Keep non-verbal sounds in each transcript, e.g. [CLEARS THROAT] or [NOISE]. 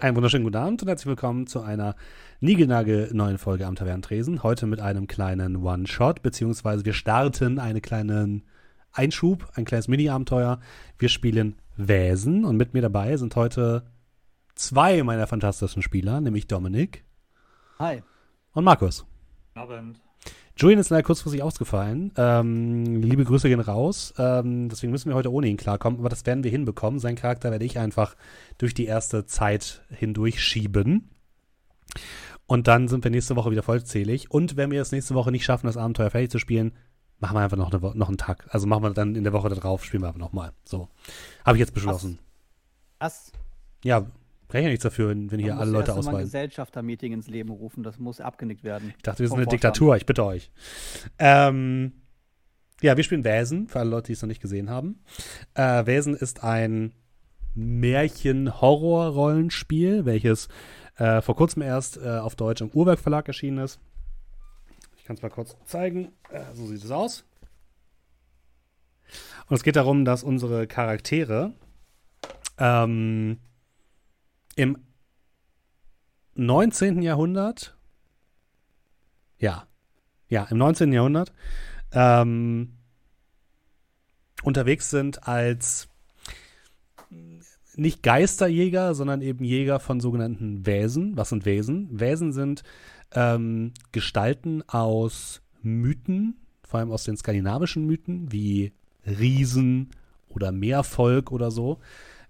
Einen wunderschönen guten Abend und herzlich willkommen zu einer niegelnagel neuen Folge am Tavernentresen. Heute mit einem kleinen One-Shot, beziehungsweise wir starten einen kleinen Einschub, ein kleines Mini-Abenteuer. Wir spielen Wäsen und mit mir dabei sind heute zwei meiner fantastischen Spieler, nämlich Dominik. Hi. Und Markus. Abend. Julian ist leider kurzfristig ausgefallen. Ähm, liebe Grüße gehen raus. Ähm, deswegen müssen wir heute ohne ihn klarkommen. Aber das werden wir hinbekommen. Sein Charakter werde ich einfach durch die erste Zeit hindurch schieben. Und dann sind wir nächste Woche wieder vollzählig. Und wenn wir es nächste Woche nicht schaffen, das Abenteuer fertig zu spielen, machen wir einfach noch, eine, noch einen Tag. Also machen wir dann in der Woche darauf, spielen wir einfach nochmal. So. Habe ich jetzt beschlossen. Was? Ja, Brauche ja nichts dafür, wenn hier Man alle Leute mal ein. Gesellschafter-Meeting ins Leben rufen. Das muss abgenickt werden. Ich dachte, wir sind eine Vorstand. Diktatur, ich bitte euch. Ähm, ja, wir spielen Wäsen, für alle Leute, die es noch nicht gesehen haben. Äh, Wäsen ist ein Märchen-Horror-Rollenspiel, welches äh, vor kurzem erst äh, auf Deutsch im Uhrwerk Verlag erschienen ist. Ich kann es mal kurz zeigen. Äh, so sieht es aus. Und es geht darum, dass unsere Charaktere ähm, im 19. Jahrhundert, ja, ja, im 19. Jahrhundert, ähm, unterwegs sind als nicht Geisterjäger, sondern eben Jäger von sogenannten Wesen. Was sind Wesen? Wesen sind ähm, Gestalten aus Mythen, vor allem aus den skandinavischen Mythen, wie Riesen oder Meervolk oder so,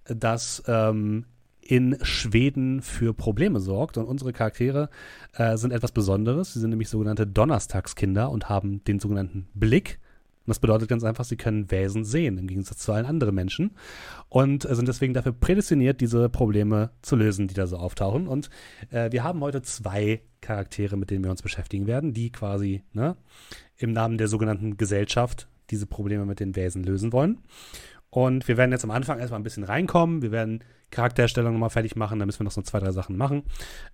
das ähm, in Schweden für Probleme sorgt. Und unsere Charaktere äh, sind etwas Besonderes. Sie sind nämlich sogenannte Donnerstagskinder und haben den sogenannten Blick. Und das bedeutet ganz einfach, sie können Wesen sehen, im Gegensatz zu allen anderen Menschen. Und äh, sind deswegen dafür prädestiniert, diese Probleme zu lösen, die da so auftauchen. Und äh, wir haben heute zwei Charaktere, mit denen wir uns beschäftigen werden, die quasi ne, im Namen der sogenannten Gesellschaft diese Probleme mit den Wesen lösen wollen. Und wir werden jetzt am Anfang erstmal ein bisschen reinkommen. Wir werden Charaktererstellung nochmal fertig machen. Da müssen wir noch so zwei, drei Sachen machen.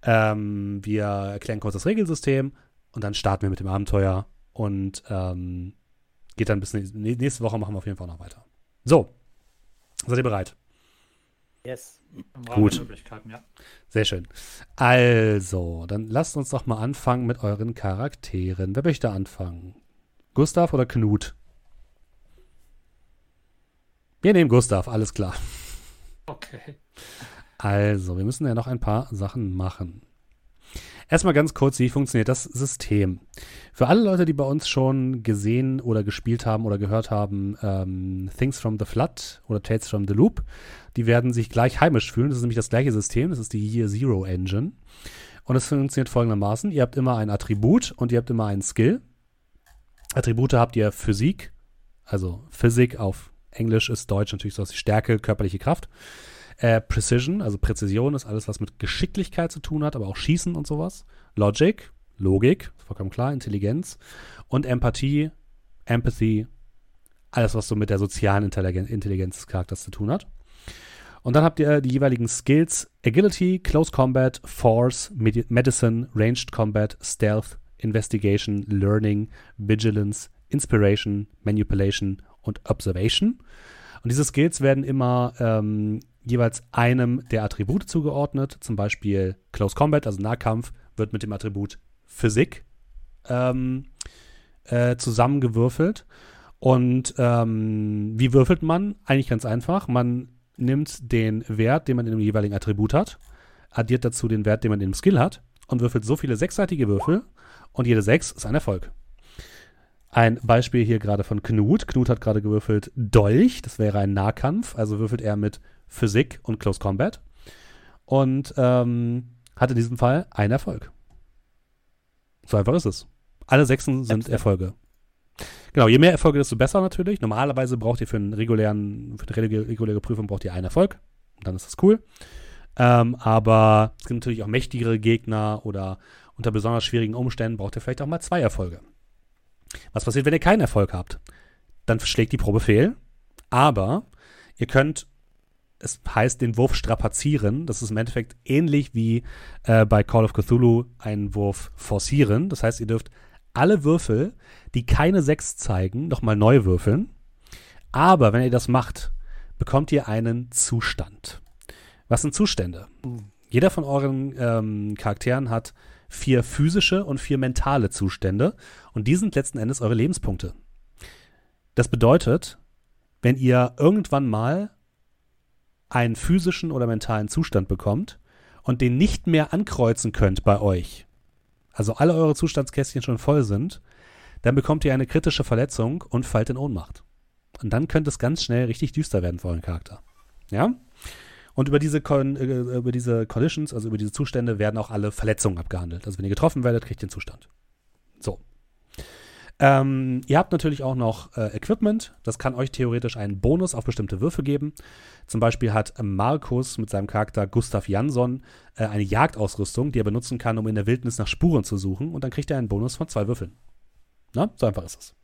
Ähm, wir erklären kurz das Regelsystem und dann starten wir mit dem Abenteuer und ähm, geht dann bis nächste, nächste Woche machen wir auf jeden Fall noch weiter. So, seid ihr bereit? Yes. Gut. ja. Sehr schön. Also, dann lasst uns doch mal anfangen mit euren Charakteren. Wer möchte anfangen? Gustav oder Knut? Wir nehmen Gustav, alles klar. Okay. Also, wir müssen ja noch ein paar Sachen machen. Erstmal ganz kurz, wie funktioniert das System? Für alle Leute, die bei uns schon gesehen oder gespielt haben oder gehört haben, ähm, Things from the Flood oder Tales from the Loop, die werden sich gleich heimisch fühlen. Das ist nämlich das gleiche System, das ist die Year Zero Engine. Und es funktioniert folgendermaßen: Ihr habt immer ein Attribut und ihr habt immer einen Skill. Attribute habt ihr Physik, also Physik auf Englisch ist Deutsch natürlich so was wie Stärke, körperliche Kraft. Äh, Precision, also Präzision, ist alles, was mit Geschicklichkeit zu tun hat, aber auch Schießen und sowas. Logic, Logik, vollkommen klar, Intelligenz. Und Empathie, Empathy, alles, was so mit der sozialen Intelligen Intelligenz des Charakters zu tun hat. Und dann habt ihr die jeweiligen Skills: Agility, Close Combat, Force, Medi Medicine, Ranged Combat, Stealth, Investigation, Learning, Vigilance, Inspiration, Manipulation und Observation. Und diese Skills werden immer ähm, jeweils einem der Attribute zugeordnet. Zum Beispiel Close Combat, also Nahkampf, wird mit dem Attribut Physik ähm, äh, zusammengewürfelt. Und ähm, wie würfelt man? Eigentlich ganz einfach. Man nimmt den Wert, den man in dem jeweiligen Attribut hat, addiert dazu den Wert, den man in dem Skill hat und würfelt so viele sechsseitige Würfel und jede sechs ist ein Erfolg. Ein Beispiel hier gerade von Knut. Knut hat gerade gewürfelt Dolch, das wäre ein Nahkampf, also würfelt er mit Physik und Close Combat und ähm, hat in diesem Fall einen Erfolg. So einfach ist es. Alle Sechsen sind Erfolge. Genau, je mehr Erfolge, desto besser natürlich. Normalerweise braucht ihr für, einen regulären, für eine regu- reguläre Prüfung braucht ihr einen Erfolg. Dann ist das cool. Ähm, aber es gibt natürlich auch mächtigere Gegner oder unter besonders schwierigen Umständen braucht ihr vielleicht auch mal zwei Erfolge. Was passiert, wenn ihr keinen Erfolg habt? Dann schlägt die Probe fehl. Aber ihr könnt, es heißt, den Wurf strapazieren. Das ist im Endeffekt ähnlich wie äh, bei Call of Cthulhu einen Wurf forcieren. Das heißt, ihr dürft alle Würfel, die keine 6 zeigen, nochmal neu würfeln. Aber wenn ihr das macht, bekommt ihr einen Zustand. Was sind Zustände? Jeder von euren ähm, Charakteren hat vier physische und vier mentale Zustände und die sind letzten Endes eure Lebenspunkte. Das bedeutet, wenn ihr irgendwann mal einen physischen oder mentalen Zustand bekommt und den nicht mehr ankreuzen könnt bei euch, also alle eure Zustandskästchen schon voll sind, dann bekommt ihr eine kritische Verletzung und fallt in Ohnmacht. Und dann könnte es ganz schnell richtig düster werden für euren Charakter. Ja? Und über diese, Con äh, über diese Collisions, also über diese Zustände, werden auch alle Verletzungen abgehandelt. Also wenn ihr getroffen werdet, kriegt ihr den Zustand. So. Ähm, ihr habt natürlich auch noch äh, Equipment. Das kann euch theoretisch einen Bonus auf bestimmte Würfe geben. Zum Beispiel hat Markus mit seinem Charakter Gustav Jansson äh, eine Jagdausrüstung, die er benutzen kann, um in der Wildnis nach Spuren zu suchen. Und dann kriegt er einen Bonus von zwei Würfeln. Na, so einfach ist es.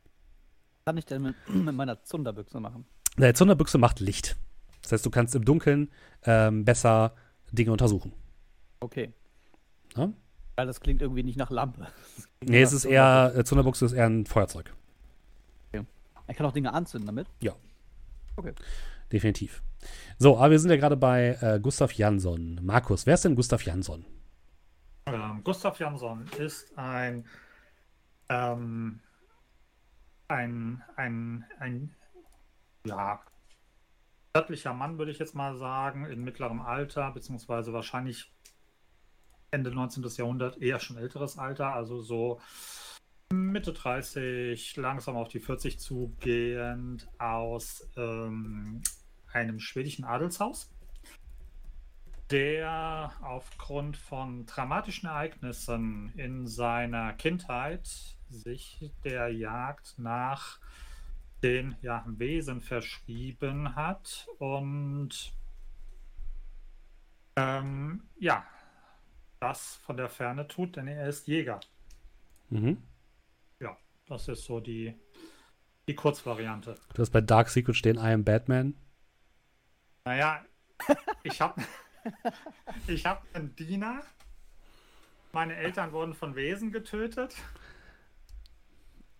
Was kann ich denn mit, [CLEARS THROAT] mit meiner Zunderbüchse machen? Der Zunderbüchse macht Licht. Das heißt, du kannst im Dunkeln ähm, besser Dinge untersuchen. Okay. Ja? Weil das klingt irgendwie nicht nach Lampe. [LAUGHS] Nee, es ist eher, äh, Zunderbüchse ist eher ein Feuerzeug. Er kann auch Dinge anzünden damit. Definitiv. So, aber wir sind ja gerade bei äh, Gustav Jansson. Markus, wer ist denn Gustav Jansson? Ähm, Gustav Jansson ist ein, ähm, ein, ein, ein, ja, stattlicher Mann, würde ich jetzt mal sagen, in mittlerem Alter, beziehungsweise wahrscheinlich Ende 19. Jahrhundert, eher schon älteres Alter, also so Mitte 30, langsam auf die 40 zugehend, aus ähm, einem schwedischen Adelshaus, der aufgrund von dramatischen Ereignissen in seiner Kindheit sich der Jagd nach den ja, Wesen verschrieben hat und ähm, ja, das von der Ferne tut, denn er ist Jäger. Mhm. Das ist so die, die Kurzvariante. Du hast bei Dark Secret stehen, I am Batman. Naja, [LAUGHS] ich habe [LAUGHS] ich hab einen Diener. Meine Eltern wurden von Wesen getötet.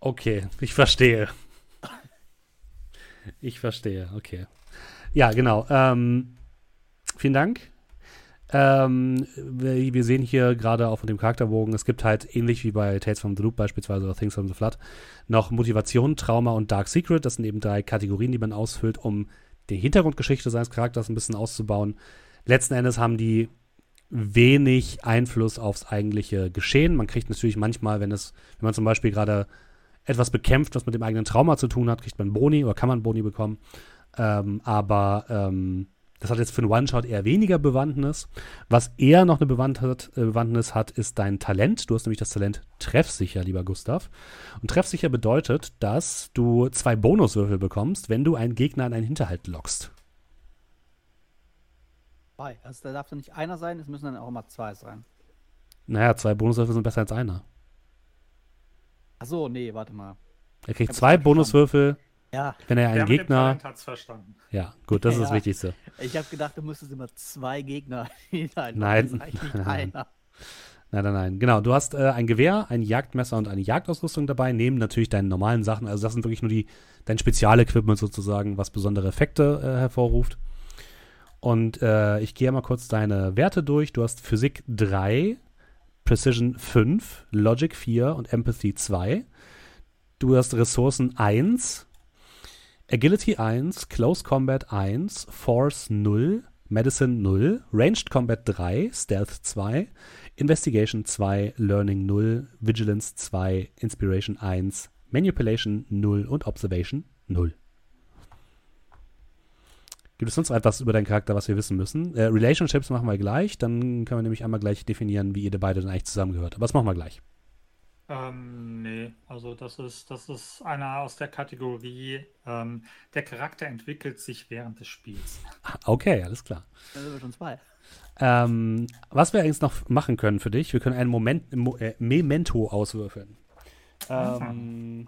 Okay, ich verstehe. Ich verstehe, okay. Ja, genau. Ähm, vielen Dank. Ähm, wir, sehen hier gerade auf dem Charakterbogen, es gibt halt ähnlich wie bei Tales from the Loop beispielsweise oder Things from the Flood noch Motivation, Trauma und Dark Secret. Das sind eben drei Kategorien, die man ausfüllt, um die Hintergrundgeschichte seines Charakters ein bisschen auszubauen. Letzten Endes haben die wenig Einfluss aufs eigentliche Geschehen. Man kriegt natürlich manchmal, wenn es, wenn man zum Beispiel gerade etwas bekämpft, was mit dem eigenen Trauma zu tun hat, kriegt man Boni oder kann man Boni bekommen. Ähm, aber ähm, das hat jetzt für einen One-Shot eher weniger Bewandtnis. Was eher noch eine Bewandtnis, äh, Bewandtnis hat, ist dein Talent. Du hast nämlich das Talent treffsicher, lieber Gustav. Und treffsicher bedeutet, dass du zwei Bonuswürfel bekommst, wenn du einen Gegner in einen Hinterhalt lockst. Also da darf dann nicht einer sein, es müssen dann auch immer zwei sein. Naja, zwei Bonuswürfel sind besser als einer. Achso, nee, warte mal. Er kriegt zwei. Bonuswürfel, Ja, wenn er einen Gegner. Hat's verstanden. Ja, gut, das [LAUGHS] ist das Ja. Wichtigste. ich habe gedacht, du müsstest immer zwei Gegner [LAUGHS] hinein. Nein. Das ist eigentlich nicht [LAUGHS] Nein. einer. Nein, nein, nein. Genau, du hast äh, ein Gewehr, ein Jagdmesser und eine Jagdausrüstung dabei, neben natürlich deinen normalen Sachen. Also das sind wirklich nur die, dein Spezialequipment sozusagen, was besondere Effekte äh, hervorruft. Und äh, ich gehe mal kurz deine Werte durch. Du hast Physik 3, Precision 5, Logic 4 und Empathy 2. Du hast Ressourcen 1, Agility 1, Close Combat 1, Force 0, Medicine 0, Ranged Combat 3, Stealth 2, Investigation 2, Learning 0, Vigilance 2, Inspiration 1, Manipulation 0 und Observation 0. Gibt es sonst etwas über deinen Charakter, was wir wissen müssen? Äh, Relationships machen wir gleich, dann können wir nämlich einmal gleich definieren, wie ihr beide dann eigentlich zusammengehört. Aber das machen wir gleich. Ähm, nee, also das ist, das ist einer aus der Kategorie, ähm, der Charakter entwickelt sich während des Spiels. Ah, Okay, alles klar. Dann sind wir schon zwei. Ähm, was wir allerdings noch machen können für dich, wir können ein Moment, Mo, äh, Memento auswürfeln. Ähm,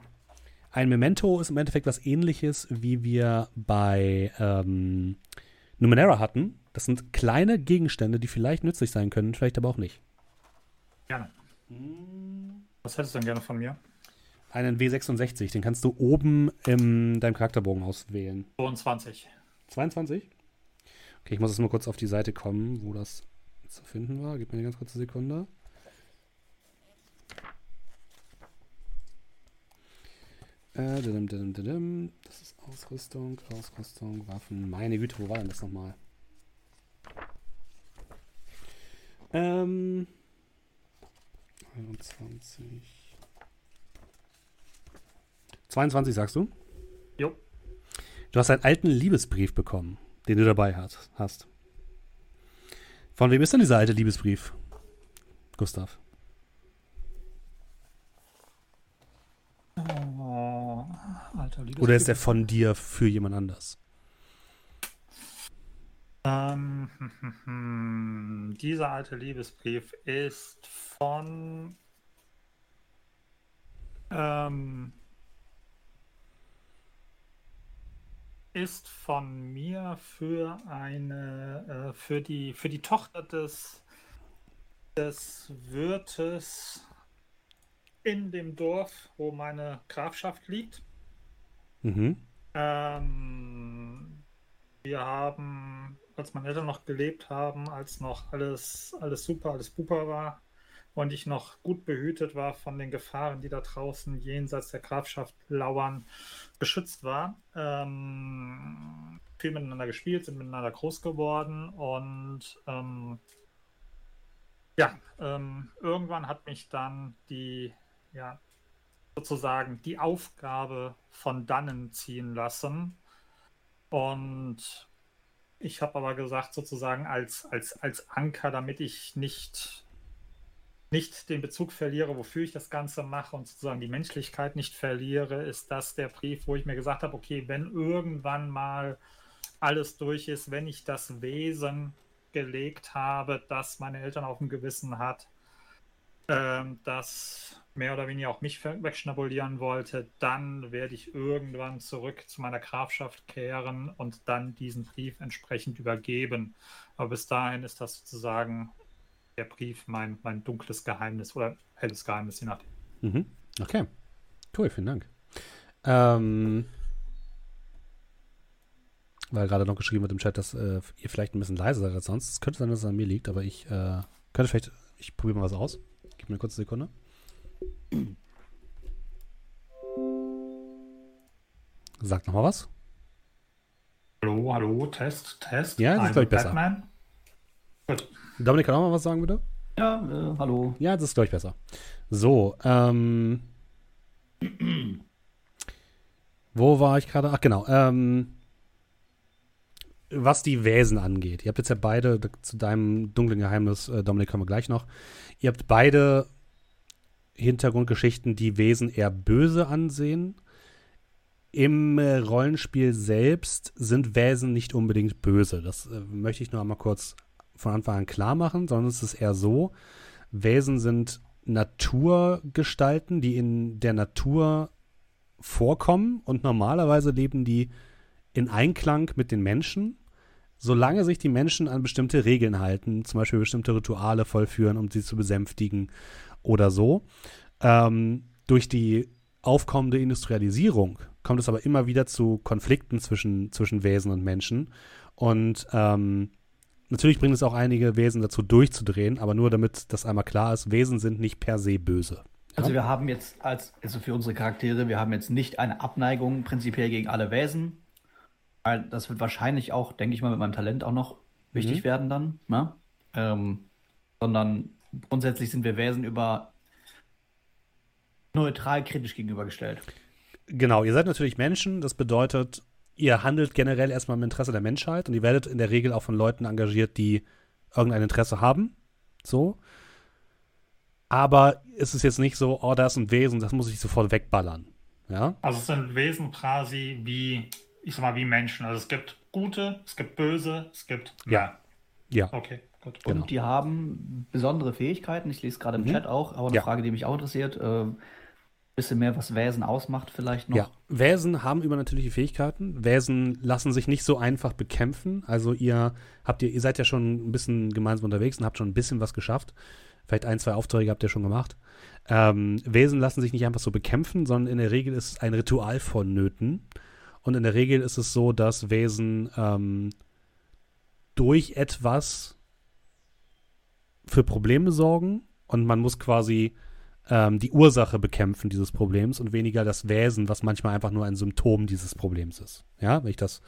ein Memento ist im Endeffekt was ähnliches, wie wir bei ähm, Numenera hatten. Das sind kleine Gegenstände, die vielleicht nützlich sein können, vielleicht aber auch nicht. Gerne. Was hättest du denn gerne von mir? Einen W66, den kannst du oben in deinem Charakterbogen auswählen. 22. 22? Okay, ich muss jetzt mal kurz auf die Seite kommen, wo das zu finden war. Gib mir eine ganz kurze Sekunde. Das ist Ausrüstung, Ausrüstung, Waffen. Meine Güte, wo war denn das nochmal? Ähm. 21. 22 sagst du? Jo. Du hast einen alten Liebesbrief bekommen, den du dabei hat, hast. Von wem ist denn dieser alte Liebesbrief? Gustav. Oh, alter Oder ist er von dir für jemand anders? Ähm, hm, hm, hm. Dieser alte Liebesbrief ist von ähm, ist von mir für eine äh, für die für die Tochter des des Wirtes in dem Dorf, wo meine Grafschaft liegt. Mhm. Ähm, wir haben, als meine Eltern noch gelebt haben, als noch alles, alles super, alles super war und ich noch gut behütet war von den Gefahren, die da draußen jenseits der Grafschaft lauern, geschützt war, ähm, viel miteinander gespielt, sind miteinander groß geworden und ähm, ja, ähm, irgendwann hat mich dann die, ja, sozusagen die Aufgabe von dannen ziehen lassen. Und ich habe aber gesagt, sozusagen als, als, als Anker, damit ich nicht, nicht den Bezug verliere, wofür ich das Ganze mache und sozusagen die Menschlichkeit nicht verliere, ist das der Brief, wo ich mir gesagt habe, okay, wenn irgendwann mal alles durch ist, wenn ich das Wesen gelegt habe, das meine Eltern auf dem Gewissen hat, ähm, das mehr oder weniger auch mich wegschnabulieren wollte, dann werde ich irgendwann zurück zu meiner Grafschaft kehren und dann diesen Brief entsprechend übergeben. Aber bis dahin ist das sozusagen der Brief mein, mein dunkles Geheimnis oder helles Geheimnis, je nachdem. Mhm. Okay. Cool, vielen Dank. Ähm, weil gerade noch geschrieben wird im Chat, dass äh, ihr vielleicht ein bisschen leiser seid als sonst. Es könnte sein, dass es an mir liegt, aber ich äh, könnte vielleicht, ich probiere mal was aus. Gib mir eine kurze Sekunde. Sag nochmal was. Hallo, hallo, Test, Test. Ja, das ist, glaube ich, besser. Batman. Gut. Dominik, kann auch mal was sagen, bitte? Ja, äh, hallo. Ja, das ist, glaube ich, besser. So, ähm. [CLEARS THROAT] wo war ich gerade? Ach, genau. Ähm, was die Wesen angeht. Ihr habt jetzt ja beide, zu deinem dunklen Geheimnis, äh, Dominik, kommen wir gleich noch. Ihr habt beide Hintergrundgeschichten, die Wesen eher böse ansehen. Im äh, Rollenspiel selbst sind Wesen nicht unbedingt böse. Das äh, möchte ich nur einmal kurz von Anfang an klar machen, sondern es ist eher so, Wesen sind Naturgestalten, die in der Natur vorkommen und normalerweise leben die in Einklang mit den Menschen, solange sich die Menschen an bestimmte Regeln halten, zum Beispiel bestimmte Rituale vollführen, um sie zu besänftigen oder so. Ähm, durch die aufkommende Industrialisierung kommt es aber immer wieder zu Konflikten zwischen, zwischen Wesen und Menschen. Und ähm, natürlich bringt es auch einige Wesen dazu durchzudrehen, aber nur damit das einmal klar ist, Wesen sind nicht per se böse. Also wir haben jetzt als, also für unsere Charaktere, wir haben jetzt nicht eine Abneigung prinzipiell gegen alle Wesen. Weil das wird wahrscheinlich auch, denke ich mal, mit meinem Talent auch noch wichtig mhm. werden dann. Ne? Ähm, sondern grundsätzlich sind wir Wesen über neutral kritisch gegenübergestellt. Genau, ihr seid natürlich Menschen, das bedeutet, ihr handelt generell erstmal im Interesse der Menschheit und ihr werdet in der Regel auch von Leuten engagiert, die irgendein Interesse haben. So. Aber es ist jetzt nicht so, oh, da ist ein Wesen, das muss ich sofort wegballern. Ja? Also es sind Wesen quasi wie, ich sag mal, wie Menschen. Also es gibt gute, es gibt böse, es gibt. Ja. Ja. Okay. Gut. Und genau. die haben besondere Fähigkeiten. Ich lese gerade im mhm. Chat auch, aber eine ja. Frage, die mich auch interessiert. Äh, bisschen mehr, was Wesen ausmacht, vielleicht noch. Ja, Wesen haben übernatürliche Fähigkeiten. Wesen lassen sich nicht so einfach bekämpfen. Also ihr habt ihr, ihr seid ja schon ein bisschen gemeinsam unterwegs und habt schon ein bisschen was geschafft. Vielleicht ein, zwei Aufträge habt ihr schon gemacht. Ähm, Wesen lassen sich nicht einfach so bekämpfen, sondern in der Regel ist ein Ritual vonnöten. Und in der Regel ist es so, dass Wesen ähm, durch etwas für Probleme sorgen und man muss quasi ähm, die Ursache bekämpfen dieses Problems und weniger das Wesen, was manchmal einfach nur ein Symptom dieses Problems ist. Ja, wenn ich das,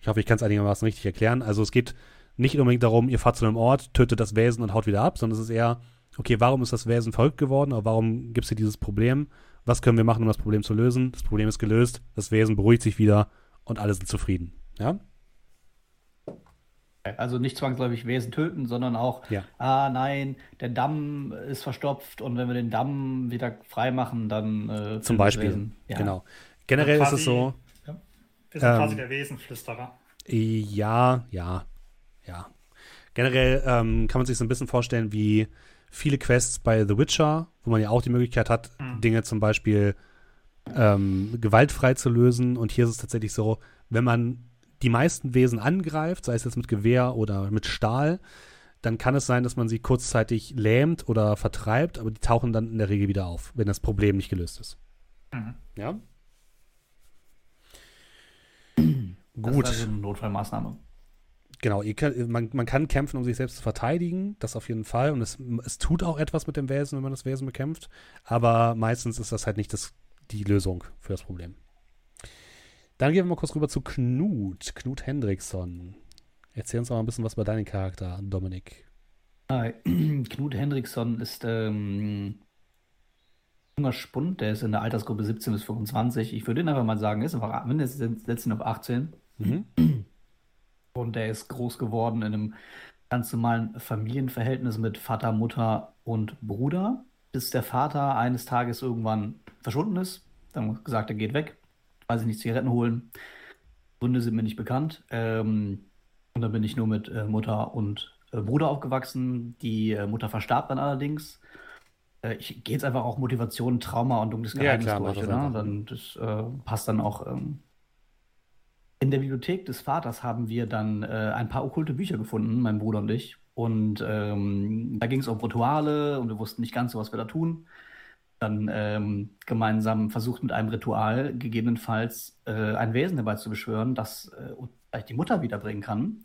ich hoffe, ich kann es einigermaßen richtig erklären. Also es geht nicht unbedingt darum, ihr fahrt zu einem Ort, tötet das Wesen und haut wieder ab, sondern es ist eher, okay, warum ist das Wesen verrückt geworden, oder warum gibt es hier dieses Problem? Was können wir machen, um das Problem zu lösen? Das Problem ist gelöst, das Wesen beruhigt sich wieder und alle sind zufrieden. Ja? Also nicht zwangsläufig Wesen töten, sondern auch, Ja. ah nein, der Damm ist verstopft und wenn wir den Damm wieder frei machen, dann äh, Zum Beispiel. Wesen. Ja. Genau. Generell ist Quasi- es so, Wir sind Ähm, quasi der Wesenflüsterer. Ja, ja, ja. Generell ähm, kann man sich so ein bisschen vorstellen wie viele Quests bei The Witcher, wo man ja auch die Möglichkeit hat, Mhm. Dinge zum Beispiel ähm, gewaltfrei zu lösen. Und hier ist es tatsächlich so, wenn man die meisten Wesen angreift, sei es jetzt mit Gewehr oder mit Stahl, dann kann es sein, dass man sie kurzzeitig lähmt oder vertreibt, aber die tauchen dann in der Regel wieder auf, wenn das Problem nicht gelöst ist. Mhm. Ja? Das Gut. ist also eine Notfallmaßnahme. Genau, könnt, man, man kann kämpfen, um sich selbst zu verteidigen, das auf jeden Fall. Und es, es tut auch etwas mit dem Wesen, wenn man das Wesen bekämpft. Aber meistens ist das halt nicht das, die Lösung für das Problem. Dann gehen wir mal kurz rüber zu Knut. Knut Hendrickson. Erzähl uns doch mal ein bisschen was über deinen Charakter, Dominik. Ah, [CLEARS THROAT] Knut Hendrickson ist ähm, junger Spund, der ist in der Altersgruppe 17 bis 25. Ich würde ihn einfach mal sagen, ist einfach mindestens 17 auf 18. Mhm. [CLEARS THROAT] Und der ist groß geworden in einem ganz normalen Familienverhältnis mit Vater, Mutter und Bruder, bis der Vater eines Tages irgendwann verschwunden ist. Dann gesagt, er geht weg, weiß ich nicht, Zigaretten holen. Gründe sind mir nicht bekannt. Ähm, und dann bin ich nur mit äh, Mutter und äh, Bruder aufgewachsen. Die äh, Mutter verstarb dann allerdings. Äh, ich gehe jetzt einfach auch Motivation, Trauma und dunkles Ja, Geheimnis klar, mach durch, das einfach. Dann das äh, passt dann auch. Ähm, in der Bibliothek des Vaters haben wir dann äh, ein paar okkulte Bücher gefunden, mein Bruder und ich. Und ähm, da ging es um Rituale und wir wussten nicht ganz so, was wir da tun. Dann ähm, gemeinsam versucht mit einem Ritual gegebenenfalls äh, ein Wesen dabei zu beschwören, das äh, vielleicht die Mutter wiederbringen kann.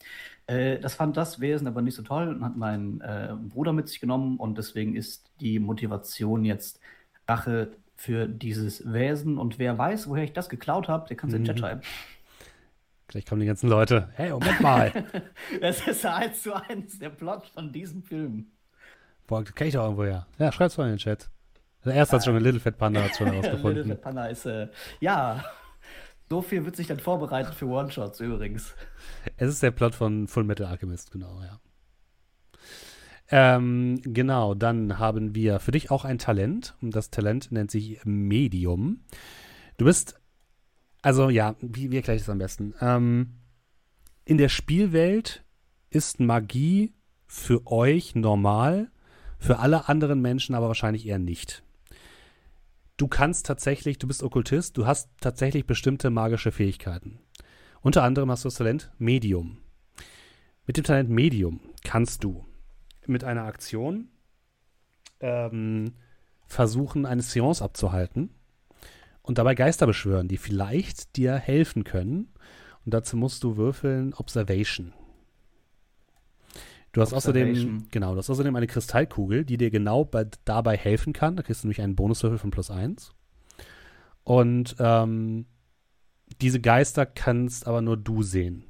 Äh, das fand das Wesen aber nicht so toll und hat meinen äh, Bruder mit sich genommen und deswegen ist die Motivation jetzt Rache für dieses Wesen. Und wer weiß, woher ich das geklaut habe, der kann es in den Chat Mhm. schreiben. Gleich kommen die ganzen Leute. Hey, Moment mal. [LAUGHS] Es ist eins zu eins der Plot von diesem Film. Boah, das kenn ich doch irgendwo her. Ja, schreib's mal in den Chat. Der erste hat schon eine Little Fat Panda hat schon [LAUGHS] Little herausgefunden. Fat Panda ist, äh, ja, so viel wird sich dann vorbereitet für One-Shots übrigens. Es ist der Plot von Full Metal Alchemist, genau, ja. Ähm, genau, dann haben wir für dich auch ein Talent. Und das Talent nennt sich Medium. Du bist, also ja, wie, wie erkläre ich das am besten? Ähm, in der Spielwelt ist Magie für euch normal, für alle anderen Menschen aber wahrscheinlich eher nicht. Du kannst tatsächlich, du bist Okkultist, du hast tatsächlich bestimmte magische Fähigkeiten. Unter anderem hast du das Talent Medium. Mit dem Talent Medium kannst du mit einer Aktion ähm, versuchen, eine Seance abzuhalten und dabei Geister beschwören, die vielleicht dir helfen können. Und dazu musst du würfeln Observation. Du hast außerdem, genau, du hast außerdem eine Kristallkugel, die dir genau bei, dabei helfen kann. Da kriegst du nämlich einen Bonuswürfel von plus eins. Und ähm, diese Geister kannst aber nur du sehen.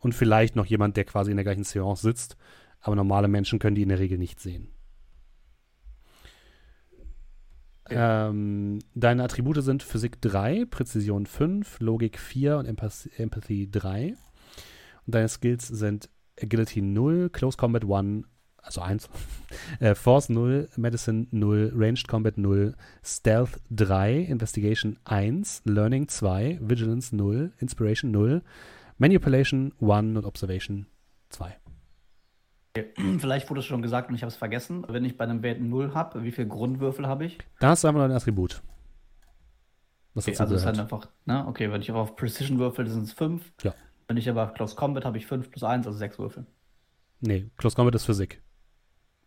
Und vielleicht noch jemand, der quasi in der gleichen Seance sitzt. Aber normale Menschen können die in der Regel nicht sehen. Ähm, deine Attribute sind Physik 3, Präzision 5, Logik 4 und Empath Empathy 3. Und deine Skills sind Agility 0, Close Combat 1, also 1, [LAUGHS] äh, Force 0, Medicine 0, Ranged Combat 0, Stealth 3, Investigation 1, Learning 2, Vigilance 0, Inspiration 0, Manipulation 1 und Observation 2. [CLEARS THROAT] Vielleicht wurde es schon gesagt und ich habe es vergessen. Wenn ich bei einem Wert 0 habe, wie viele Grundwürfel habe ich? Da hast du einfach ein Attribut. Was Okay, also es ist dann einfach, ne? Okay, wenn ich aber auf Precision würfel, sind es 5. Ja. Wenn ich aber auf Close Combat habe ich 5 plus 1, also 6 Würfel. Nee, Close Combat ist Physik.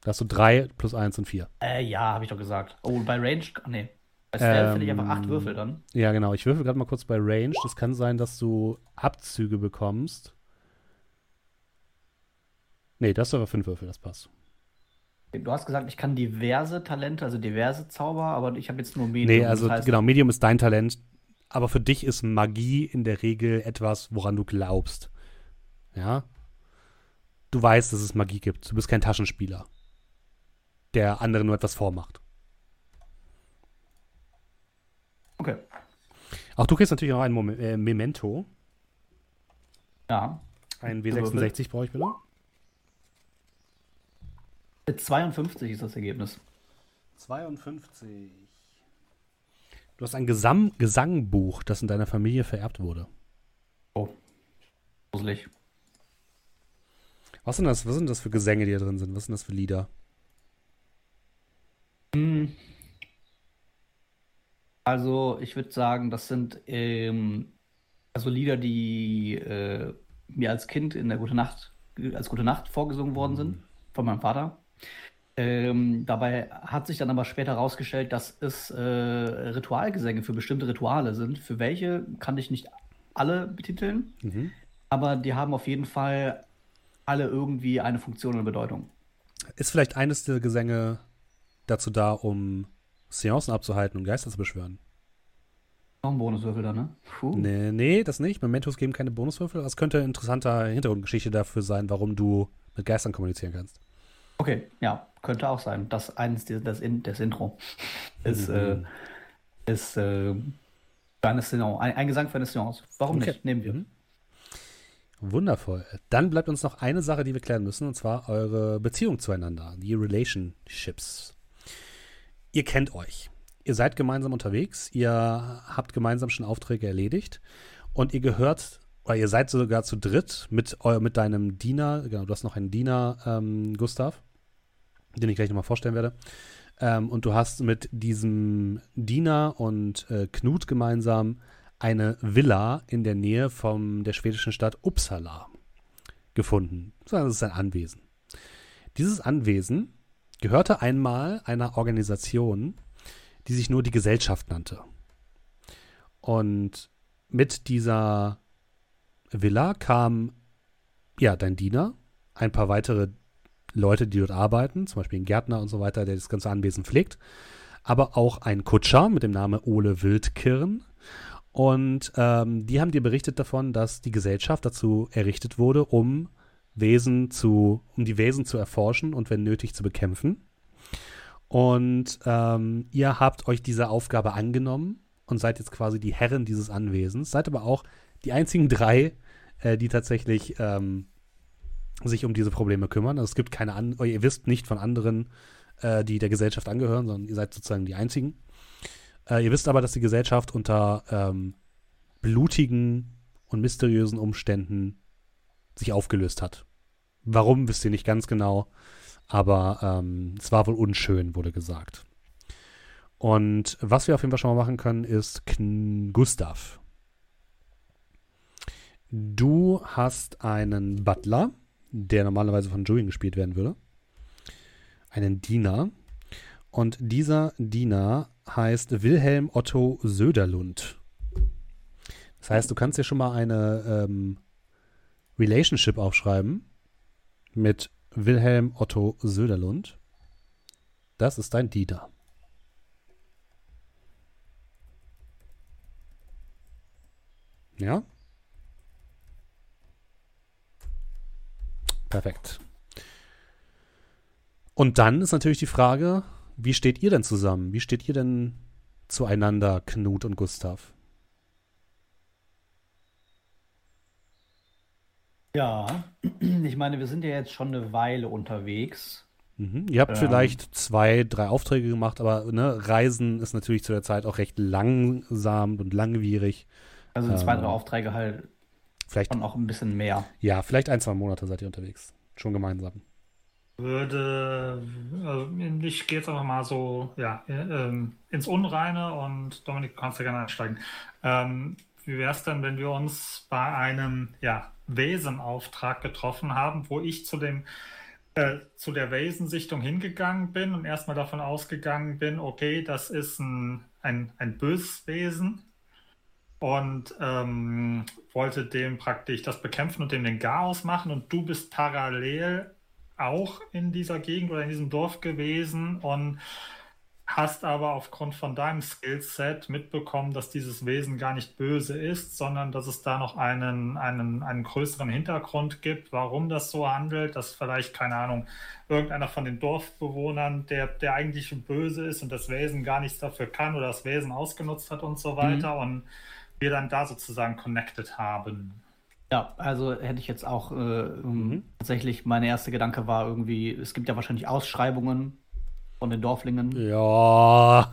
Da hast du 3 plus 1 und 4. Äh, ja, habe ich doch gesagt. Oh, bei Range, nee. Bei Stealth finde ich einfach 8 Ähm, Würfel dann. Ja, genau. Ich würfel gerade mal kurz bei Range. Das kann sein, dass du Abzüge bekommst. Nee, das ist aber 5 Würfel, das passt. Du hast gesagt, ich kann diverse Talente, also diverse Zauber, aber ich habe jetzt nur Medium. Nee, also das heißt, genau, Medium ist dein Talent, aber für dich ist Magie in der Regel etwas, woran du glaubst. Ja? Du weißt, dass es Magie gibt. Du bist kein Taschenspieler, der anderen nur etwas vormacht. Okay. Auch du kriegst natürlich noch ein Moment, äh, Memento. Ja. Ein W66 brauche ich bitte. 52 ist das Ergebnis. 52. Du hast ein Gesam Gesangbuch, das in deiner Familie vererbt wurde. Oh. Gruselig. Was sind das? Was sind das für Gesänge, die da drin sind? Was sind das für Lieder? Hm. Also, ich würde sagen, das sind ähm, also Lieder, die äh, mir als Kind in der Gute Nacht, als Gute Nacht vorgesungen worden sind, mhm. von meinem Vater. Ähm, dabei hat sich dann aber später herausgestellt, dass es äh, Ritualgesänge für bestimmte Rituale sind. Für welche kann ich nicht alle betiteln, mhm. aber die haben auf jeden Fall alle irgendwie eine Funktion und Bedeutung. Ist vielleicht eines der Gesänge dazu da, um Seancen abzuhalten und Geister zu beschwören? Noch ein Bonuswürfel da, ne? Puh. Nee, nee, das nicht. Mementos geben keine Bonuswürfel. Das könnte eine interessante Hintergrundgeschichte dafür sein, warum du mit Geistern kommunizieren kannst. Okay, ja, könnte auch sein. Das eines das, das, das Intro [LAUGHS] ist, mhm. äh, ist äh, eine Seance, ein, ein, Gesang für eine Seance. Warum okay. nicht? Nehmen wir. Mhm. Wundervoll. Dann bleibt uns noch eine Sache, die wir klären müssen, und zwar eure Beziehung zueinander, die Relationships. Ihr kennt euch. Ihr seid gemeinsam unterwegs, ihr habt gemeinsam schon Aufträge erledigt und ihr gehört oder ihr seid sogar zu dritt mit, mit deinem Diener, genau, du hast noch einen Diener, ähm, Gustav, den ich gleich nochmal vorstellen werde. Ähm, und du hast mit diesem Diener und äh, Knut gemeinsam eine Villa in der Nähe von der schwedischen Stadt Uppsala gefunden. Das ist ein Anwesen. Dieses Anwesen gehörte einmal einer Organisation, die sich nur die Gesellschaft nannte. Und mit dieser Villa kam ja dein Diener, ein paar weitere Leute, die dort arbeiten, zum Beispiel ein Gärtner und so weiter, der das ganze Anwesen pflegt, aber auch ein Kutscher mit dem Namen Ole Wildkirn. Und ähm, die haben dir berichtet davon, dass die Gesellschaft dazu errichtet wurde, um Wesen zu, um die Wesen zu erforschen und wenn nötig zu bekämpfen. Und ähm, ihr habt euch dieser Aufgabe angenommen und seid jetzt quasi die Herren dieses Anwesens, seid aber auch die einzigen drei, äh, die tatsächlich ähm, sich um diese Probleme kümmern. Also es gibt keine an ihr wisst nicht von anderen, äh, die der Gesellschaft angehören, sondern ihr seid sozusagen die einzigen. Äh, ihr wisst aber, dass die Gesellschaft unter ähm, blutigen und mysteriösen Umständen sich aufgelöst hat. Warum, wisst ihr nicht ganz genau, aber ähm, es war wohl unschön, wurde gesagt. Und was wir auf jeden Fall schon mal machen können, ist Kn Gustav. Du hast einen Butler, der normalerweise von Julian gespielt werden würde. Einen Diener. Und dieser Diener heißt Wilhelm Otto Söderlund. Das heißt, du kannst dir schon mal eine ähm, Relationship aufschreiben mit Wilhelm Otto Söderlund. Das ist dein Diener. Ja? Perfekt. Und dann ist natürlich die Frage, wie steht ihr denn zusammen? Wie steht ihr denn zueinander, Knut und Gustav? Ja, [CLEARS THROAT] ich meine, wir sind ja jetzt schon eine Weile unterwegs. Mhm. Ihr habt ähm, vielleicht zwei, drei Aufträge gemacht, aber ne, Reisen ist natürlich zu der Zeit auch recht langsam und langwierig. Also zwei, drei ähm, Aufträge halt Vielleicht Und auch ein bisschen mehr. Ja, vielleicht ein, zwei Monate seid ihr unterwegs. Schon gemeinsam. Würde, also ich gehe jetzt einfach mal so ja, ähm, ins Unreine und Dominik, kannst du gerne einsteigen. Ähm, wie wäre es denn, wenn wir uns bei einem ja, Wesenauftrag getroffen haben, wo ich zu dem äh, zu der Wesensichtung hingegangen bin und erstmal davon ausgegangen bin, okay, das ist ein, ein, ein böses Wesen, und ähm, wollte dem praktisch das bekämpfen und dem den Chaos machen und du bist parallel auch in dieser Gegend oder in diesem Dorf gewesen und hast aber aufgrund von deinem Skillset mitbekommen, dass dieses Wesen gar nicht böse ist, sondern dass es da noch einen, einen, einen größeren Hintergrund gibt, warum das so handelt, dass vielleicht, keine Ahnung, irgendeiner von den Dorfbewohnern, der, der eigentlich böse ist und das Wesen gar nichts dafür kann oder das Wesen ausgenutzt hat und so weiter mhm. und wir dann da sozusagen connected haben. Ja, also hätte ich jetzt auch äh, mhm. tatsächlich, mein erster Gedanke war irgendwie, es gibt ja wahrscheinlich Ausschreibungen von den Dorflingen. Ja.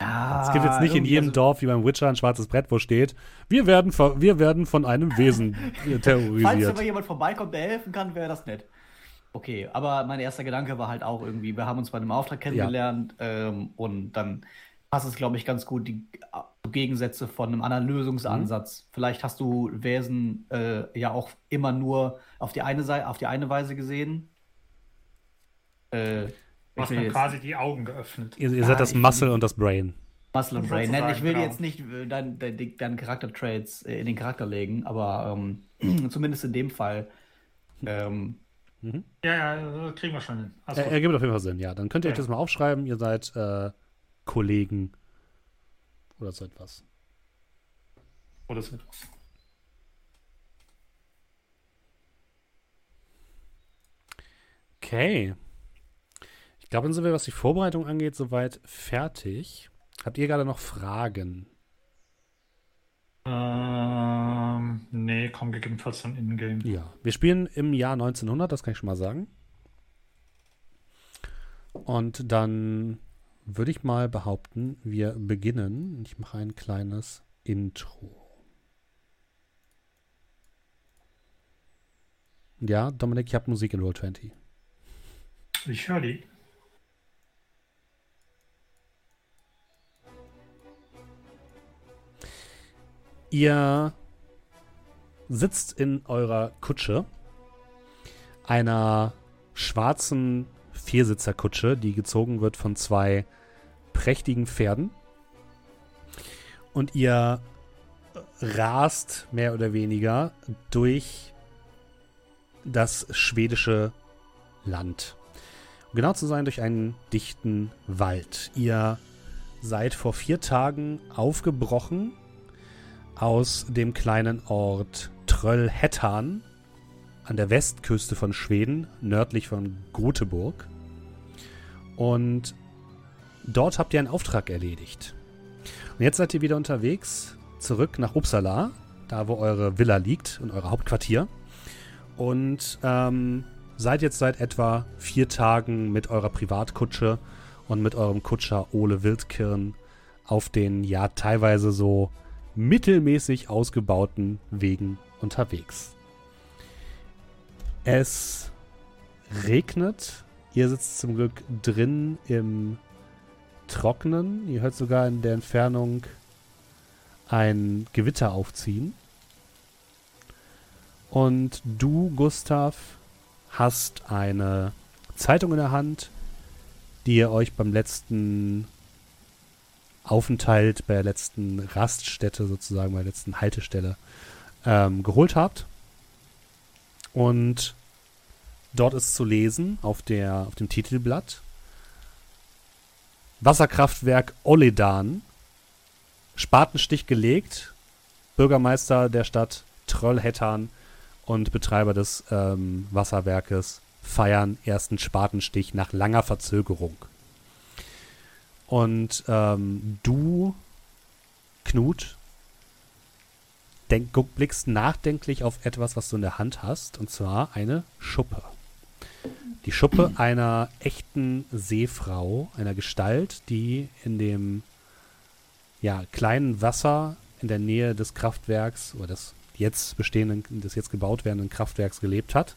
Ja, es gibt jetzt nicht in jedem also, Dorf wie beim Witcher ein schwarzes Brett, wo steht, wir werden, wir werden von einem Wesen [LAUGHS] terrorisiert. Falls aber jemand vorbeikommt, der helfen kann, wäre das nett. Okay, aber mein erster Gedanke war halt auch irgendwie, wir haben uns bei einem Auftrag kennengelernt ja. ähm, und dann passt es, glaube ich, ganz gut, die Gegensätze von einem anderen Lösungsansatz. Mhm. Vielleicht hast du Wesen äh, ja auch immer nur auf die eine Seite, auf die eine Weise gesehen. Äh, Du hast dann quasi die Augen geöffnet. Ihr, ihr seid das Muscle und das Brain. Muscle und Brain. Nein, ich will genau. jetzt nicht äh, deine dein, dein Charaktertraits äh, in den Charakter legen, aber ähm, [CLEARS THROAT] zumindest in dem Fall. Ähm, mhm. Ja, ja, kriegen wir schon hin. Er, er gibt auf jeden Fall Sinn, ja. Dann könnt ihr ja. euch das mal aufschreiben. Ihr seid äh, Kollegen oder so etwas. Oder so etwas. Okay. Ich glaube, dann sind wir, was die Vorbereitung angeht, soweit fertig. Habt ihr gerade noch Fragen? Ähm, nee, kommen gegebenenfalls dann in-game. Ja, wir spielen im Jahr 1900, das kann ich schon mal sagen. Und dann würde ich mal behaupten, wir beginnen. Ich mache ein kleines Intro. Ja, Dominik, ich habe Musik in Roll 20. Ich höre die. Ihr sitzt in eurer Kutsche, einer schwarzen Viersitzerkutsche, die gezogen wird von zwei prächtigen Pferden. Und ihr rast mehr oder weniger durch das schwedische Land. Um genau zu sein, durch einen dichten Wald. Ihr seid vor vier Tagen aufgebrochen aus dem kleinen Ort Tröllhättan an der Westküste von Schweden, nördlich von Göteborg. Und dort habt ihr einen Auftrag erledigt. Und jetzt seid ihr wieder unterwegs, zurück nach Uppsala, da wo eure Villa liegt und euer Hauptquartier. Und ähm, seid jetzt seit etwa vier Tagen mit eurer Privatkutsche und mit eurem Kutscher Ole Wildkirn auf den ja teilweise so mittelmäßig ausgebauten Wegen unterwegs. Es regnet. Ihr sitzt zum Glück drin im Trocknen. Ihr hört sogar in der Entfernung ein Gewitter aufziehen. Und du, Gustav, hast eine Zeitung in der Hand, die ihr euch beim letzten Aufenthalt bei der letzten Raststätte sozusagen, bei der letzten Haltestelle ähm, geholt habt. Und dort ist zu lesen auf, der, auf dem Titelblatt Wasserkraftwerk Oledan, Spatenstich gelegt, Bürgermeister der Stadt Trollhättan und Betreiber des ähm, Wasserwerkes feiern ersten Spatenstich nach langer Verzögerung. Und ähm, du, Knut, denk, guck, blickst nachdenklich auf etwas, was du in der Hand hast, und zwar eine Schuppe. Die Schuppe einer echten Seefrau, einer Gestalt, die in dem ja, kleinen Wasser in der Nähe des Kraftwerks oder des jetzt bestehenden, des jetzt gebaut werdenden Kraftwerks gelebt hat.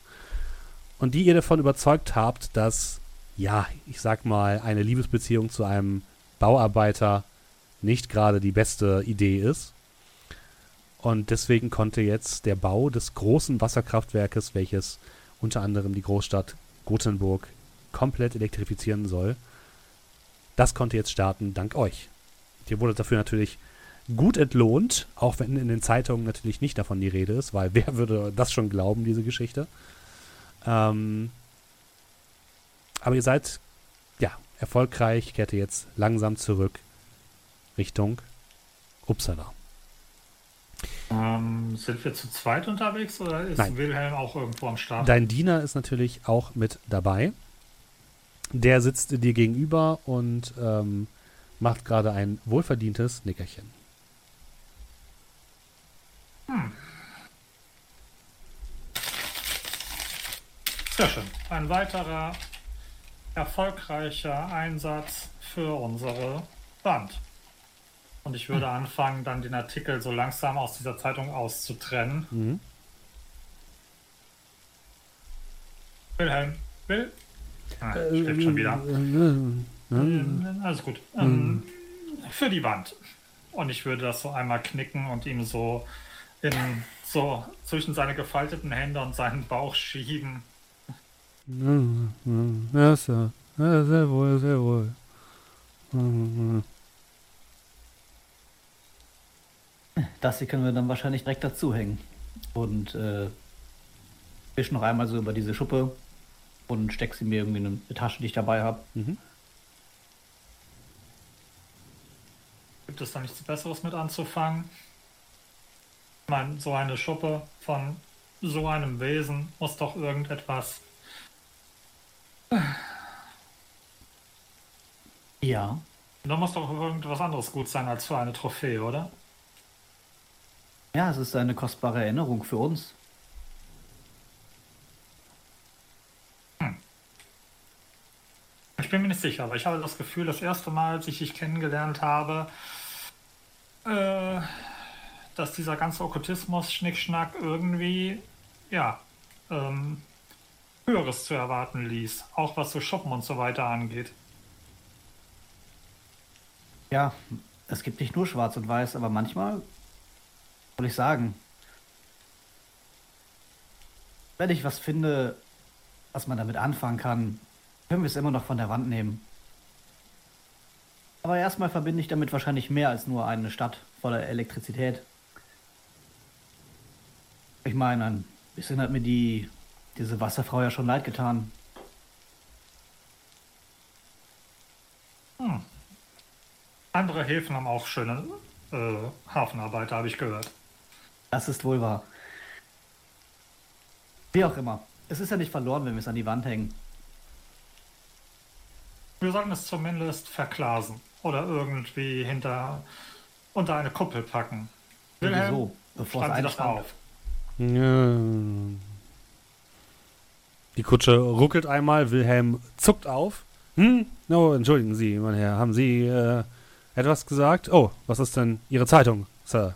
Und die ihr davon überzeugt habt, dass ja, ich sag mal, eine Liebesbeziehung zu einem Bauarbeiter nicht gerade die beste Idee ist. Und deswegen konnte jetzt der Bau des großen Wasserkraftwerkes, welches unter anderem die Großstadt Gothenburg komplett elektrifizieren soll, das konnte jetzt starten dank euch. Ihr wurdet dafür natürlich gut entlohnt, auch wenn in den Zeitungen natürlich nicht davon die Rede ist, weil [LAUGHS] wer würde das schon glauben, diese Geschichte? Ähm, Aber ihr seid, ja, erfolgreich, kehrt ihr jetzt langsam zurück Richtung Uppsala. Ähm, sind wir zu zweit unterwegs oder ist Nein. Wilhelm auch irgendwo am Start? Dein Diener ist natürlich auch mit dabei. Der sitzt dir gegenüber und ähm, macht gerade ein wohlverdientes Nickerchen. Sehr schön. Ein weiterer erfolgreicher Einsatz für unsere Band. Und ich würde anfangen, dann den Artikel so langsam aus dieser Zeitung auszutrennen. Mhm. Wilhelm, Will? Ah, schläft schon wieder. Äh, Ähm, Alles gut. Ähm, für die Wand. Und ich würde das so einmal knicken und ihm so in so zwischen seine gefalteten Hände und seinen Bauch schieben. Ja, so. Ja, sehr wohl, sehr wohl. Mhm. Das hier können wir dann wahrscheinlich direkt dazu hängen. Und äh, wisch noch einmal so über diese Schuppe und steck sie mir irgendwie in eine Tasche, die ich dabei habe. Mhm. Gibt es da nichts Besseres mit anzufangen? Ich meine, so eine Schuppe von so einem Wesen muss doch irgendetwas. Ja. Da muss doch irgendwas anderes gut sein als für eine Trophäe, oder? Ja, es ist eine kostbare Erinnerung für uns. Ich bin mir nicht sicher, aber ich habe das Gefühl, das erste Mal, als ich dich kennengelernt habe, äh, dass dieser ganze Okkultismus, Schnickschnack irgendwie, ja, ähm, Höheres zu erwarten ließ. Auch was so Schuppen und so weiter angeht. Ja, es gibt nicht nur schwarz und weiß, aber manchmal, soll ich sagen, wenn ich was finde, was man damit anfangen kann, können wir es immer noch von der Wand nehmen. Aber erstmal verbinde ich damit wahrscheinlich mehr als nur eine Stadt voller Elektrizität. Ich meine, ein bisschen hat mir die, diese Wasserfrau ja schon leid getan. Andere Häfen haben auch schöne äh, Hafenarbeiter, habe ich gehört. Das ist wohl wahr. Wie auch immer. Es ist ja nicht verloren, wenn wir es an die Wand hängen. Wir sollten es zumindest verklasen oder irgendwie hinter unter eine Kuppel packen. Sowieso, bevor es das auf. Ja. Die Kutsche ruckelt einmal, Wilhelm zuckt auf. Hm? Oh, entschuldigen Sie, mein Herr, haben Sie äh, etwas gesagt? Oh, was ist denn Ihre Zeitung, Sir?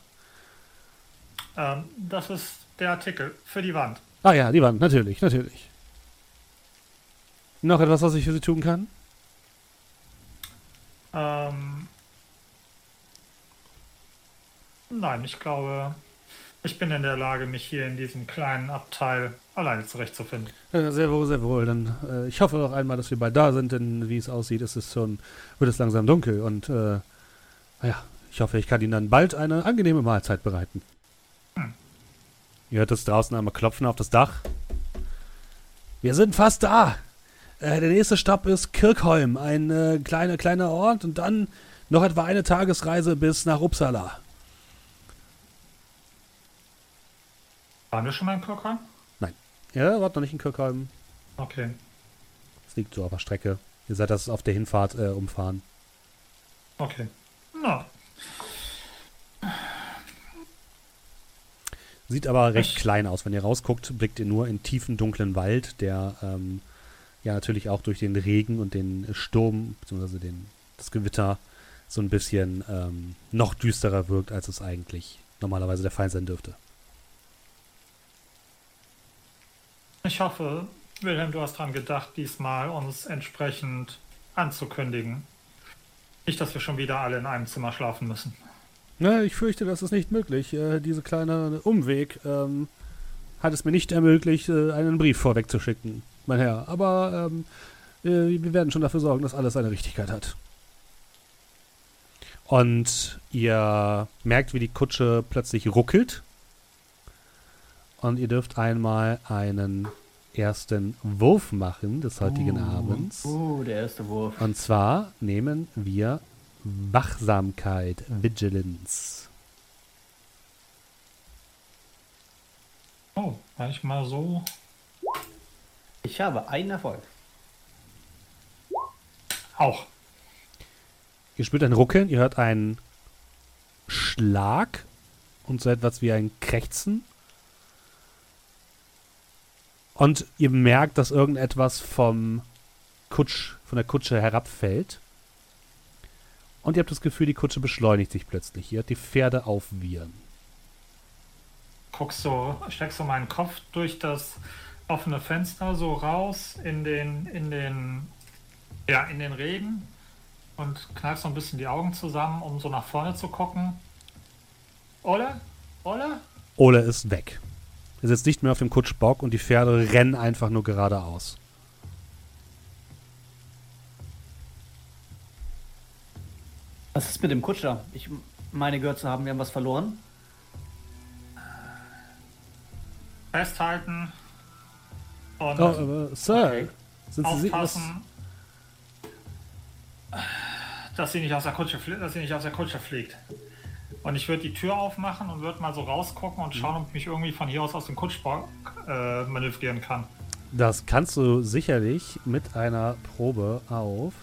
Ähm, das ist der Artikel für die Wand. Ah ja, die Wand, natürlich, natürlich. Noch etwas, was ich für Sie tun kann? Ähm, nein, ich glaube, ich bin in der Lage, mich hier in diesem kleinen Abteil alleine zurechtzufinden. Äh, sehr wohl, sehr wohl. Dann, äh, ich hoffe noch einmal, dass wir bald da sind, denn wie es aussieht, ist es schon, wird es langsam dunkel und äh, ja, ich hoffe, ich kann Ihnen dann bald eine angenehme Mahlzeit bereiten. Ihr hört es draußen einmal klopfen auf das Dach. Wir sind fast da. Äh, der nächste Stopp ist Kirchholm, ein äh, kleiner, kleiner Ort und dann noch etwa eine Tagesreise bis nach Uppsala. Waren wir schon mal in Kirchheim? Ja, wart noch nicht in Kirchholm. Okay. Es liegt so auf der Strecke. Ihr seid das auf der Hinfahrt äh, umfahren. Okay. Na, Sieht aber recht Ich- klein aus. Wenn ihr rausguckt, blickt ihr nur in tiefen, dunklen Wald, der ähm, ja natürlich auch durch den Regen und den Sturm, beziehungsweise den, das Gewitter, so ein bisschen ähm, noch düsterer wirkt, als es eigentlich normalerweise der Fall sein dürfte. ich hoffe, Wilhelm, du hast dran gedacht, diesmal uns entsprechend anzukündigen. Nicht, dass wir schon wieder alle in einem Zimmer schlafen müssen. Na, ich fürchte, das ist nicht möglich. Äh, dieser kleine Umweg ähm, hat es mir nicht ermöglicht, äh, einen Brief vorwegzuschicken, mein Herr. Aber ähm, äh, wir werden schon dafür sorgen, dass alles seine Richtigkeit hat. Und ihr merkt, wie die Kutsche plötzlich ruckelt. Und ihr dürft einmal einen ersten Wurf machen des heutigen Uh, Abends. Uh, der erste Wurf. Und zwar nehmen wir Wachsamkeit, Vigilance. Oh, war ich mal so. Ich habe einen Erfolg. Auch. Ihr spürt ein Ruckeln, ihr hört einen Schlag und so etwas wie ein Krächzen. Und ihr merkt, dass irgendetwas vom Kutsch, von der Kutsche herabfällt. Und ihr habt das Gefühl, die Kutsche beschleunigt sich plötzlich. Ihr hört die Pferde aufwiehern. Guckst so, steckst so meinen Kopf durch das offene Fenster so raus in den, in den, ja, in den Regen und kneifst so ein bisschen die Augen zusammen, um so nach vorne zu gucken. Ole? Ole? Ole ist weg. Er sitzt nicht mehr auf dem Kutschbock und die Pferde rennen einfach nur geradeaus. Was ist mit dem Kutscher? Ich meine gehört zu haben, wir haben was verloren. Festhalten. Und Oh, aber Sir, Okay. sind Sie, was, aufpassen, dass sie nicht aus der Kutsche, dass sie nicht aus der Kutsche fliegt. Und ich würde die Tür aufmachen und würde mal so rausgucken und schauen, ob ich mich irgendwie von hier aus aus dem Kutschbock äh, manövrieren kann. Das kannst du sicherlich mit einer Probe auf.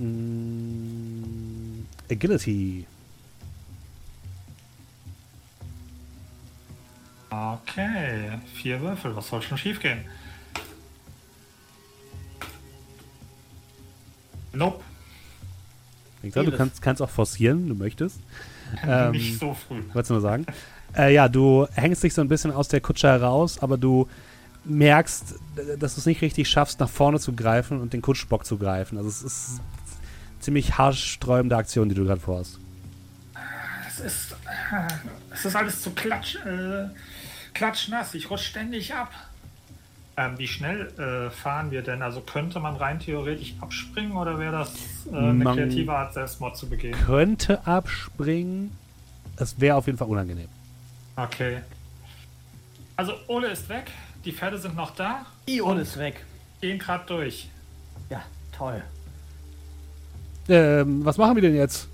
Mm, Agility. Okay, vier Würfel, was soll schon schief gehen? Nope, Ich glaube, du kannst, kannst auch forcieren, du möchtest. [LAUGHS] Ähm, nicht so früh. Wolltest du nur sagen? [LAUGHS] Äh, ja, du hängst dich so ein bisschen aus der Kutsche heraus, aber du merkst, dass du es nicht richtig schaffst, nach vorne zu greifen und den Kutschbock zu greifen. Also es ist ziemlich haarsträubende Aktion, die du gerade vorhast. Es ist, äh, es ist alles zu klatsch, äh, klatschnass. Ich rutsch ständig ab. Ähm, wie schnell äh, fahren wir denn? Also könnte man rein theoretisch abspringen oder wäre das äh, eine Man- kreative Art, Selbstmord zu begehen? Könnte abspringen. Es wäre auf jeden Fall unangenehm. Okay. Also Ole ist weg, die Pferde sind noch da, Ion ist weg. gehen gerade durch. Ja, toll. Ähm, was machen wir denn jetzt?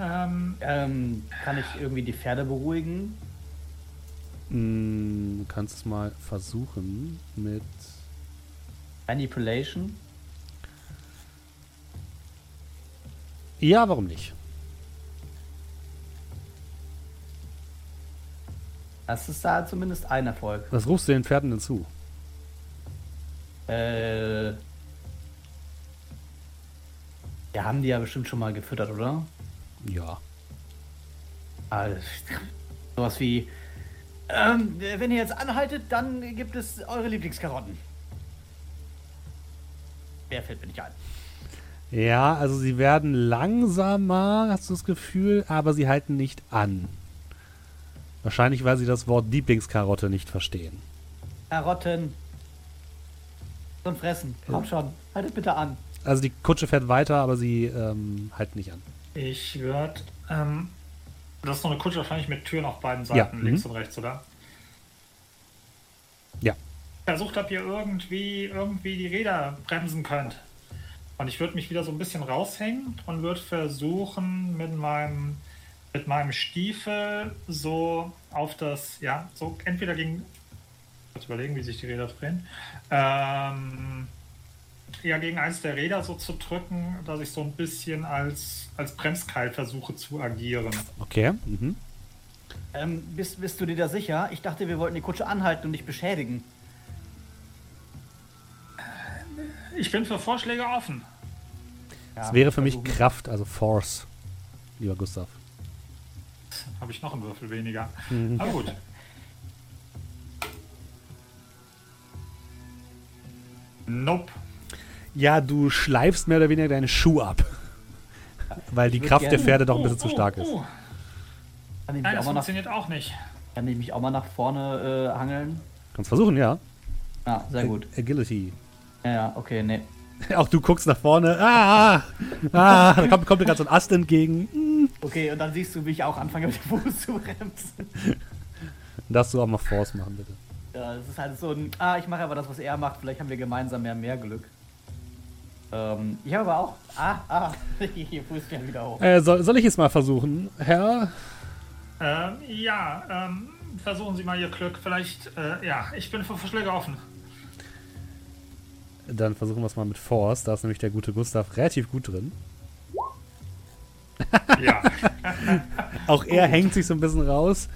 Ähm, Ähm, kann ich irgendwie die Pferde beruhigen? Hm, du kannst es mal versuchen mit. Manipulation? Ja, warum nicht? Das ist da zumindest ein Erfolg. Was rufst du den Pferden denn zu? Äh. Wir haben die ja bestimmt schon mal gefüttert, oder? Ja. Also, [LAUGHS] sowas wie. Ähm, wenn ihr jetzt anhaltet, dann gibt es eure Lieblingskarotten. Wer fällt mir nicht ein? Ja, also sie werden langsamer, hast du das Gefühl, aber sie halten nicht an. Wahrscheinlich, weil sie das Wort Lieblingskarotte nicht verstehen. Karotten. Und fressen. Komm schon. Haltet bitte an. Also die Kutsche fährt weiter, aber sie ähm, halten nicht an. ich würde. Ähm, das ist so eine Kutsche wahrscheinlich mit Türen auf beiden Seiten, Ja, links mhm. und rechts, oder? Ja. Versucht, ob ihr irgendwie, irgendwie die Räder bremsen könnt. Und ich würde mich wieder so ein bisschen raushängen und würde versuchen, mit meinem, mit meinem Stiefel so auf das, ja, so entweder gegen. Kurz überlegen, wie sich die Räder drehen. Ähm, ja, gegen eins der Räder so zu drücken, dass ich so ein bisschen als, als Bremskeil versuche zu agieren. Okay. Mhm. Ähm, bist, bist du dir da sicher? Ich dachte, wir wollten die Kutsche anhalten und nicht beschädigen. Ich bin für Vorschläge offen. Das wäre für mich. Kraft, also Force, lieber Gustav. Habe ich noch einen Würfel weniger. Mhm. Aber gut. [LAUGHS] Nope. Ja, du schleifst mehr oder weniger deinen Schuh ab. [LAUGHS] Weil die Kraft der Pferde doch ein Oh, bisschen zu oh, stark ist. oh. Kann ich Nein, mich, auch das mal nach, funktioniert auch nicht. kann ich mich auch mal nach vorne äh, hangeln? Kannst versuchen, ja. Ja, sehr gut. Agility. Ja, ja, okay, nee. [LAUGHS] Auch du guckst nach vorne. Ah, ah, da kommt, kommt dir gerade so ein Ast entgegen. Hm. Okay, und dann siehst du, wie ich auch anfange, mit dem Fuß zu bremsen. [LAUGHS] Darfst du auch mal Force machen, bitte. Ja, es ist halt so ein, ah, ich mache aber das, was er macht, vielleicht haben wir gemeinsam mehr, mehr Glück. Ähm, ich habe aber auch, ah, ah, [LAUGHS] hier fußt ja wieder hoch. Äh, soll, soll ich es mal versuchen, Herr? Ähm, ja, ähm, versuchen Sie mal Ihr Glück. Vielleicht, äh, ja, ich bin für Vorschläge offen. Dann versuchen wir es mal mit Force. Da ist nämlich der gute Gustav relativ gut drin. Ja. [LAUGHS] Auch er hängt sich so ein bisschen raus.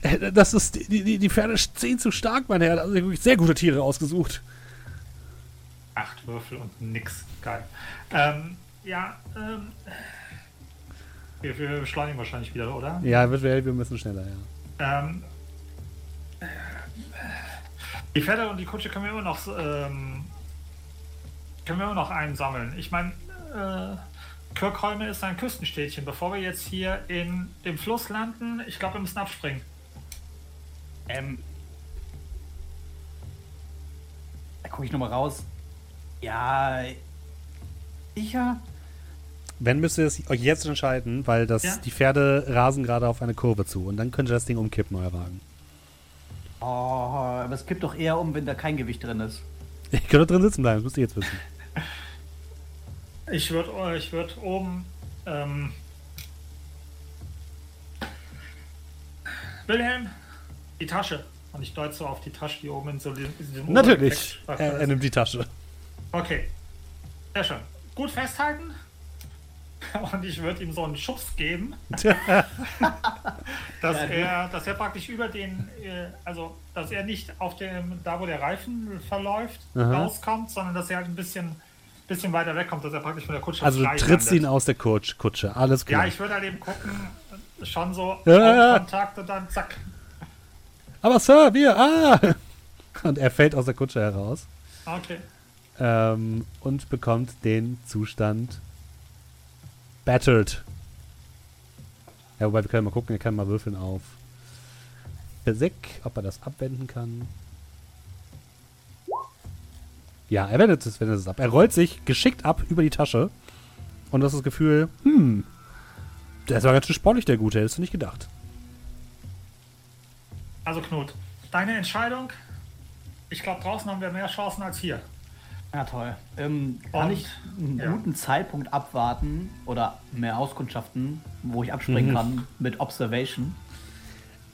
Äh, Das ist, die, die, die Pferde ziehen zu stark, mein Herr. Da haben Sie wirklich sehr gute Tiere ausgesucht. Acht Würfel und nix. Geil. Ähm, ja, ähm. Wir, wir beschleunigen wahrscheinlich wieder, oder? Ja, wird wir müssen schneller, ja. Ähm, die Pferde und die Kutsche können wir immer noch ähm, können wir immer noch einsammeln. Ich meine, äh, Kirkholme ist ein Küstenstädtchen. Bevor wir jetzt hier in dem Fluss landen, ich glaube, wir müssen abspringen. Ähm. Da gucke ich nochmal raus. Ja. Sicher? Wenn müsst ihr es euch jetzt entscheiden, weil das, Ja. die Pferde rasen gerade auf eine Kurve zu und dann könnte das Ding umkippen, euer Wagen. Oh, aber es kippt doch eher um, wenn da kein Gewicht drin ist. [LAUGHS] Ihr könnt drin sitzen bleiben, das müsst ihr jetzt wissen. Ich würde ich würd oben. Ähm, Wilhelm, die Tasche. Und ich deute so auf die Tasche, die oben in so diesem Natürlich. Er, er nimmt die Tasche. Okay. Sehr schön. Gut festhalten. [LAUGHS] Und ich würde ihm so einen Schubs geben, [LAUGHS] dass er, dass er praktisch über den, äh, also dass er nicht auf dem, da wo der Reifen verläuft, Aha. rauskommt, sondern dass er halt ein bisschen, bisschen weiter wegkommt, dass er praktisch von der Kutsche Also du trittst ihn aus der Kutsch, Kutsche. Alles klar. Ja, ich würde halt eben gucken, schon so ja. Kontakt und dann zack. Aber Sir, wir, ah! [LAUGHS] Und er fällt aus der Kutsche heraus Okay. Ähm, und bekommt den Zustand battered. Ja, wobei wir können mal gucken, er kann mal würfeln auf Physik, ob er das abwenden kann. Ja, er wendet es, wendet es ab. Er rollt sich geschickt ab über die Tasche und du hast das Gefühl, hm, ist aber ganz schön sportlich, der Gute, hättest du nicht gedacht. Also Knut, deine Entscheidung. Ich glaube, draußen haben wir mehr Chancen als hier. Ja, toll. Ähm, kann Und, ich einen ja. guten Zeitpunkt abwarten oder mehr Auskundschaften, wo ich abspringen Mhm. kann mit Observation?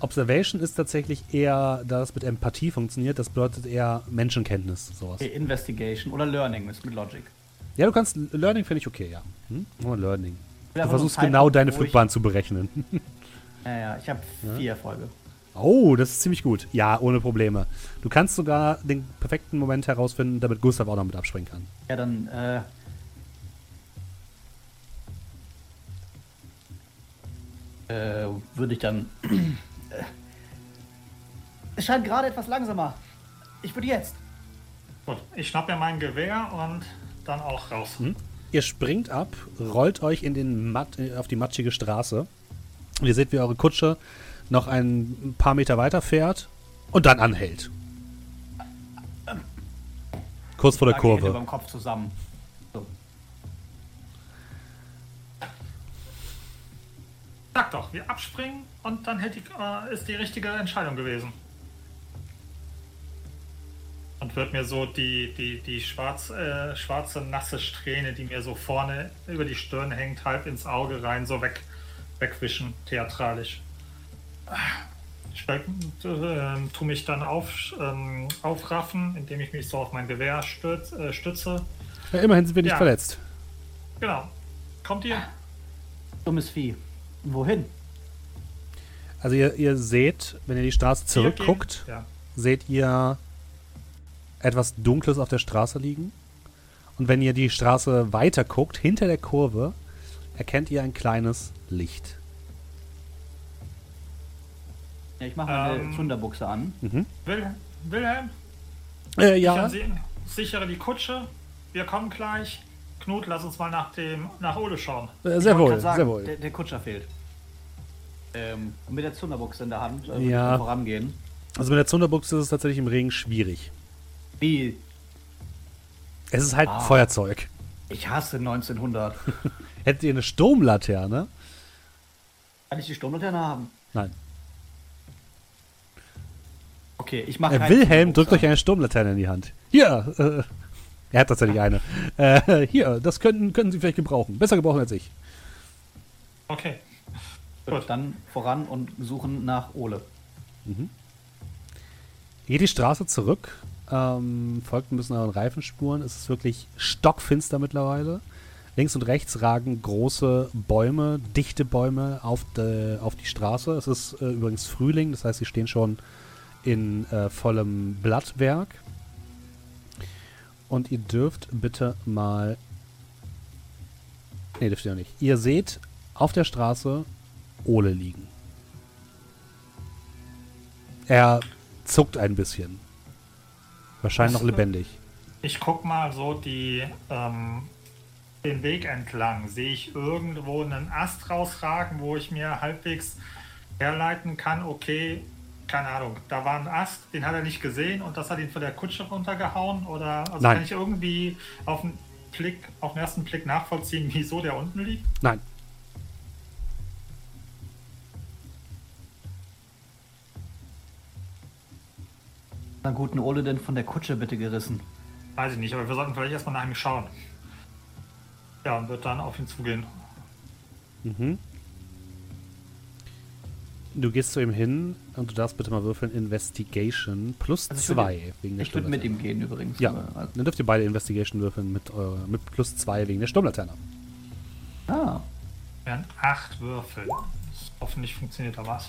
Observation ist tatsächlich eher, da es mit Empathie funktioniert, das bedeutet eher Menschenkenntnis, sowas. Okay, Investigation oder Learning ist mit Logic. Ja, du kannst, Learning finde ich okay, ja. Hm? Nur Learning. Du so versuchst genau deine Flugbahn zu berechnen. [LAUGHS] Ja, ja, ich habe vier Erfolge. Oh, das ist ziemlich gut. Ja, ohne Probleme. Du kannst sogar den perfekten Moment herausfinden, damit Gustav auch noch mit abspringen kann. Ja, dann, äh. Äh, würde ich dann. Äh, es scheint gerade etwas langsamer. Ich würde jetzt. Gut, ich schnapp mir mein Gewehr und dann auch raus. Ihr springt ab, rollt euch in den Matt, äh, auf die matschige Straße. Und ihr seht, wie eure Kutsche noch ein paar Meter weiter fährt und dann anhält. Kurz vor der Kurve. beim Kopf zusammen. So. Sag doch, wir abspringen und dann hätte ich, äh, ist die richtige Entscheidung gewesen. Und wird mir so die, die, die schwarz, äh, schwarze, nasse Strähne, die mir so vorne über die Stirn hängt, halb ins Auge rein, so weg, wegwischen, theatralisch. Ich äh, tu mich dann auf, ähm, aufraffen, indem ich mich so auf mein Gewehr stütz, äh, stütze. Ja, immerhin sind wir nicht Ja. verletzt. Genau. Kommt ihr? Dummes Vieh. Wohin? Also ihr, ihr seht, wenn ihr die Straße zurückguckt, Ja. seht ihr etwas Dunkles auf der Straße liegen. Und wenn ihr die Straße weiter guckt, hinter der Kurve, erkennt ihr ein kleines Licht. Ja, ich mache meine Ähm. Thunderbuchse an. Mhm. Wil Wilhelm, Äh, ich ja. sehen, sichere die Kutsche. Wir kommen gleich. Knut, lass uns mal nach dem nach Ole schauen. Äh, sehr wohl, sagen, sehr wohl. Der, der Kutscher fehlt. Ähm, mit der Thunderbuchse in der Hand äh, Ja. vorangehen. Also mit der Zunderbuchse ist es tatsächlich im Regen schwierig. Wie? Es ist halt Ah. Feuerzeug. Ich hasse 1900. [LAUGHS] Hättet ihr eine Sturmlaterne? Kann ich die Sturmlaterne haben? Nein. Okay, ich mache Äh, Wilhelm drückt euch eine Sturmlaterne in die Hand. Hier, äh, er hat tatsächlich eine. Äh, hier, das können, können Sie vielleicht gebrauchen. Besser gebrauchen als ich. Okay. Gut, dann voran und suchen nach Ole. Geht die Straße zurück, ähm, folgt ein bisschen euren Reifenspuren. Es ist wirklich stockfinster mittlerweile. Links und rechts ragen große Bäume, dichte Bäume auf, de, auf die Straße. Es ist äh, übrigens Frühling, das heißt, sie stehen schon in äh, vollem Blattwerk. Und ihr dürft bitte mal. Ne, dürft ihr noch nicht. Ihr seht auf der Straße Ole liegen. Er zuckt ein bisschen. Wahrscheinlich noch lebendig. Ich guck mal so die, ähm, den Weg entlang. Sehe ich irgendwo einen Ast rausragen, wo ich mir halbwegs herleiten kann, okay, keine Ahnung, da war ein Ast, den hat er nicht gesehen und das hat ihn von der Kutsche runtergehauen? Oder also Nein. kann ich irgendwie auf den Blick, auf den ersten Blick nachvollziehen, wieso der unten liegt? Nein. Na guten Ole denn von der Kutsche bitte gerissen? Weiß ich nicht, aber wir sollten vielleicht erstmal nach ihm schauen. Ja, und wird dann auf ihn zugehen. Mhm. Du gehst zu ihm hin und du darfst bitte mal würfeln Investigation plus Also zwei wegen der Ich würde mit ihm gehen übrigens. Ja, also- dann dürft ihr beide Investigation würfeln mit, eurer- mit plus zwei wegen der Sturmlaterne. Ah, Wären acht Würfel. Hoffentlich funktioniert da was.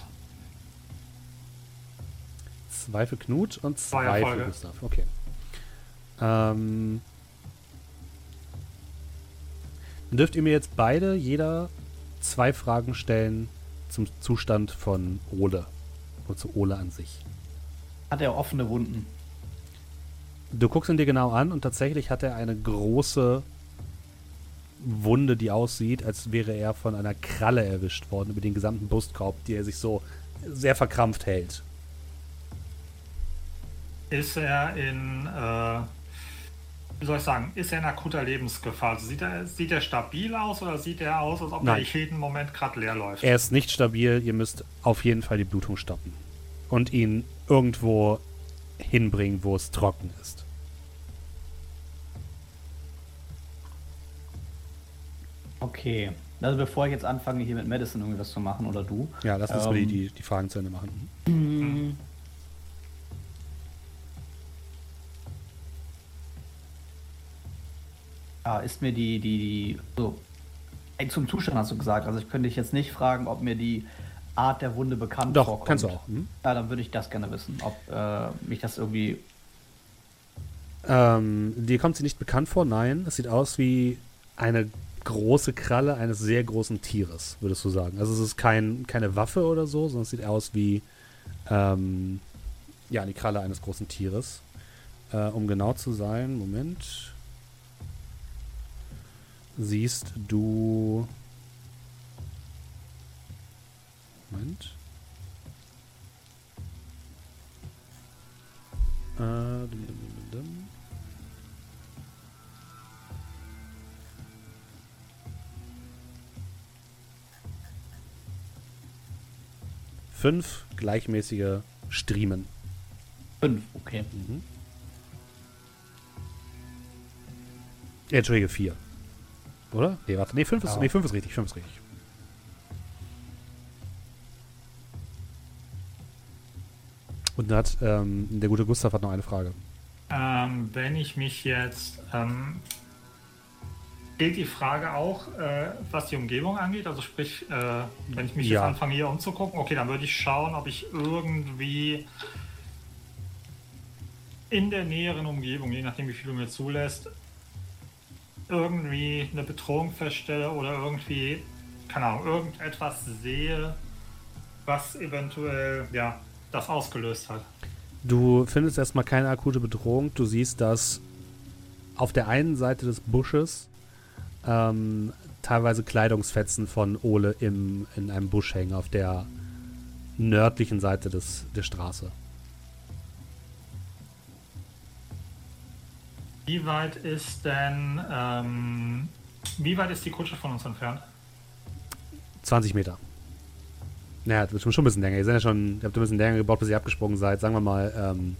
Zwei für Knut und Zwei zwei für. Gustav. Okay. Ähm, dann dürft ihr mir jetzt beide jeder zwei Fragen stellen zum Zustand von Ole. Und zu Ole an sich. hat er offene Wunden? Du guckst ihn dir genau an und tatsächlich hat er eine große Wunde, die aussieht, als wäre er von einer Kralle erwischt worden über den gesamten Brustkorb, die er sich so sehr verkrampft hält. Ist er in, äh, wie soll ich sagen, ist er in akuter Lebensgefahr? Also sieht, er, sieht er stabil aus oder sieht er aus, als ob Nein. er jeden Moment gerade leer läuft? Er ist nicht stabil, ihr müsst auf jeden Fall die Blutung stoppen. Und ihn irgendwo hinbringen, wo es trocken ist. Okay. Also bevor ich jetzt anfange, hier mit Medicine irgendwie was zu machen oder du. Ja, lass uns mal die, Ähm. die, die Fragen zu Ende machen. Ja, ist mir die, die, die, so, zum Zustand hast du gesagt. Also ich könnte dich jetzt nicht fragen, ob mir die Art der Wunde bekannt Doch, vorkommt. kannst du auch. Hm? Ja, dann würde ich das gerne wissen, ob äh, mich das irgendwie. Ähm, dir kommt sie nicht bekannt vor? Nein. Es sieht aus wie eine große Kralle eines sehr großen Tieres, würdest du sagen. Also es ist kein, keine Waffe oder so, sondern es sieht aus wie ähm, ja, die Kralle eines großen Tieres. Äh, um genau zu sein, Moment. Siehst du. Moment. Äh, dum, dum, dum, dum, dum. Fünf gleichmäßige Striemen. Fünf, okay. Äh, Entschuldige, vier. Oder? Nee, warte. Nee, fünf ist, Ja. nee, fünf ist richtig. Fünf ist richtig. Und dann hat ähm, der gute Gustav hat noch eine Frage. Ähm, wenn ich mich jetzt. Ähm, gilt die Frage auch, äh, was die Umgebung angeht? Also sprich, äh, wenn ich mich Ja. jetzt anfange hier umzugucken, okay, dann würde ich schauen, ob ich irgendwie in der näheren Umgebung, je nachdem wie viel du mir zulässt, irgendwie eine Bedrohung feststelle oder irgendwie, keine Ahnung, irgendetwas sehe, was eventuell ja das ausgelöst hat. Du findest erstmal keine akute Bedrohung. Du siehst, dass auf der einen Seite des Busches ähm, teilweise Kleidungsfetzen von Ole im, in einem Busch hängen, auf der nördlichen Seite des, der Straße. Wie weit ist denn, ähm, wie weit ist die Kutsche von uns entfernt? 20 Meter. Naja, das wird schon ein bisschen länger. Ihr seid ja schon, ihr habt ein bisschen länger gebaut, bis ihr abgesprungen seid. Sagen wir mal ähm,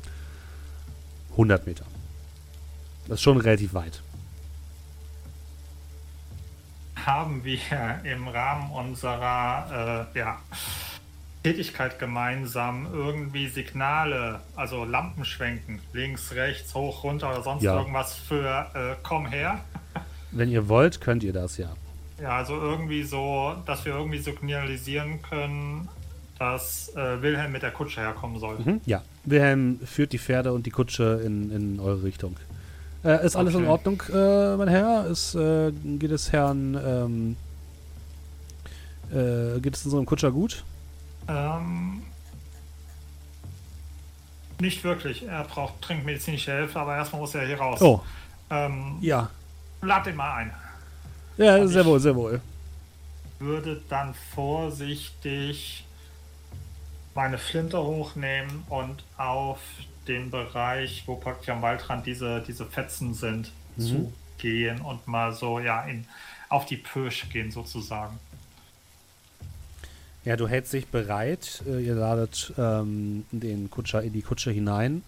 100 Meter. Das ist schon relativ weit. Haben wir im Rahmen unserer äh, ja, Tätigkeit gemeinsam irgendwie Signale, also Lampen schwenken, links, rechts, hoch, runter oder sonst Ja. irgendwas für äh, komm her? Wenn ihr wollt, könnt ihr das ja. Ja, also irgendwie so, dass wir irgendwie signalisieren können, dass äh, Wilhelm mit der Kutsche herkommen soll. Mhm. Ja. Wilhelm führt die Pferde und die Kutsche in, in eure Richtung. Äh, ist alles in Okay. Ordnung, äh, mein Herr? Ist, äh, geht es Herrn, ähm, äh, geht es unserem Kutscher gut? Ähm, nicht wirklich. Er braucht dringend medizinische Hilfe, aber erstmal muss er hier raus. Oh, Ähm, ja. Lad ihn mal ein. Ja, Und sehr wohl, sehr wohl. Würde dann vorsichtig meine Flinte hochnehmen und auf den Bereich, wo praktisch am Waldrand diese, diese Fetzen sind, Mhm. zugehen und mal so, ja, in, auf die Pirsch gehen sozusagen. Ja, du hältst dich bereit. Äh, ihr ladet ähm, den Kutscher in die Kutsche hinein.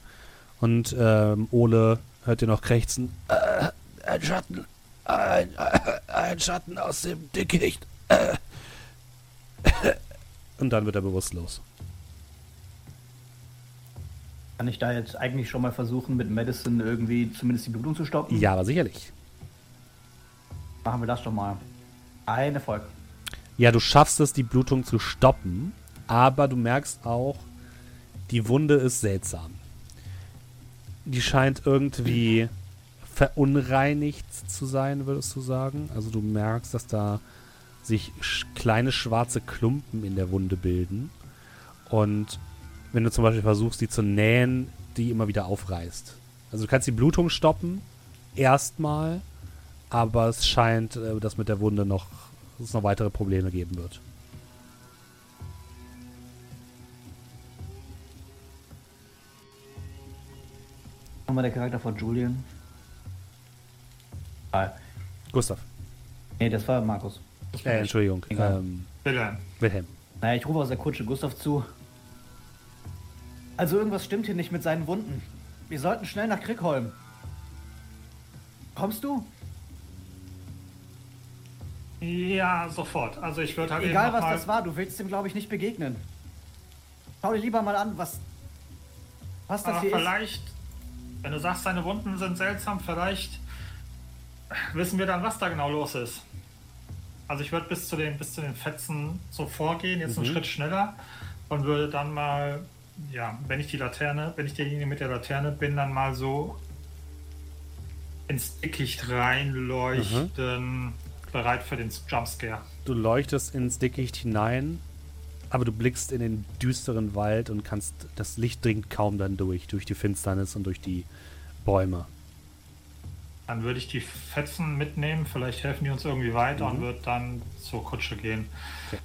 Und ähm, Ole hört ihr noch krächzen. Äh, ein Schatten. Ein, äh, ein Schatten aus dem Dickicht. Äh. Und dann wird er bewusstlos. Kann ich da jetzt eigentlich schon mal versuchen, mit Medicine irgendwie zumindest die Blutung zu stoppen? Ja, aber sicherlich. Machen wir das doch mal. Ein Erfolg. Ja, du schaffst es, die Blutung zu stoppen. Aber du merkst auch, die Wunde ist seltsam. Die scheint irgendwie verunreinigt zu sein, würdest du sagen. Also du merkst, dass da sich sch kleine schwarze Klumpen in der Wunde bilden. Und wenn du zum Beispiel versuchst, die zu nähen, die immer wieder aufreißt. Also du kannst die Blutung stoppen, erstmal, aber es scheint, äh, dass mit der Wunde noch, dass es noch weitere Probleme geben wird. Nochmal der Charakter von Julian. Ah, Gustav. nee, das war Markus. Äh, Entschuldigung. Ähm, Wilhelm. Wilhelm. Naja, ich rufe aus der Kutsche Gustav zu. Also irgendwas stimmt hier nicht mit seinen Wunden. Wir sollten schnell nach Kriegholm. Kommst du? Ja, sofort. Also ich würde halt Egal was mal, das war, du willst ihm glaube ich nicht begegnen. Schau dir lieber mal an, was was das Aber hier ist. vielleicht, wenn du sagst, deine Wunden sind seltsam, vielleicht wissen wir dann, was da genau los ist. Also ich würde bis zu den bis zu den Fetzen so vorgehen, jetzt einen Mhm. Schritt schneller und würde dann mal, ja, wenn ich die Laterne, wenn ich derjenige mit der Laterne bin, dann mal so ins Dickicht reinleuchten, bereit für den Jumpscare. Du leuchtest ins Dickicht hinein, aber du blickst in den düsteren Wald und kannst, das Licht dringt kaum dann durch, durch die Finsternis und durch die Bäume. Dann würde ich die Fetzen mitnehmen, vielleicht helfen die uns irgendwie weiter Mhm. und würde dann zur Kutsche gehen. Okay.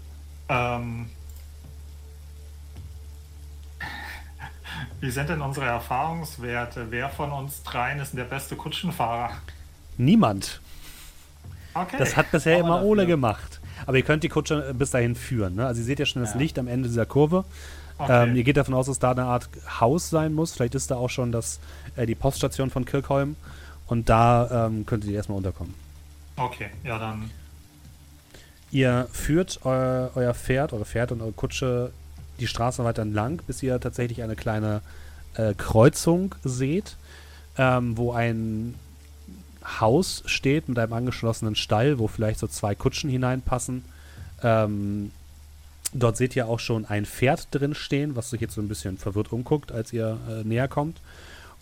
Ähm, [LAUGHS] wie sind denn unsere Erfahrungswerte? Wer von uns dreien ist denn der beste Kutschenfahrer? Niemand. Okay. Das hat bisher Aber immer. Ole gemacht. Aber ihr könnt die Kutsche äh, bis dahin führen. Ne? Also ihr seht ja schon das Ja. Licht am Ende dieser Kurve. okay. Ähm, ihr geht davon aus, dass da eine Art Haus sein muss. Vielleicht ist da auch schon das, äh, die Poststation von Kirkholm. Und da ähm, könntet ihr erstmal unterkommen. okay, ja dann. Ihr führt eu euer Pferd, eure Pferd und eure Kutsche die Straße weiter entlang, bis ihr tatsächlich eine kleine äh, Kreuzung seht, ähm, wo ein Haus steht mit einem angeschlossenen Stall, wo vielleicht so zwei Kutschen hineinpassen. Ähm, dort seht ihr auch schon ein Pferd drin stehen, was sich jetzt so ein bisschen verwirrt umguckt, als ihr äh, näher kommt.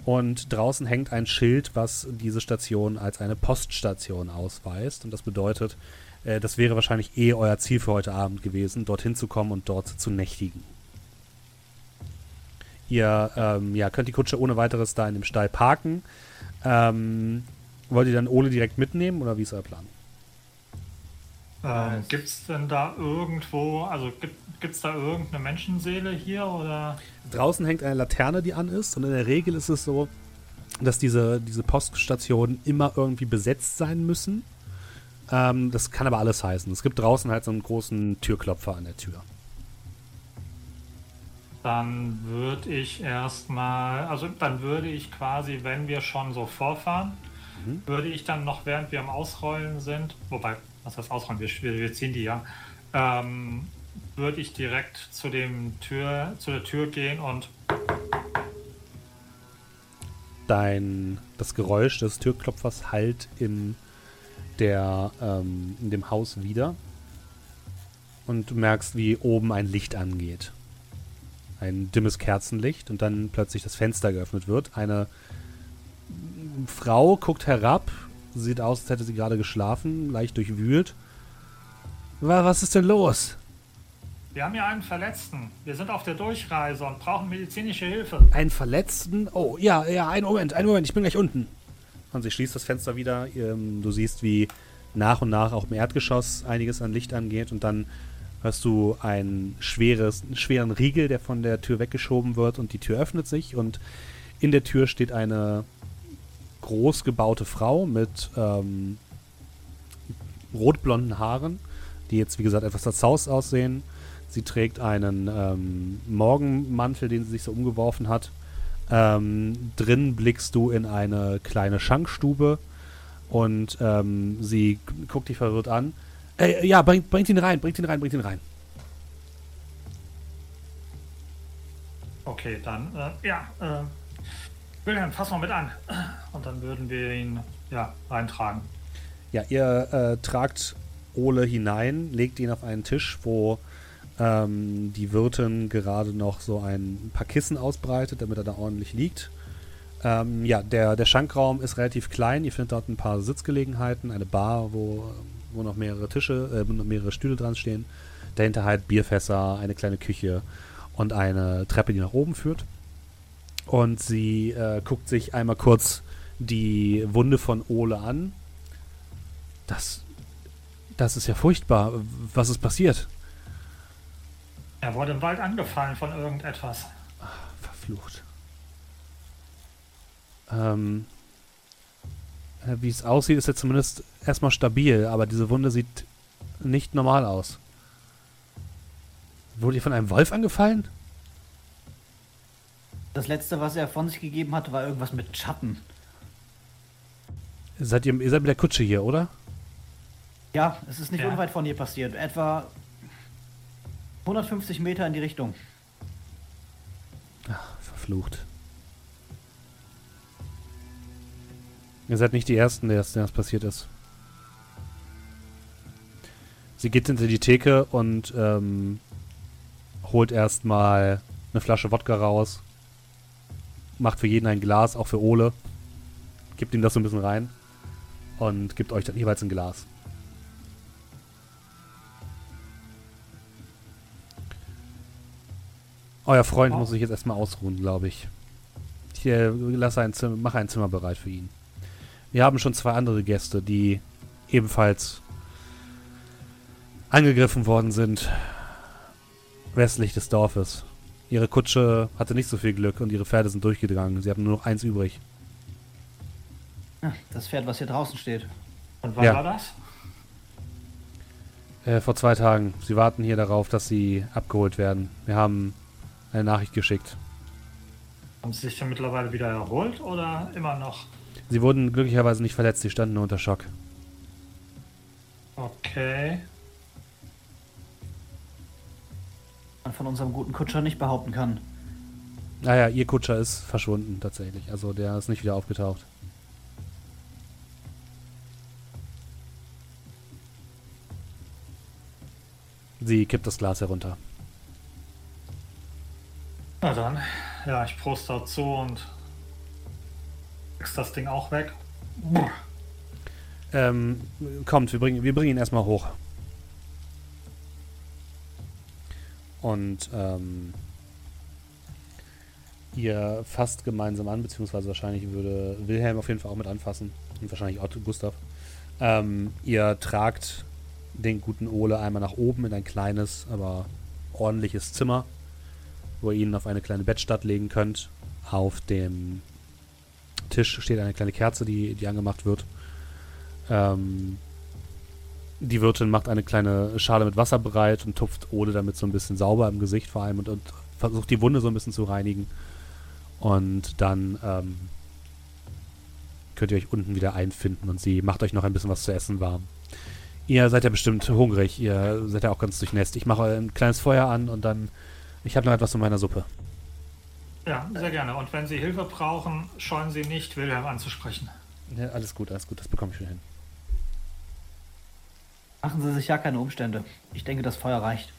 Und draußen hängt ein Schild, was diese Station als eine Poststation ausweist. Und das bedeutet, äh, das wäre wahrscheinlich eh euer Ziel für heute Abend gewesen, dorthin zu kommen und dort zu nächtigen. Ihr ähm, ja, könnt die Kutsche ohne weiteres da in dem Stall parken. Ähm, wollt ihr dann Ole direkt mitnehmen oder wie ist euer Plan? Ähm, gibt es denn da irgendwo, also gibt es da irgendeine Menschenseele hier oder? Draußen hängt eine Laterne, die an ist. Und in der Regel ist es so, dass diese, diese Poststationen immer irgendwie besetzt sein müssen. Ähm, das kann aber alles heißen. Es gibt draußen halt so einen großen Türklopfer an der Tür. dann würde ich erstmal, also dann würde ich quasi, wenn wir schon so vorfahren, mhm. würde ich dann noch, während wir am Ausrollen sind, wobei, was heißt Ausrollen, wir, wir ziehen die ja, ähm, würde ich direkt zu dem Tür, zu der Tür gehen und dein das Geräusch des Türklopfers halt in der ähm, in dem Haus wieder und du merkst, wie oben ein Licht angeht. Ein dimmes Kerzenlicht und dann plötzlich das Fenster geöffnet wird. Eine Frau guckt herab, sieht aus, als hätte sie gerade geschlafen, leicht durchwühlt. Was ist denn los? Wir haben hier einen Verletzten. Wir sind auf der Durchreise und brauchen medizinische Hilfe. Einen Verletzten? Oh, ja, ja, einen Moment, einen Moment, ich bin gleich unten. Und sie schließt das Fenster wieder. Ähm, du siehst, wie nach und nach auch im Erdgeschoss einiges an Licht angeht und dann hörst du ein schweres, einen schweren Riegel, der von der Tür weggeschoben wird und die Tür öffnet sich und in der Tür steht eine groß gebaute Frau mit ähm, rotblonden Haaren, die jetzt wie gesagt etwas zerzaust aussehen Sie trägt einen ähm, Morgenmantel, den sie sich so umgeworfen hat. Ähm, drin blickst du in eine kleine Schankstube und ähm, sie guckt dich verwirrt an. Äh, ja, bringt, bringt ihn rein, bringt ihn rein, bringt ihn rein. Okay, dann, äh, ja, äh, Wilhelm, fass mal mit an. Und dann würden wir ihn, ja, reintragen. Ja, ihr äh, tragt Ole hinein, legt ihn auf einen Tisch, wo ähm, die Wirtin gerade noch so ein paar Kissen ausbreitet, damit er da ordentlich liegt. Ähm, ja, der, der Schankraum ist relativ klein. Ihr findet dort ein paar Sitzgelegenheiten, eine Bar, wo, wo noch mehrere Tische, äh, mehrere Stühle dran stehen. Dahinter halt Bierfässer, eine kleine Küche und eine Treppe, die nach oben führt. Und sie äh, guckt sich einmal kurz die Wunde von Ole an. Das, das ist ja furchtbar. Was ist passiert? Er wurde im Wald angefallen von irgendetwas. Ach, verflucht. Ähm, äh, wie es aussieht, ist er zumindest erstmal stabil, aber diese Wunde sieht nicht normal aus. Wurde ihr von einem Wolf angefallen? Das letzte, was er von sich gegeben hat, war irgendwas mit Schatten. Seid ihr, ihr seid mit der Kutsche hier, oder? Ja, es ist nicht ja. unweit von hier passiert. Etwa 150 Meter in die Richtung. Ach, verflucht. Ihr seid nicht die Ersten, der das passiert ist. Sie geht hinter die Theke und ähm, holt erstmal eine Flasche Wodka raus. Macht für jeden ein Glas, auch für Ole. Gibt ihm das so ein bisschen rein. Und gibt euch dann jeweils ein Glas. Euer Freund oh. muss sich jetzt erstmal ausruhen, glaube ich. Ich äh, lasse ein Zimmer, mache ein Zimmer bereit für ihn. Wir haben schon zwei andere Gäste, die ebenfalls angegriffen worden sind. Westlich des Dorfes. Ihre Kutsche hatte nicht so viel Glück und ihre Pferde sind durchgegangen. Sie haben nur noch eins übrig. Das Pferd, was hier draußen steht. Und wann ja. war das? Äh, vor zwei Tagen. Sie warten hier darauf, dass sie abgeholt werden. Wir haben eine Nachricht geschickt. Haben sie sich dann mittlerweile wieder erholt oder immer noch? Sie wurden glücklicherweise nicht verletzt, sie standen nur unter Schock. Okay. Man von unserem guten Kutscher nicht behaupten kann. Naja, ihr Kutscher ist verschwunden tatsächlich. Also der ist nicht wieder aufgetaucht. Sie kippt das Glas herunter. Na dann, ja, ich prost dazu und ist das Ding auch weg. Ähm, kommt, wir bringen, wir bringen ihn erstmal hoch. Und ähm, ihr fasst gemeinsam an, beziehungsweise wahrscheinlich würde Wilhelm auf jeden Fall auch mit anfassen. Und wahrscheinlich Otto Gustav. Ähm, ihr tragt den guten Ole einmal nach oben in ein kleines, aber ordentliches Zimmer wo ihr ihn auf eine kleine Bettstatt legen könnt. Auf dem Tisch steht eine kleine Kerze, die, die angemacht wird. Ähm, die Wirtin macht eine kleine Schale mit Wasser bereit und tupft Ode damit so ein bisschen sauber im Gesicht vor allem und, und versucht die Wunde so ein bisschen zu reinigen. Und dann ähm, könnt ihr euch unten wieder einfinden und sie macht euch noch ein bisschen was zu essen warm. Ihr seid ja bestimmt hungrig, ihr seid ja auch ganz durchnässt. Ich mache ein kleines Feuer an und dann. Ich habe noch etwas in meiner Suppe. Ja, sehr gerne. Und wenn Sie Hilfe brauchen, scheuen Sie nicht, Wilhelm anzusprechen. Ja, alles gut, alles gut, das bekomme ich schon hin. Machen Sie sich ja keine Umstände. Ich denke, das Feuer reicht.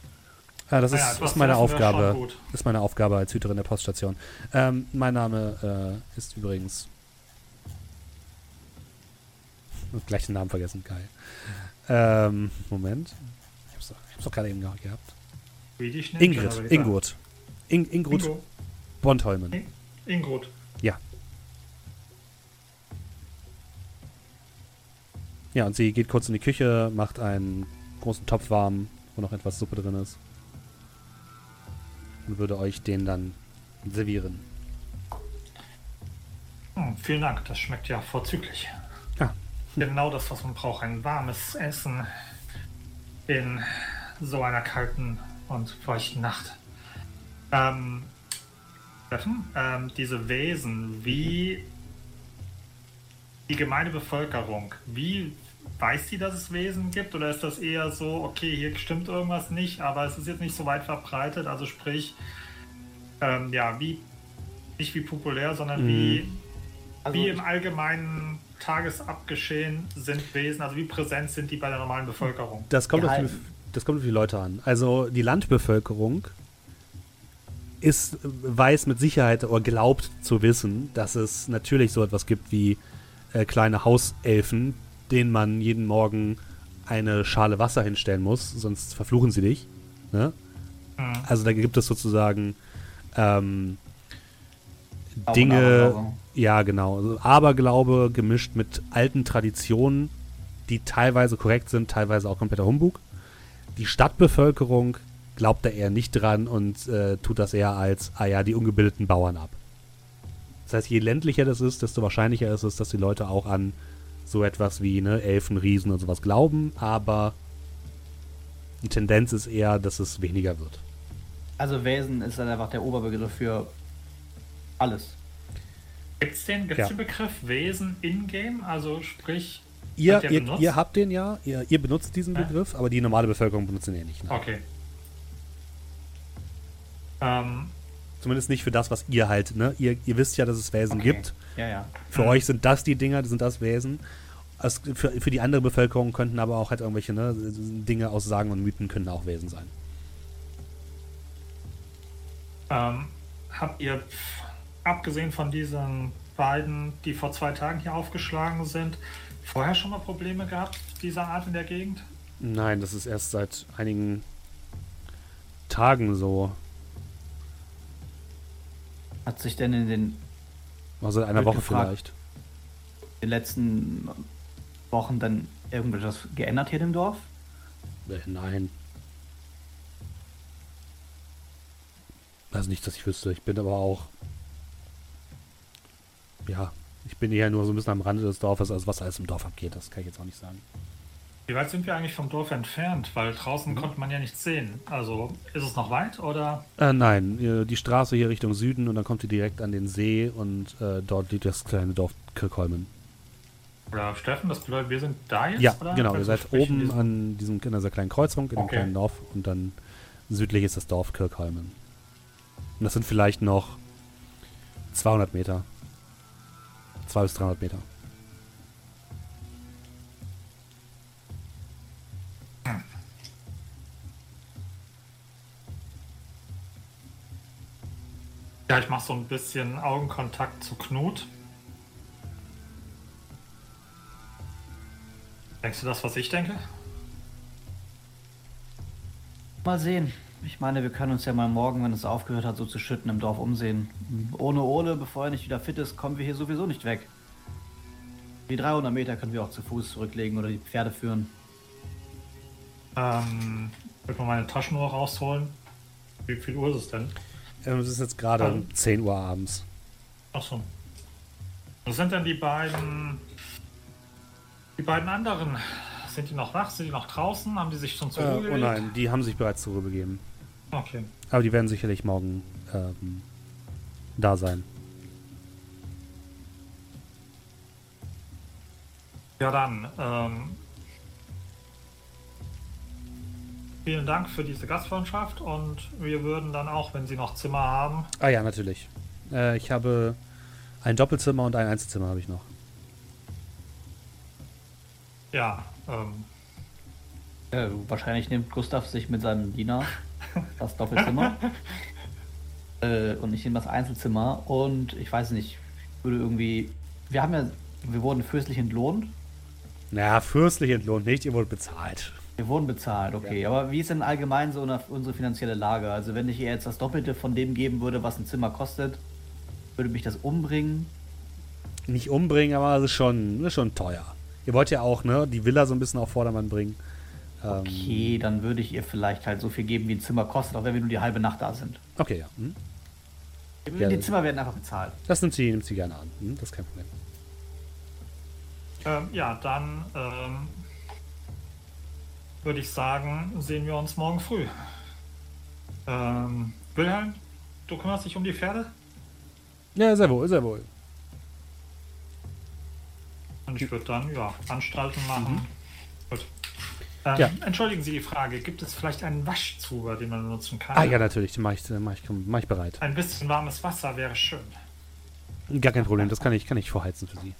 Ja, das Ah ist, ja, etwas ist meine Aufgabe. Ist meine Aufgabe als Hüterin der Poststation. Ähm, mein Name äh, ist übrigens. Gleich den Namen vergessen, geil. Ähm, Moment. Ich hab's, doch- ich hab's doch gerade eben gehabt. Ingrid. Ingrid. In, Ingrud Ingo. Bondholmen. In- Ingrud. Ja. Ja, und sie geht kurz in die Küche, macht einen großen Topf warm, wo noch etwas Suppe drin ist. Und würde euch den dann servieren. Hm, vielen Dank, das schmeckt ja vorzüglich. Ja. Genau das, was man braucht. Ein warmes Essen in so einer kalten und feuchten Nacht. Ähm, Steffen, ähm, diese Wesen, wie die gemeine Bevölkerung, wie weiß die, dass es Wesen gibt? Oder ist das eher so, okay, hier stimmt irgendwas nicht, aber es ist jetzt nicht so weit verbreitet? Also sprich, ähm, ja, wie, nicht wie populär, sondern Mhm. wie Also, wie im allgemeinen Tagesabgeschehen sind Wesen, also wie präsent sind die bei der normalen Bevölkerung? Das kommt, auf die, Geheim. das kommt auf die Leute an. Also die Landbevölkerung ist, weiß mit Sicherheit oder glaubt zu wissen, dass es natürlich so etwas gibt wie äh, kleine Hauselfen, denen man jeden Morgen eine Schale Wasser hinstellen muss, sonst verfluchen sie dich. Ne? Hm. Also da gibt es sozusagen ähm, Dinge, Aberglaube. ja genau, also Aberglaube gemischt mit alten Traditionen, die teilweise korrekt sind, teilweise auch kompletter Humbug. Die Stadtbevölkerung glaubt da eher nicht dran und äh, tut das eher als, ah ja, die ungebildeten Bauern ab. Das heißt, je ländlicher das ist, desto wahrscheinlicher ist es, dass die Leute auch an so etwas wie ne, Elfen, Riesen und sowas glauben, aber die Tendenz ist eher, dass es weniger wird. Also Wesen ist dann einfach der Oberbegriff für alles. Gibt es den, gibt's Ja. den Begriff Wesen in-game? Also sprich, Ihr, ihr, benutzt? ihr habt den ja, ihr, ihr benutzt diesen Ja. Begriff, aber die normale Bevölkerung benutzt ihn ja nicht. Ne? okay. Ähm, Zumindest nicht für das, was ihr halt, ne? Ihr, ihr wisst ja, dass es Wesen Okay. gibt. Ja, ja. Für Mhm. euch sind das die Dinger, sind das Wesen. Es, für, für die andere Bevölkerung könnten aber auch halt irgendwelche ne, Dinge aus Sagen und Mythen können auch Wesen sein. ähm, habt ihr, abgesehen von diesen beiden, die vor zwei Tagen hier aufgeschlagen sind, vorher schon mal Probleme gehabt, dieser Art in der Gegend? Nein, das ist erst seit einigen Tagen so. Hat sich denn in den, Also seit einer Woche gefragt. vielleicht. den letzten Wochen dann irgendetwas geändert hier im Dorf? Äh, nein. Also nicht, dass ich wüsste. Ich bin aber auch. Ja, ich bin eher nur so ein bisschen am Rande des Dorfes, also was alles im Dorf abgeht, das kann ich jetzt auch nicht sagen. Wie weit sind wir eigentlich vom Dorf entfernt? Weil draußen konnte man ja nichts sehen. Also ist es noch weit oder? Äh, nein, äh, die Straße hier Richtung Süden und dann kommt ihr direkt an den See und äh, dort liegt das kleine Dorf Kirkholmen. Oder Steffen, das bedeutet, wir sind da jetzt? Ja, oder? genau, ihr seid oben diesem- an diesem, in dieser kleinen Kreuzung, in dem Okay. kleinen Dorf und dann südlich ist das Dorf Kirkholmen. Und das sind vielleicht noch 200 Meter. 200 bis 300 Meter. Ja, ich mache so ein bisschen Augenkontakt zu Knut. Denkst du das, was ich denke? Mal sehen. Ich meine, wir können uns ja mal morgen, wenn es aufgehört hat, so zu schütten, im Dorf umsehen. Ohne Ole, bevor er nicht wieder fit ist, kommen wir hier sowieso nicht weg. Die 300 Meter können wir auch zu Fuß zurücklegen oder die Pferde führen. Ähm, ich will mal meine Taschenuhr rausholen. Wie viel Uhr ist es denn? Ähm, es ist jetzt gerade Also- 10 Uhr abends. Achso. Wo sind denn die beiden. Die beiden anderen? Sind die noch wach? Sind die noch draußen? Haben die sich schon Äh, zur Ruhe oh gelegt? nein, die haben sich bereits zur Ruhe begeben. Okay. Aber die werden sicherlich morgen ähm, da sein. Ja, dann. Ähm, vielen Dank für diese Gastfreundschaft und wir würden dann auch, wenn Sie noch Zimmer haben. Ah ja, natürlich. Äh, ich habe ein Doppelzimmer und ein Einzelzimmer habe ich noch. Ja, ähm, Äh, wahrscheinlich nimmt Gustav sich mit seinem Diener das Doppelzimmer. [LAUGHS] äh, und ich nehme das Einzelzimmer. Und ich weiß nicht, ich würde irgendwie. Wir haben ja. Wir wurden fürstlich entlohnt. Naja, fürstlich entlohnt nicht, ihr wurdet bezahlt. Wir wurden bezahlt, okay. Aber wie ist denn allgemein so unsere finanzielle Lage? Also, wenn ich ihr jetzt das Doppelte von dem geben würde, was ein Zimmer kostet, würde mich das umbringen? Nicht umbringen, aber es ist schon, ist schon teuer. Ihr wollt ja auch, ne, die Villa so ein bisschen auf Vordermann bringen. Ähm, Okay, dann würde ich ihr vielleicht halt so viel geben, wie ein Zimmer kostet, auch wenn wir nur die halbe Nacht da sind. Okay, ja. Hm. Die Ja, Zimmer werden einfach bezahlt. Das nimmt sie, nimmt sie gerne an. Hm, das ist kein Problem. ähm, ja, dann ähm, würde ich sagen, sehen wir uns morgen früh. Ähm, Wilhelm, du kümmerst dich um die Pferde? Ja, sehr wohl, sehr wohl. Und ich würde dann, ja, Anstalten machen. Gut. Ähm, Ja. Entschuldigen Sie die Frage, gibt es vielleicht einen Waschzuber, den man benutzen kann? Ah ja, natürlich, den mache ich, mach ich, mach ich bereit. Ein bisschen warmes Wasser wäre schön. Gar kein Problem, das kann ich, kann ich vorheizen für Sie.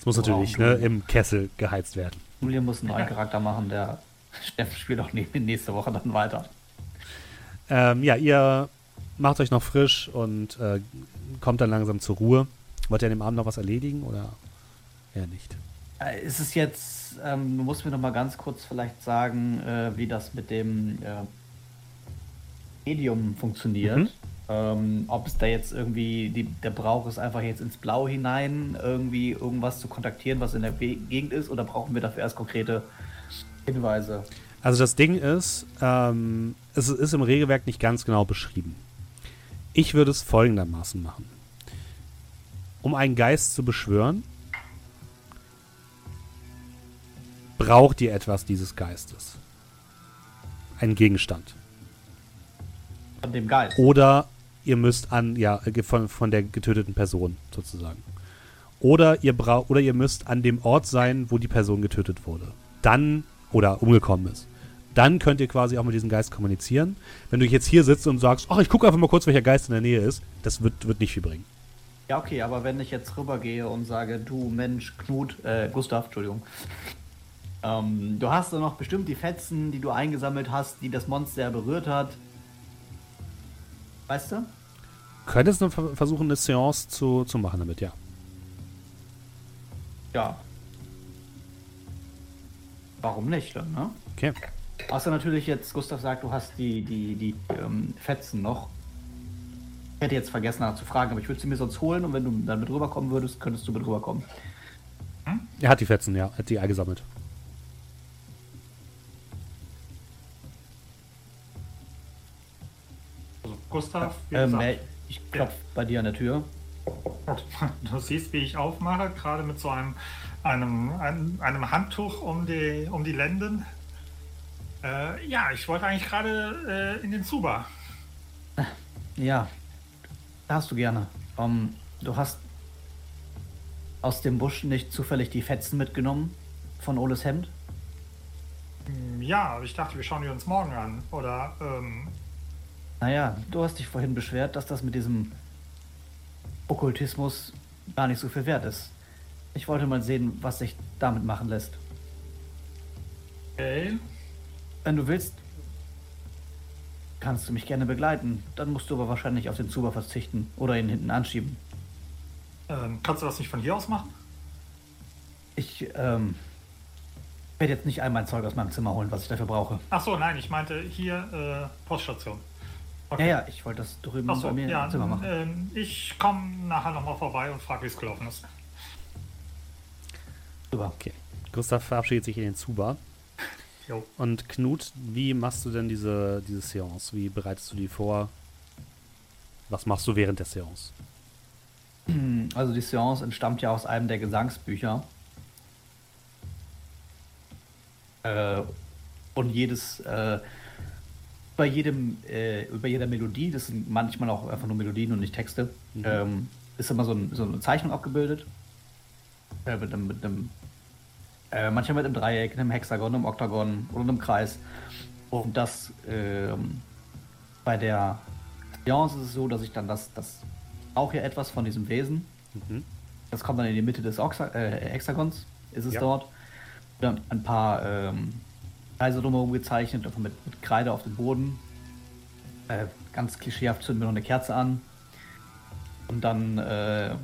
Es muss Wow. natürlich ne, im Kessel geheizt werden. Julian muss einen neuen Charakter machen, der [LAUGHS] Steffen spielt auch nä- nächste Woche dann weiter. Ähm, ja, ihr macht euch noch frisch und äh, kommt dann langsam zur Ruhe. Wollt ihr an dem Abend noch was erledigen oder eher nicht? Äh, Ist es jetzt, ähm, du musst mir noch mal ganz kurz vielleicht sagen, äh, wie das mit dem äh, Medium funktioniert. Mhm. Ähm, ob es da jetzt irgendwie, die, der Brauch ist einfach jetzt ins Blau hinein, irgendwie irgendwas zu kontaktieren, was in der Gegend ist, oder brauchen wir dafür erst konkrete Hinweise? Also das Ding ist, ähm, es ist im Regelwerk nicht ganz genau beschrieben. Ich würde es folgendermaßen machen. Um einen Geist zu beschwören, braucht ihr etwas dieses Geistes. Einen Gegenstand. Von dem Geist. Oder ihr müsst an, ja, von, von der getöteten Person sozusagen. Oder ihr braucht, oder ihr müsst an dem Ort sein, wo die Person getötet wurde. Dann, oder umgekommen ist. Dann könnt ihr quasi auch mit diesem Geist kommunizieren. Wenn du jetzt hier sitzt und sagst, ach, ich gucke einfach mal kurz, welcher Geist in der Nähe ist, das wird, wird nicht viel bringen. Ja, okay, aber wenn ich jetzt rübergehe und sage, du Mensch, Knut, äh, Gustav, Entschuldigung, ähm, du hast doch noch bestimmt die Fetzen, die du eingesammelt hast, die das Monster berührt hat. Weißt du? Könntest du ver- versuchen, eine Seance zu, zu machen damit, ja. Ja. Warum nicht, dann, ne? Okay. Außer natürlich jetzt, Gustav sagt, du hast die, die, die ähm, Fetzen noch. Ich hätte jetzt vergessen nachzufragen, aber ich würde sie mir sonst holen und wenn du dann mit rüberkommen würdest, könntest du mit rüberkommen. Er hat die Fetzen, ja. Er hat die eingesammelt. Also Gustav, wie Ähm, gesagt, Mel, ich klopfe bei dir an der Tür. [LAUGHS] du siehst, wie ich aufmache, gerade mit so einem, einem, einem, einem Handtuch um die, um die Lenden. Äh, ja, ich wollte eigentlich gerade äh, in den Zuba. Ja, darfst du gerne. Ähm, du hast aus dem Busch nicht zufällig die Fetzen mitgenommen von Oles Hemd? Hm, Ja, ich dachte, wir schauen die uns morgen an. Oder, ähm, Naja, du hast dich vorhin beschwert, dass das mit diesem Okkultismus gar nicht so viel wert ist. Ich wollte mal sehen, was sich damit machen lässt. okay. Wenn du willst, kannst du mich gerne begleiten. Dann musst du aber wahrscheinlich auf den Zuber verzichten oder ihn hinten anschieben. Ähm, kannst du das nicht von hier aus machen? Ich ähm, werde jetzt nicht einmal ein Zeug aus meinem Zimmer holen, was ich dafür brauche. Ach so, nein, ich meinte hier äh, Poststation. Ja, ja, ich wollte das drüben so, bei mir ja, im Zimmer machen. ähm, ich komme nachher nochmal vorbei und frage, wie es gelaufen ist. Super. Okay. Gustav verabschiedet sich in den Zuba. Jo. Und Knut, wie machst du denn diese, diese Seance? Wie bereitest du die vor? Was machst du während der Seance? [CLEARS THROAT] Also die Seance entstammt ja aus einem der Gesangsbücher. Äh, und jedes, äh, bei jedem, äh, über jeder Melodie, das sind manchmal auch einfach nur Melodien und nicht Texte, mhm. ähm, ist immer so, ein, so, eine Zeichnung abgebildet. Äh, mit einem, mit einem äh, manchmal mit einem Dreieck, einem Hexagon, einem Oktagon oder einem Kreis. Und das ähm, bei der Seance ist es so, dass ich dann das, das auch hier etwas von diesem Wesen. Mhm. Das kommt dann in die Mitte des Oxa äh, Hexagons, ist es ja. dort. Dann ein paar ähm, Kreise drumherum gezeichnet, einfach mit, mit Kreide auf dem Boden. Äh, ganz klischeehaft zünden wir noch eine Kerze an. Und dann äh,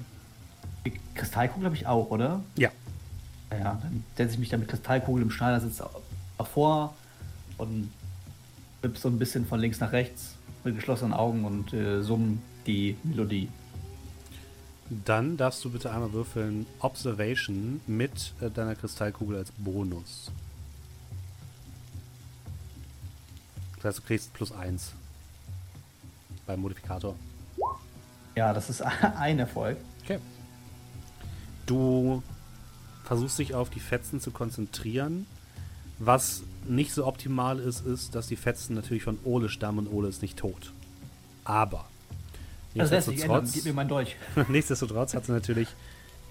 die Kristallkugel habe ich auch, oder? Ja. Ja, dann setze ich mich da mit Kristallkugel im Schneidersitz davor und wipp so ein bisschen von links nach rechts mit geschlossenen Augen und äh, summen die Melodie. Dann darfst du bitte einmal würfeln Observation mit äh, deiner Kristallkugel als Bonus. Das heißt, du kriegst plus 1 beim Modifikator. Ja, das ist [LAUGHS] ein Erfolg. Okay. Du versuchst dich auf die Fetzen zu konzentrieren. Was nicht so optimal ist, ist, dass die Fetzen natürlich von Ole stammen und Ole ist nicht tot. Aber sich ändern. Gib mir mein Dolch. [LAUGHS] nichtsdestotrotz hat sie natürlich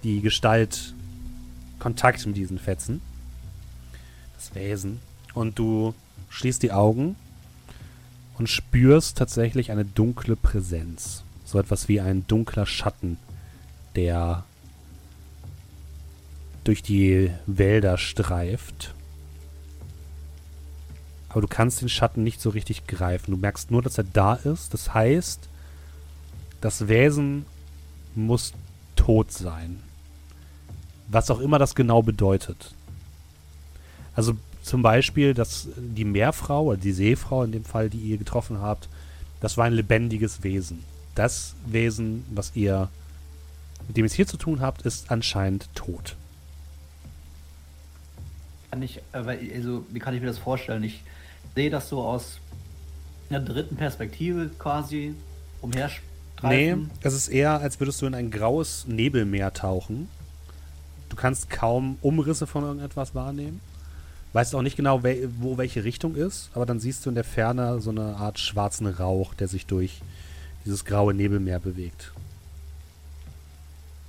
die Gestalt Kontakt mit diesen Fetzen. Das Wesen. Und du schließt die Augen und spürst tatsächlich eine dunkle Präsenz. So etwas wie ein dunkler Schatten, der durch die Wälder streift. Aber du kannst den Schatten nicht so richtig greifen. Du merkst nur, dass er da ist. Das heißt, das Wesen muss tot sein. Was auch immer das genau bedeutet. Also zum Beispiel, dass die Meerfrau oder die Seefrau in dem Fall, die ihr getroffen habt, das war ein lebendiges Wesen. Das Wesen, was ihr, mit dem es hier zu tun habt, ist anscheinend tot. Kann ich, äh, also wie kann ich mir das vorstellen? Ich sehe das so aus einer dritten Perspektive quasi umherstreifen. Nee, es ist eher, als würdest du in ein graues Nebelmeer tauchen. Du kannst kaum Umrisse von irgendetwas wahrnehmen. Weißt auch nicht genau, wo welche Richtung ist, aber dann siehst du in der Ferne so eine Art schwarzen Rauch, der sich durch dieses graue Nebelmeer bewegt.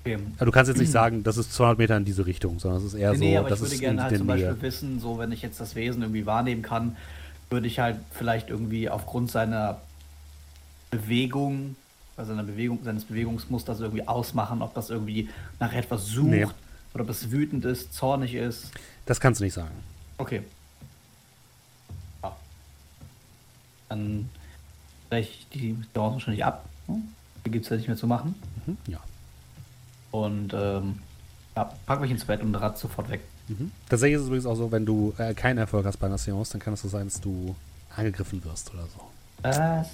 Okay. Aber du kannst jetzt nicht sagen, das ist 200 Meter in diese Richtung, sondern es ist eher nee, so, nee, aber ich würde gerne halt zum Beispiel wissen, so wenn ich jetzt das Wesen irgendwie wahrnehmen kann, würde ich halt vielleicht irgendwie aufgrund seiner Bewegung, also seiner Bewegung, seines Bewegungsmusters irgendwie ausmachen, ob das irgendwie nach etwas sucht nee. oder ob es wütend ist, zornig ist. Das kannst du nicht sagen. Okay. Ja. Dann breche ich die Dauer wahrscheinlich ab. Hm? Die gibt es ja nicht mehr zu machen. Mhm, ja. Und ähm, ja, pack mich ins Bett und rad sofort weg. Mhm. Tatsächlich ist es übrigens auch so, wenn du äh, keinen Erfolg hast bei einer Seance, dann kann es so sein, dass du angegriffen wirst oder so. Was?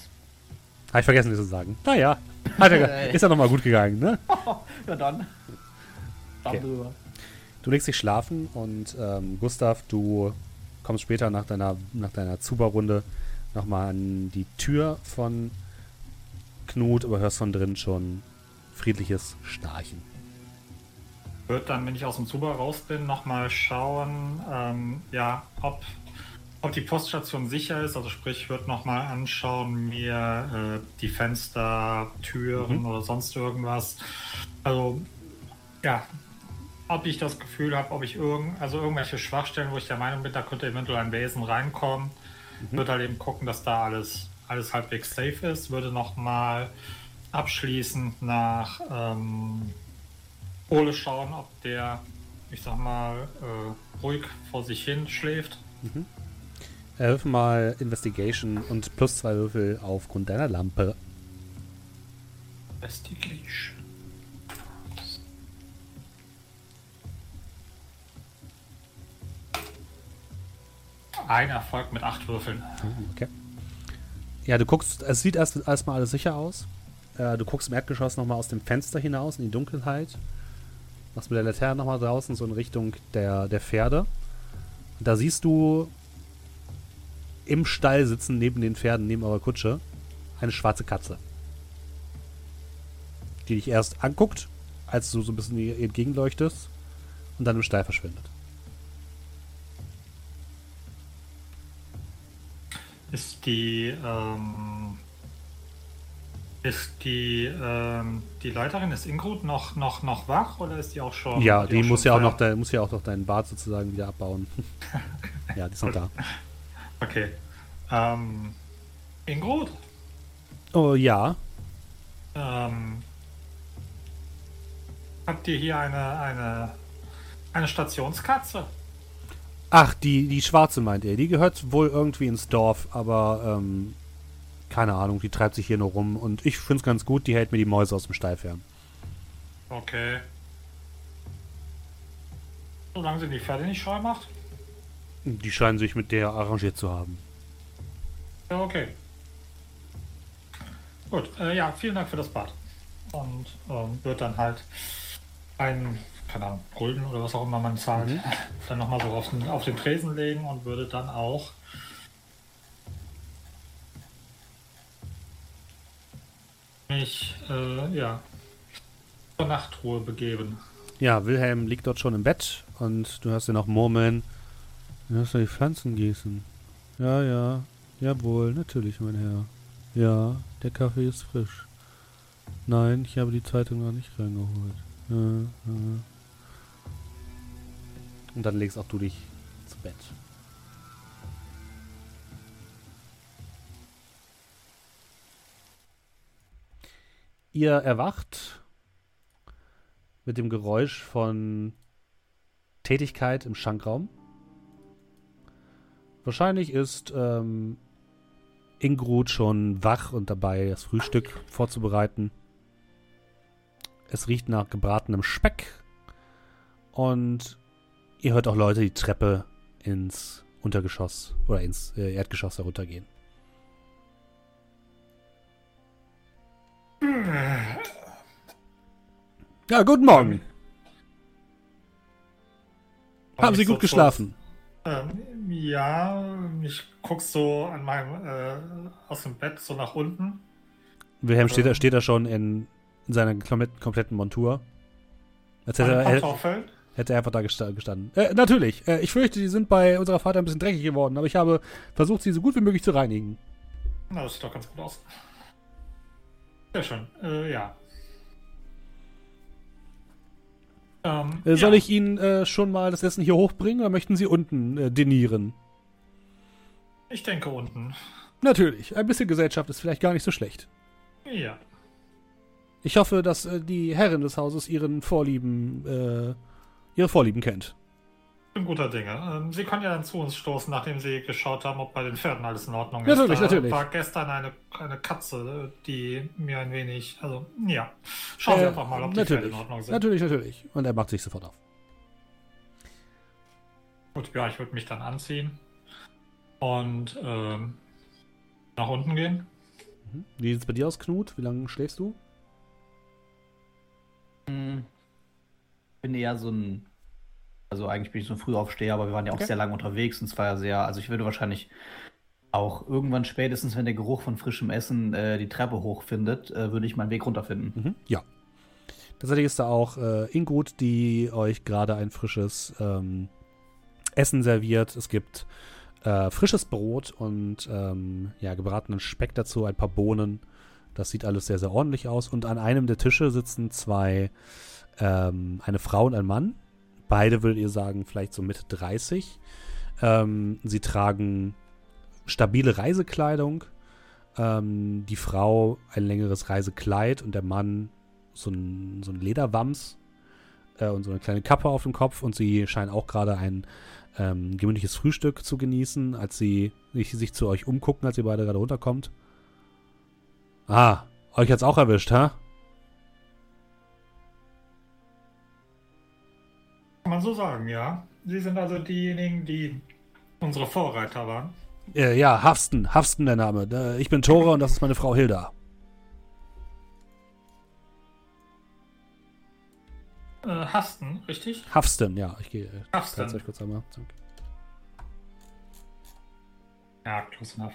Habe ich vergessen, dir zu sagen. Naja, [LAUGHS] ist ja nochmal gut gegangen, ne? [LAUGHS] ja, dann. Okay. Du legst dich schlafen und ähm, Gustav, du kommst später nach deiner, nach deiner Zuba-Runde nochmal an die Tür von Knut, aber hörst von drin schon friedliches Schnarchen. Ich würde dann, wenn ich aus dem Zuber raus bin, nochmal schauen, ähm, ja, ob, ob die Poststation sicher ist. Also sprich, ich würde nochmal anschauen, mir äh, die Fenster, Türen mhm. oder sonst irgendwas. Also, ja, ob ich das Gefühl habe, ob ich irgend, also irgendwelche Schwachstellen, wo ich der Meinung bin, da könnte eventuell ein Wesen reinkommen. Mhm. Würde halt eben gucken, dass da alles, alles halbwegs safe ist. Würde nochmal abschließend nach ähm, Ole schauen, ob der, ich sag mal, äh, ruhig vor sich hin schläft. Mhm. Erwürf mal Investigation und plus zwei Würfel aufgrund deiner Lampe. Investigation. Ein Erfolg mit acht Würfeln. Okay. Ja, du guckst, es sieht erst erstmal alles sicher aus. Äh, du guckst im Erdgeschoss nochmal aus dem Fenster hinaus in die Dunkelheit. Machst mit der Laterne nochmal draußen so in Richtung der, der Pferde. Und da siehst du im Stall sitzen, neben den Pferden, neben eurer Kutsche, eine schwarze Katze. Die dich erst anguckt, als du so ein bisschen ihr entgegenleuchtest und dann im Stall verschwindet. ist die, ähm, ist die, ähm, die Leiterin, ist Ingrud noch, noch, noch wach oder ist die auch schon? Ja, die, auch muss ja auch noch, de, muss ja auch noch deinen Bart sozusagen wieder abbauen. [LAUGHS] ja, die ist noch da. [LAUGHS] Okay. Ähm, Ingrud, Oh ja, ähm, habt ihr hier eine, eine, eine Stationskatze? Ach, die, die schwarze meint ihr. Die gehört wohl irgendwie ins Dorf, aber ähm, keine Ahnung, die treibt sich hier nur rum und ich find's ganz gut, die hält mir die Mäuse aus dem Stall fern. Okay. Solange sie die Pferde nicht scheu macht? Die scheinen sich mit der arrangiert zu haben. Ja, okay. Gut, äh, ja, vielen Dank für das Bad. Und ähm, wird dann halt ein, keine Ahnung, Gulden oder was auch immer man zahlt, dann nochmal so auf den, auf den Tresen legen und würde dann auch mich, äh, ja, zur Nachtruhe begeben. Ja, Wilhelm liegt dort schon im Bett und du hörst ihn noch murmeln. Du hörst die Pflanzen gießen. Ja, ja, jawohl, natürlich, mein Herr. Ja, der Kaffee ist frisch. Nein, ich habe die Zeitung noch nicht reingeholt. Ja, ja. Und dann legst auch du dich zu Bett. Ihr erwacht mit dem Geräusch von Tätigkeit im Schankraum. Wahrscheinlich ist ähm, Ingrud schon wach und dabei, das Frühstück vorzubereiten. Es riecht nach gebratenem Speck. Und ihr hört auch Leute die Treppe ins Untergeschoss oder ins äh, Erdgeschoss heruntergehen. Ja, guten Morgen. Haben Sie Ich so gut geschlafen? Ähm, ja, ich guck so an meinem, äh, aus dem Bett so nach unten. Wilhelm steht da, Ähm. steht da schon in, in seiner kompletten, Montur. Als hätte er, hätte, er einfach da gesta- gestanden. Äh, natürlich. Äh, ich fürchte, die sind bei unserer Vater ein bisschen dreckig geworden, aber ich habe versucht, sie so gut wie möglich zu reinigen. Na, das sieht doch ganz gut aus. Sehr schön. Äh, ja. Ähm, Äh, soll ja. ich Ihnen äh, schon mal das Essen hier hochbringen oder möchten Sie unten äh, dinieren? Ich denke unten. Natürlich. Ein bisschen Gesellschaft ist vielleicht gar nicht so schlecht. Ja. Ich hoffe, dass äh, die Herrin des Hauses ihren Vorlieben, äh, ihre Vorlieben kennt. Bin guter Dinge. Ähm, Sie können ja dann zu uns stoßen, nachdem Sie geschaut haben, ob bei den Pferden alles in Ordnung ist. Natürlich, da natürlich. war gestern eine, eine Katze, die mir ein wenig. Also, ja. Schauen Sie Äh, einfach mal, ob die. Pferde in Ordnung sind. Natürlich, natürlich. Und er macht sich sofort auf. Gut, ja, ich würde mich dann anziehen und ähm, nach unten gehen. Mhm. Wie sieht's bei dir aus, Knut? Wie lange schläfst du? Hm. bin eher so ein, also eigentlich bin ich so ein Frühaufsteher, aber wir waren ja auch Okay. sehr lange unterwegs und es war ja sehr, also ich würde wahrscheinlich auch irgendwann spätestens, wenn der Geruch von frischem Essen äh, die Treppe hochfindet, äh, würde ich meinen Weg runterfinden. Mhm. Ja. Tatsächlich ist da auch äh, Ingrud, die euch gerade ein frisches ähm, Essen serviert. Es gibt äh, frisches Brot und ähm, ja, gebratenen Speck dazu, ein paar Bohnen. Das sieht alles sehr, sehr ordentlich aus. Und an einem der Tische sitzen zwei, ähm, eine Frau und ein Mann. Beide würdet ihr sagen, vielleicht so Mitte 30. Ähm, sie tragen stabile Reisekleidung. Ähm, die Frau ein längeres Reisekleid und der Mann so ein, so ein Lederwams äh, und so eine kleine Kappe auf dem Kopf. Und sie scheinen auch gerade ein ähm, gemütliches Frühstück zu genießen, als sie sich, zu euch umgucken, als ihr beide gerade runterkommt. Ah, euch hat's auch erwischt, ha? Kann man so sagen, ja. Sie sind also diejenigen, die unsere Vorreiter waren. Äh, ja, Hafsten, Hafsten der Name. Äh, ich bin Tore und das ist meine Frau Hilda. Äh, Hasten, richtig? Hafsten, ja. Ich gehe. Hafsten. Euch kurz einmal. Danke. Ja, close enough.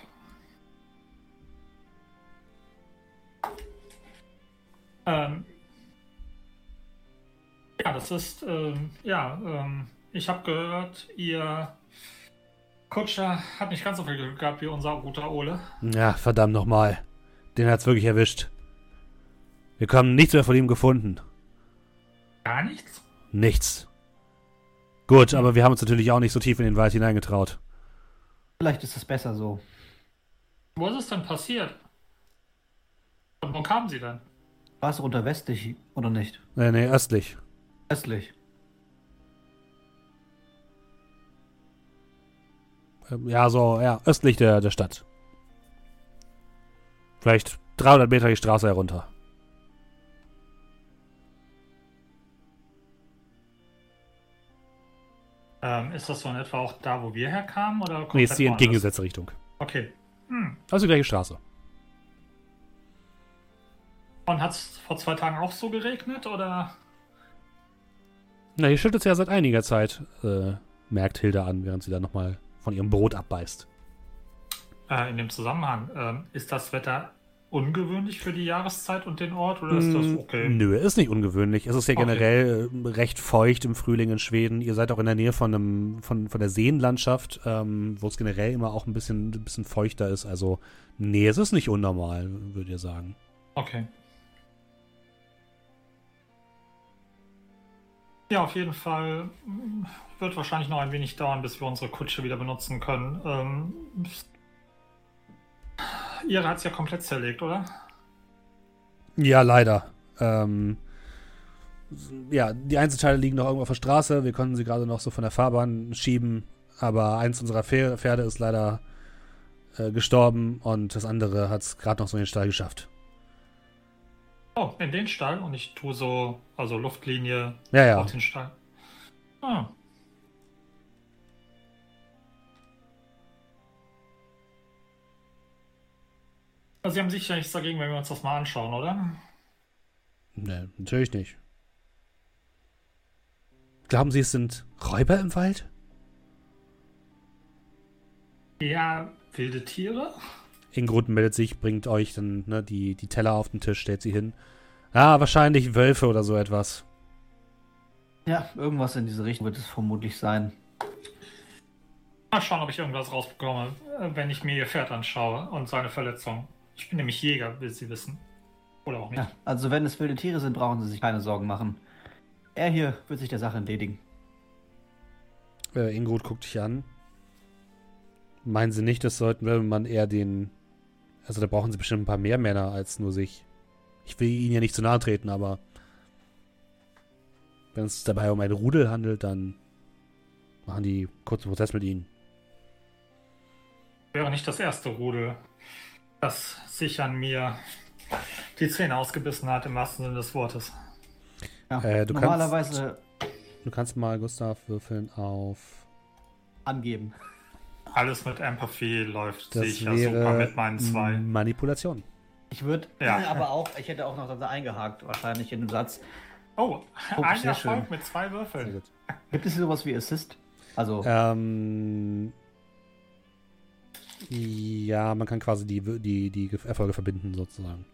Ähm, ja, das ist, ähm, ja, ähm, ich habe gehört, ihr Kutscher hat nicht ganz so viel Glück gehabt wie unser guter Ole. Ja, verdammt nochmal. Den hat's wirklich erwischt. Wir haben nichts mehr von ihm gefunden. Gar nichts? Nichts. Gut, aber wir haben uns natürlich auch nicht so tief in den Wald hineingetraut. Vielleicht ist es besser so. Wo ist es denn passiert? Und wo kamen sie denn? War es runter westlich oder nicht? Nee, nee, östlich. Östlich. Ähm, Ja, so, ja, östlich der, der Stadt. Vielleicht 300 Meter die Straße herunter. Ähm, ist das so in etwa auch da, wo wir herkamen? Oder Nee, ist die entgegengesetzte Richtung. Okay. Hm. Also die gleiche Straße. Und hat es vor zwei Tagen auch so geregnet? Oder? Na, hier schüttet es ja seit einiger Zeit, äh, merkt Hilda an, während sie dann nochmal von ihrem Brot abbeißt. Äh, in dem Zusammenhang, ähm, ist das Wetter ungewöhnlich für die Jahreszeit und den Ort? Oder ist das Mm, okay? Nö, ist nicht ungewöhnlich. Es ist ja Okay. generell äh, recht feucht im Frühling in Schweden. Ihr seid auch in der Nähe von, einem, von, von der Seenlandschaft, ähm, wo es generell immer auch ein bisschen, ein bisschen feuchter ist. Also, nee, es ist nicht unnormal, würde ihr sagen. Okay. Ja, auf jeden Fall mm, wird wahrscheinlich noch ein wenig dauern, bis wir unsere Kutsche wieder benutzen können. Ähm, ihre hat es ja komplett zerlegt, oder? Ja, leider. Ähm, ja, die Einzelteile liegen noch irgendwo auf der Straße. Wir konnten sie gerade noch so von der Fahrbahn schieben. Aber eins unserer Pfer- Pferde ist leider äh, gestorben und das andere hat es gerade noch so in den Stall geschafft. Oh, in den Stall und ich tue so, also Luftlinie Ja, ja. auf den Stall. Ah. Also Sie haben sicher nichts dagegen, wenn wir uns das mal anschauen, oder? Nee, natürlich nicht. Glauben Sie, es sind Räuber im Wald? Ja, wilde Tiere? Ingrud meldet sich, bringt euch dann ne, die, die Teller auf den Tisch, stellt sie hin. Ah, wahrscheinlich Wölfe oder so etwas. Ja, irgendwas in diese Richtung wird es vermutlich sein. Mal schauen, ob ich irgendwas rausbekomme, wenn ich mir ihr Pferd anschaue und seine Verletzung. Ich bin nämlich Jäger, will Sie wissen. Oder auch nicht. Ja, also wenn es wilde Tiere sind, brauchen Sie sich keine Sorgen machen. Er hier wird sich der Sache entledigen. Äh, Ingrud guckt dich an. Meinen Sie nicht, das sollten wir man eher den. Also da brauchen Sie bestimmt ein paar mehr Männer als nur sich. Ich will Ihnen ja nicht zu nahe treten, aber. Wenn es dabei um ein Rudel handelt, dann machen die kurzen Prozess mit Ihnen. Wäre nicht das erste Rudel, das sich an mir die Zähne ausgebissen hat, im wahrsten Sinne des Wortes. Ja, Äh, du kannst- normalerweise Du kannst mal, Gustav, würfeln auf. angeben. Alles mit Empathy läuft Das sicher wäre super mit meinen zwei. Manipulation. Ich würde Ja. aber auch, ich hätte auch noch da eingehakt, wahrscheinlich in dem Satz. Oh, Oh, ein Erfolg schön. mit zwei Würfeln. Gibt es hier sowas wie Assist? Also, Ähm, ja, man kann quasi die, die, die Erfolge verbinden, sozusagen.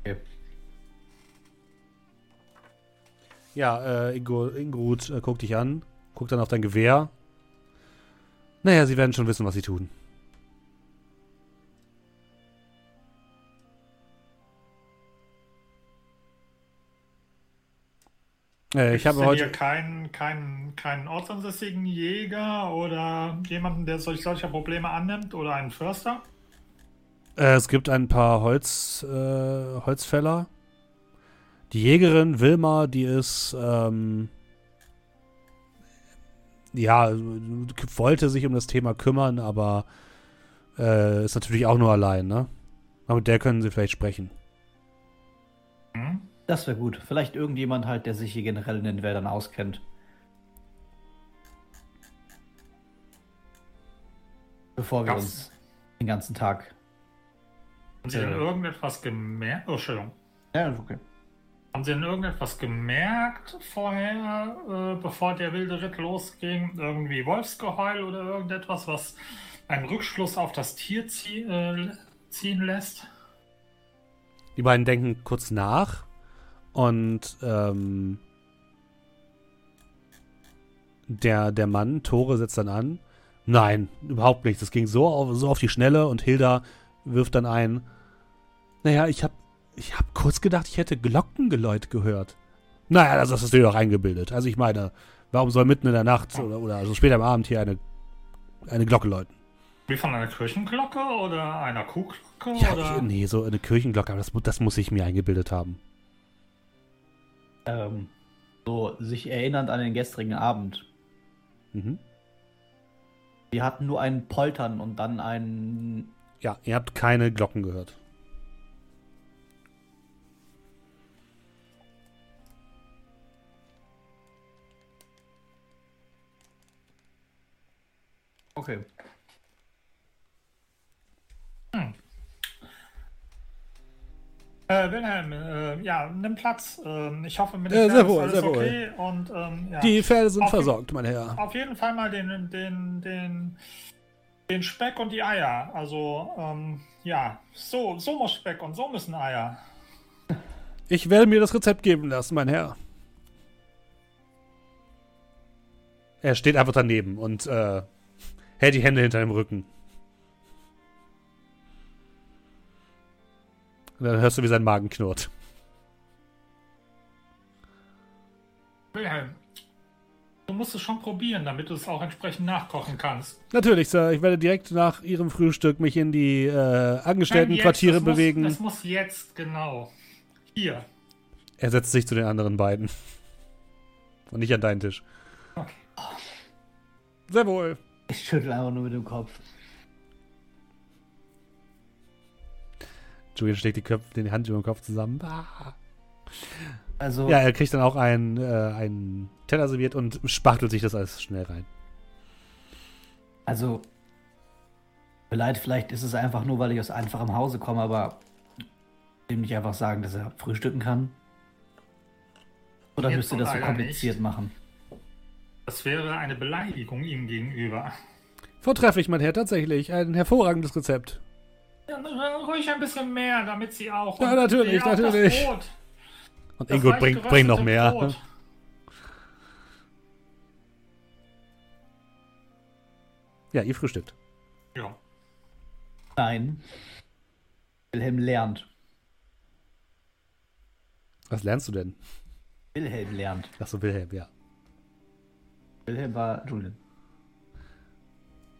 Okay. Ja, äh, Ingo, Ingrud äh, guckt dich an, guckt dann auf dein Gewehr. Naja, sie werden schon wissen, was sie tun. Äh, ich habe heute. hier keinen, keinen, keinen ortsansässigen Jäger oder jemanden, der solch, solcher Probleme annimmt oder einen Förster? Äh, es gibt ein paar Holz, äh, Holzfäller. Die Jägerin Wilma, die ist, ähm, ja, wollte sich um das Thema kümmern, aber äh, ist natürlich auch nur allein, ne? Aber mit der können sie vielleicht sprechen. Hm? das wäre gut. Vielleicht irgendjemand halt, der sich hier generell in den Wäldern auskennt. Bevor wir Das- uns den ganzen Tag. Haben Sie denn irgendetwas gemerkt? Oh, Entschuldigung. Ja, okay. Haben Sie denn irgendetwas gemerkt vorher, äh, bevor der wilde Ritt losging? Irgendwie Wolfsgeheul oder irgendetwas, was einen Rückschluss auf das Tier zie äh, ziehen lässt? Die beiden denken kurz nach und ähm, der, der Mann, Tore, setzt dann an. Nein, überhaupt nicht. Das ging so auf, so auf die Schnelle und Hilda wirft dann ein. Naja, ich hab, ich hab kurz gedacht, ich hätte Glockengeläut gehört. Naja, das hast du dir doch eingebildet. Also ich meine, warum soll mitten in der Nacht oder, oder also später am Abend hier eine, eine Glocke läuten? Wie von einer Kirchenglocke oder einer Kuhglocke? Ja, oder? ich, nee, so eine Kirchenglocke, aber das, das muss ich mir eingebildet haben. Ähm, so, sich erinnernd an den gestrigen Abend. Mhm. Wir hatten nur ein Poltern und dann ein. Ja, ihr habt keine Glocken gehört. Okay. Äh, Wilhelm, äh, ja, nimm Platz. Ähm, ich hoffe, mit Ja, dem sehr wohl, ist sehr alles wohl. okay. Und ähm, ja. Die Pferde sind Auf versorgt, mein Herr. Auf jeden Fall mal den, den, den, den Speck und die Eier. Also, ähm, ja, so, so muss Speck und so müssen Eier. Ich werde mir das Rezept geben lassen, mein Herr. Er steht einfach daneben und äh, hält die Hände hinter dem Rücken. Und dann hörst du, wie sein Magen knurrt. Wilhelm, du musst es schon probieren, damit du es auch entsprechend nachkochen kannst. Natürlich, Sir. Ich werde direkt nach Ihrem Frühstück mich in die äh, Angestelltenquartiere jetzt, das bewegen. Muss, das muss jetzt, genau. Hier. Er setzt sich zu den anderen beiden. Und nicht an deinen Tisch. Okay. Sehr wohl. Ich schüttel einfach nur mit dem Kopf. Julian schlägt die, Köpfe, die Hand über den Kopf zusammen. Ah. Also, Ja, er kriegt dann auch einen, äh, einen Teller serviert und spachtelt sich das alles schnell rein. also. Vielleicht, vielleicht ist es einfach nur, weil ich aus einfachem Hause komme, aber dem nicht einfach sagen, dass er frühstücken kann. Oder Jetzt müsst ihr das so kompliziert nicht. machen? Das wäre eine Beleidigung ihm gegenüber. Vortrefflich, mein Herr, tatsächlich. Ein hervorragendes Rezept. Ja, ruhig ein bisschen mehr, damit sie auch. Ja, und natürlich, auch natürlich. Und das Ingo bringt, bringt noch mehr. Brot. Ja, ihr frühstückt. Ja. Nein. Wilhelm lernt. Was lernst du denn? Wilhelm lernt. Achso, Wilhelm, ja. Wilhelm war Julian.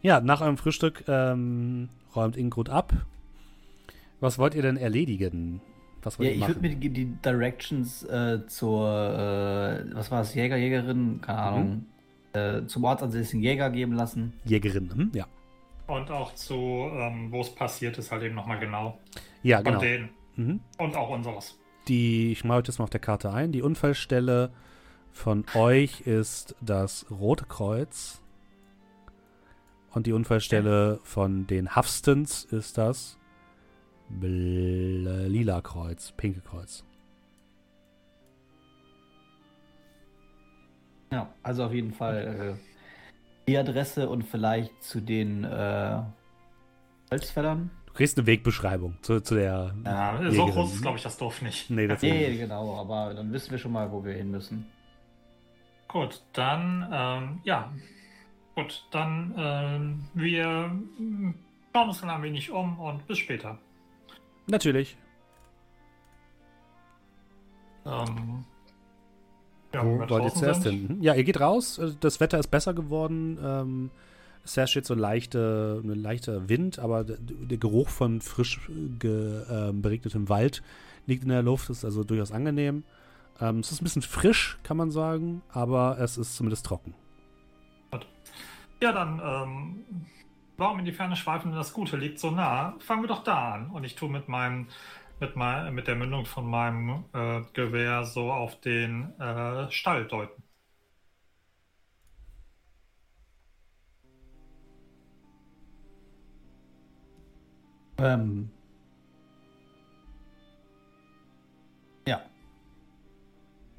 Ja, nach eurem Frühstück ähm, räumt Ingrud ab. Was wollt ihr denn erledigen? Was wollt Ja, ihr ich würde mir die, die Directions äh, zur, äh, was war es, Jäger, Jägerin, keine Ahnung, äh, zum ortsansässigen Jäger geben lassen. Jägerin, hm? ja. Und auch zu, ähm, wo es passiert ist, halt eben nochmal genau. Ja, genau. denen. Mhm. Und auch unseres. Die, ich mache euch das mal auf der Karte ein. Die Unfallstelle von euch ist das Rote Kreuz. Und die Unfallstelle von den Huffstons ist das Bl Lila Kreuz, Pinke Kreuz. Ja, also auf jeden Fall äh, die Adresse und vielleicht zu den äh, Holzfällern. Du kriegst eine Wegbeschreibung zu, zu der. Ja, so groß ist, glaube ich, das Dorf nicht. Nee, das Nee, genau, aber dann wissen wir schon mal, wo wir hin müssen. Gut, dann, ähm, ja. Gut, dann, ähm, wir schauen uns dann ein wenig um und bis später. Natürlich. Ähm, ja, Wo wollt ihr zuerst sind. hin? Ja, ihr geht raus. äh, Das Wetter ist besser geworden. Ähm, es herrscht jetzt so leichte, ein leichter Wind, aber der, der Geruch von frisch ge, ähm, beregnetem Wald liegt in der Luft. Ist also durchaus angenehm. Ähm, es ist ein bisschen frisch, kann man sagen, aber es ist zumindest trocken. Ja, dann, ähm, warum in die Ferne schweifen, denn das Gute liegt so nah? Fangen wir doch da an. Und ich tue mit meinem, mit, mein, mit der Mündung von meinem äh, Gewehr so auf den äh, Stall deuten. Ähm.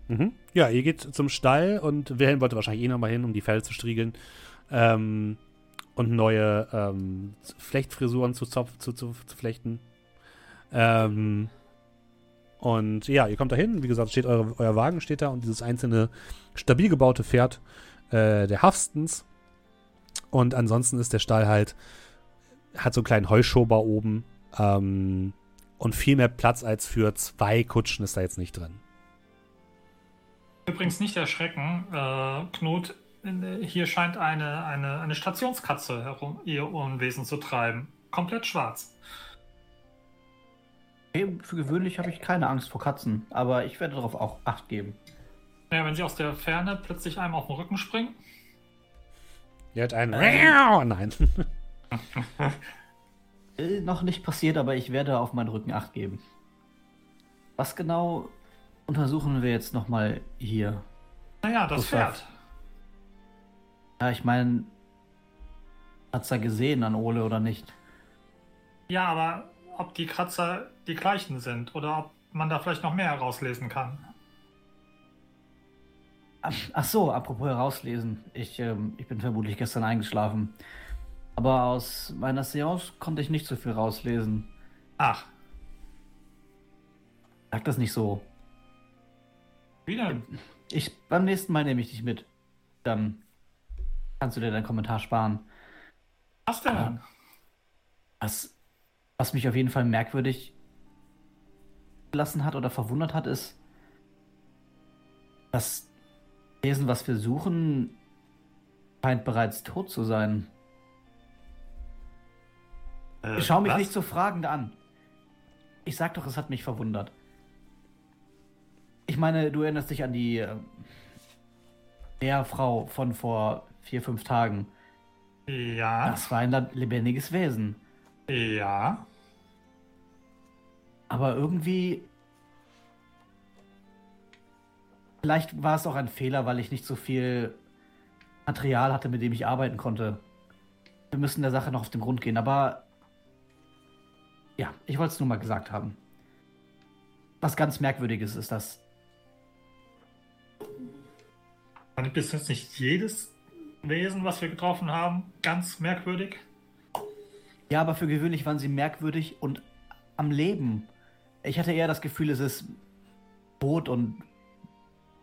Mhm. Ja, ihr geht zum Stall und Wilhelm wollte wahrscheinlich eh nochmal hin, um die Felle zu striegeln. Ähm, und neue ähm, Flechtfrisuren zu, zu, zu, zu flechten. Ähm, und ja, ihr kommt da hin. Wie gesagt, steht eure, euer Wagen steht da und dieses einzelne stabil gebaute Pferd äh, der Huffstons. Und ansonsten ist der Stall halt, hat so einen kleinen Heuschober oben. Ähm, und viel mehr Platz als für zwei Kutschen ist da jetzt nicht drin. Übrigens nicht erschrecken, äh, Knut, hier scheint eine, eine, eine Stationskatze herum, ihr Unwesen zu treiben. Komplett schwarz. Für gewöhnlich habe ich keine Angst vor Katzen, aber ich werde darauf auch Acht geben. Ja, wenn sie aus der Ferne plötzlich einem auf den Rücken springen. Die hat einen. Ähm. Nein. äh, noch nicht passiert, aber ich werde auf meinen Rücken Acht geben. Was genau untersuchen wir jetzt nochmal hier? Naja, das Gustav. Pferd. Ja, ich meine, hat's er gesehen an Ole oder nicht? Ja, aber ob die Kratzer die gleichen sind oder ob man da vielleicht noch mehr herauslesen kann. Ach so, apropos herauslesen. Ich, ähm, ich bin vermutlich gestern eingeschlafen. Aber aus meiner Seance konnte ich nicht so viel rauslesen. Ach. Sag das nicht so. Wie? Ich, beim nächsten Mal nehme ich dich mit. Dann kannst du dir deinen Kommentar sparen. Was denn? Was, was mich auf jeden Fall merkwürdig gelassen hat oder verwundert hat, ist, das Wesen, was wir suchen, scheint bereits tot zu sein. Äh, Schau mich was? nicht so fragend an. Ich sag doch, es hat mich verwundert. Ich meine, du erinnerst dich an die äh, Meerfrau von vor vier, fünf Tagen. Ja. Das war ein lebendiges Wesen. Ja. Aber irgendwie. Vielleicht war es auch ein Fehler, weil ich nicht so viel Material hatte, mit dem ich arbeiten konnte. Wir müssen der Sache noch auf den Grund gehen, aber. Ja, ich wollte es nur mal gesagt haben. Was ganz Merkwürdiges ist das. Fand ich bis jetzt nicht jedes Wesen, was wir getroffen haben, ganz merkwürdig? Ja, aber für gewöhnlich waren sie merkwürdig und am Leben. Ich hatte eher das Gefühl, es ist tot und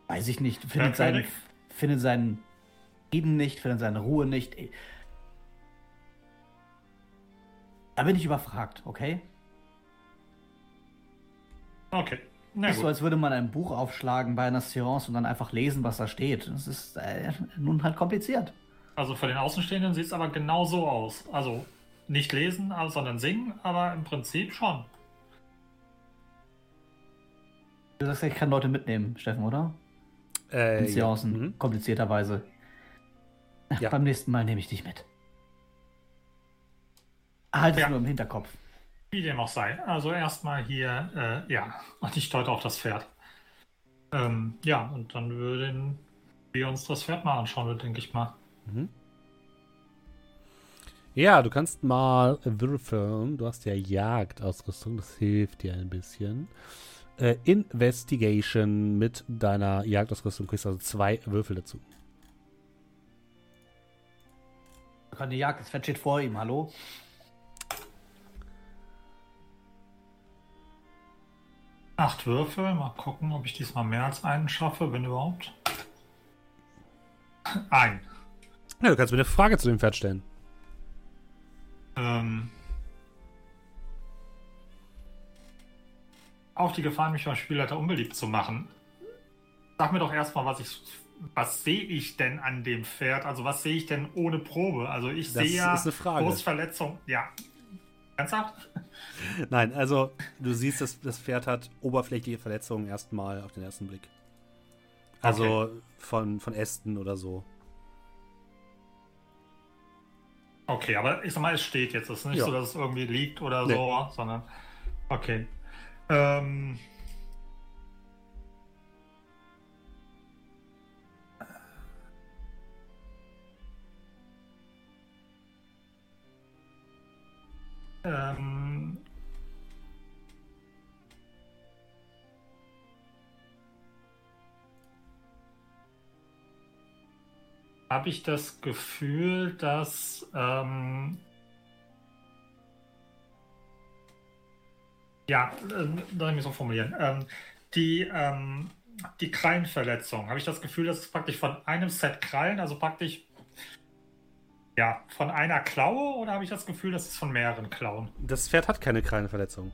weiß ich nicht, findet seinen, findet seinen Frieden nicht, findet seine Ruhe nicht. Da bin ich überfragt, okay? Okay. Na ist so, als würde man ein Buch aufschlagen bei einer Seance und dann einfach lesen, was da steht. Das ist äh, nun halt kompliziert. Also für den Außenstehenden sieht es aber genau so aus. Also nicht lesen, sondern singen, aber im Prinzip schon. Du sagst ja, ich kann Leute mitnehmen, Steffen, oder? Äh, In Seancen, ja. mhm. komplizierterweise. Ja. Beim nächsten Mal nehme ich dich mit. Halt es ja. nur im Hinterkopf. Wie dem auch sei. Also erstmal hier, äh, ja, und ich deute auf das Pferd. Ähm, ja, und dann würden wir uns das Pferd mal anschauen, denke ich mal. Mhm. Ja, du kannst mal würfeln. Du hast ja Jagdausrüstung, das hilft dir ein bisschen. Äh, Investigation mit deiner Jagdausrüstung kriegst also zwei Würfel dazu. Kann die Jagd, das Pferd steht vor ihm, hallo? Acht Würfel. Mal gucken, ob ich diesmal mehr als einen schaffe, wenn überhaupt. Ein. Ja, du kannst mir eine Frage zu dem Pferd stellen. Ähm. Auf die Gefahr, mich beim Spielleiter unbeliebt zu machen. Sag mir doch erstmal, was ich. Was sehe ich denn an dem Pferd? Also, was sehe ich denn ohne Probe? Also, ich das sehe ja Brustverletzung. Ja, Ernsthaft? Nein, also du siehst, dass das Pferd hat oberflächliche Verletzungen erstmal auf den ersten Blick. Also okay. von, von Ästen oder so. Okay, aber ich sag mal, es steht jetzt. Es ist nicht ja. so, dass es irgendwie liegt oder nee. so, sondern. Okay. Ähm. Ähm, habe ich das Gefühl, dass ähm, ja, äh, soll ich mich so formulieren, ähm, die, ähm, die Krallenverletzung, habe ich das Gefühl, dass es praktisch von einem Set Krallen, also praktisch Ja, von einer Klaue oder habe ich das Gefühl, das ist von mehreren Klauen? Das Pferd hat keine Krallenverletzung.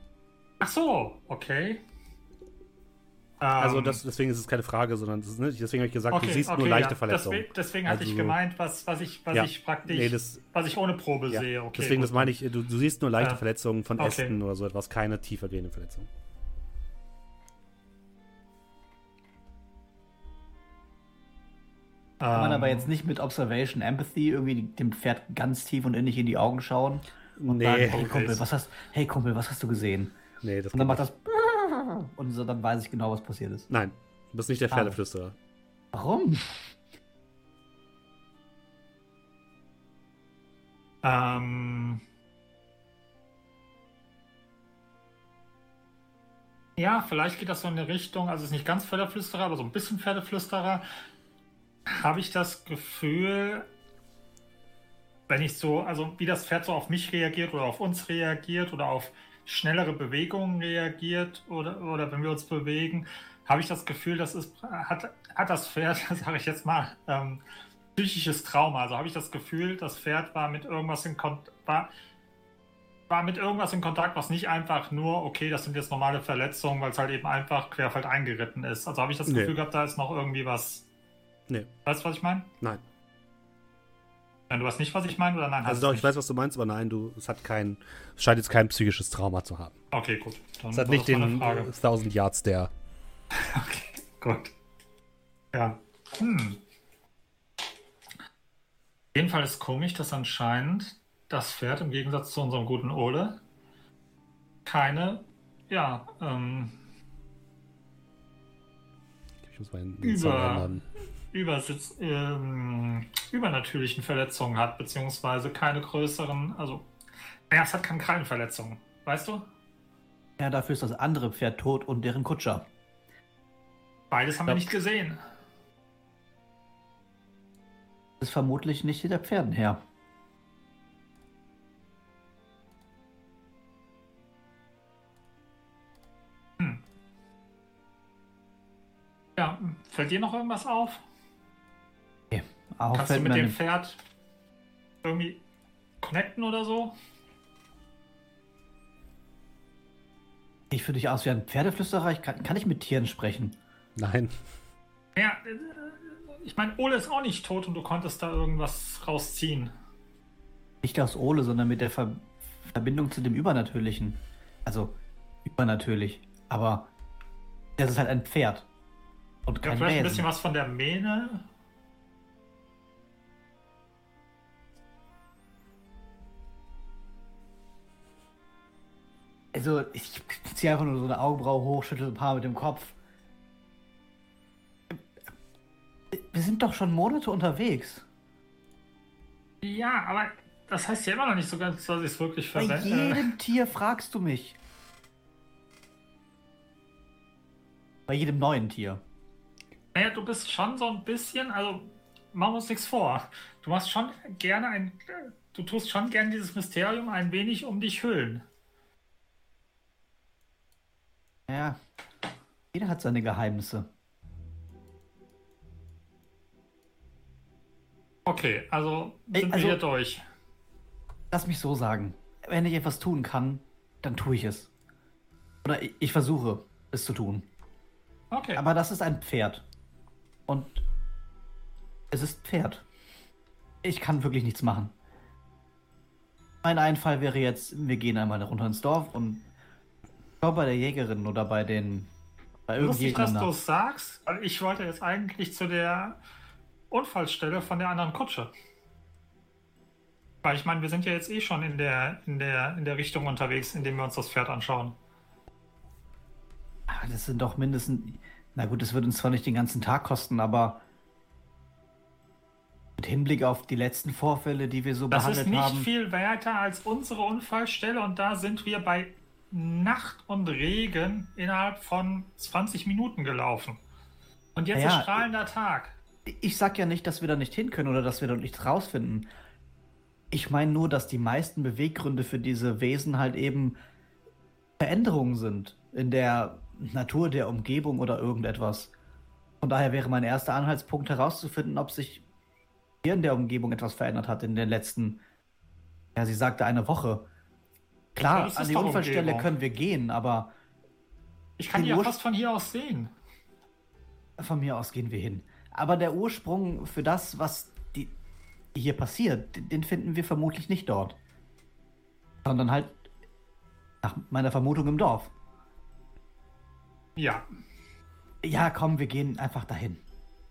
Ach so, okay. Also Ähm, das, deswegen ist es keine Frage, sondern das ist, ne, deswegen habe ich gesagt, okay, du siehst okay, nur leichte ja. Verletzungen. Deswegen, deswegen hatte Also ich so- gemeint, was, was ich, was Ja. ich praktisch, Nee, das- was ich ohne Probe Ja. sehe. Okay, deswegen, gut. das meine ich, du, du siehst nur leichte. Verletzungen von. Ästen oder so etwas, keine tiefergehende Verletzung. Kann man Ähm, aber jetzt nicht mit Observation Empathy irgendwie dem Pferd ganz tief und innig in die Augen schauen und Nee. sagen, hey. Kumpel, was hast, hey Kumpel, was hast du gesehen? Nee, das Und dann macht das und so, dann weiß ich genau, was passiert ist. nicht. Nein, du bist nicht der. Pferdeflüsterer. Warum? Ähm, ja, vielleicht geht das so in eine Richtung, also es ist nicht ganz Pferdeflüsterer, aber so ein bisschen Pferdeflüsterer. Habe ich das Gefühl, wenn ich so, also wie das Pferd so auf mich reagiert oder auf uns reagiert oder auf schnellere Bewegungen reagiert oder, oder wenn wir uns bewegen, habe ich das Gefühl, das ist, hat, hat das Pferd, [LAUGHS] sage ich jetzt mal, ähm, psychisches Trauma. Also habe ich das Gefühl, das Pferd war mit irgendwas in Kontakt, war, war mit irgendwas in Kontakt, was nicht einfach nur, okay, das sind jetzt normale Verletzungen, weil es halt eben einfach querfeld eingeritten ist. Also habe ich das Nee. Gefühl gehabt, da ist noch irgendwie was. Nee, Weißt du, was ich meine? nein. Nein, du weißt nicht, was ich meine, oder nein? Also doch, ich weiß, was du meinst, aber nein, du, es hat kein, es scheint jetzt kein psychisches Trauma zu haben. Okay, gut. Dann Es hat nicht den Frage. [LAUGHS] äh, 1000 Yards der. [LAUGHS] Okay, gut. Ja. Hm. Auf jeden Fall ist komisch, dass anscheinend das Pferd im Gegensatz zu unserem guten Ole keine, ja, ähm, Ich muss mal in Über-. Übersitz, ähm, übernatürlichen Verletzungen hat, beziehungsweise keine größeren, also, naja, es hat keine Krallenverletzungen, weißt du? Ja, dafür ist das andere Pferd tot und deren Kutscher. Beides haben wir nicht gesehen. Das ist vermutlich nicht der Pferdenherr. Ja, fällt dir noch irgendwas auf? Auch Kannst du mit dem Pferd irgendwie connecten oder so? ich für dich aus wie ein Pferdeflüsterer. Ich kann, kann ich mit Tieren sprechen? Nein. Ja, äh, ich meine, Ole ist auch nicht tot und du konntest da irgendwas rausziehen. Nicht aus Ole, sondern mit der Ver Verbindung zu dem Übernatürlichen. Also, übernatürlich. Aber das ist halt ein Pferd. Und Ja, kein vielleicht ein Wesen. bisschen was von der Mähne. Also, ich ziehe einfach nur so eine Augenbraue hoch, schüttel ein paar mit dem Kopf. Wir sind doch schon Monate unterwegs. Ja, aber das heißt ja immer noch nicht so ganz, dass ich es wirklich Bei verwende. jedem [LAUGHS] Tier fragst du mich. Bei jedem neuen Tier. Naja, du bist schon so ein bisschen, also machen wir uns nichts vor. Du machst schon gerne ein, du tust schon gerne dieses Mysterium ein wenig um dich hüllen. Ja, jeder hat seine Geheimnisse. Okay, also Ey, sind also- wir hier durch. Lass mich so sagen. Wenn ich etwas tun kann, dann tue ich es. Oder ich, ich versuche, es zu tun. Okay. Aber das ist ein Pferd. Und es ist Pferd. Ich kann wirklich nichts machen. Mein Einfall wäre jetzt, wir gehen einmal runter ins Dorf und schau bei der Jägerin oder bei den. bei Lustig, dass du es sagst, weil ich wollte jetzt eigentlich zu der Unfallstelle von der anderen Kutsche. Weil ich meine, wir sind ja jetzt eh schon in der, in der, in der Richtung unterwegs, indem wir uns das Pferd anschauen. Ah, Das sind doch mindestens. Na gut, das wird uns zwar nicht den ganzen Tag kosten, aber mit Hinblick auf die letzten Vorfälle, die wir so Das behandelt ist nicht haben. viel weiter als unsere Unfallstelle und da sind wir bei Nacht und Regen innerhalb von 20 Minuten gelaufen. Und jetzt Ja, ist strahlender Tag. Ich sag ja nicht, dass wir da nicht hin können oder dass wir dort nichts rausfinden. Ich meine nur, dass die meisten Beweggründe für diese Wesen halt eben Veränderungen sind in der Natur der Umgebung oder irgendetwas. Von daher wäre mein erster Anhaltspunkt herauszufinden, ob sich hier in der Umgebung etwas verändert hat in den letzten, ja, sie sagte eine Woche. Klar, an die Unfallstelle Umgebung. können wir gehen, aber Ich kann die ja fast von hier aus sehen. von mir aus gehen wir hin. Aber der Ursprung für das, was die, hier passiert, den- den finden wir vermutlich nicht dort. Sondern halt nach meiner Vermutung im Dorf. Ja. Ja, komm, wir gehen einfach dahin.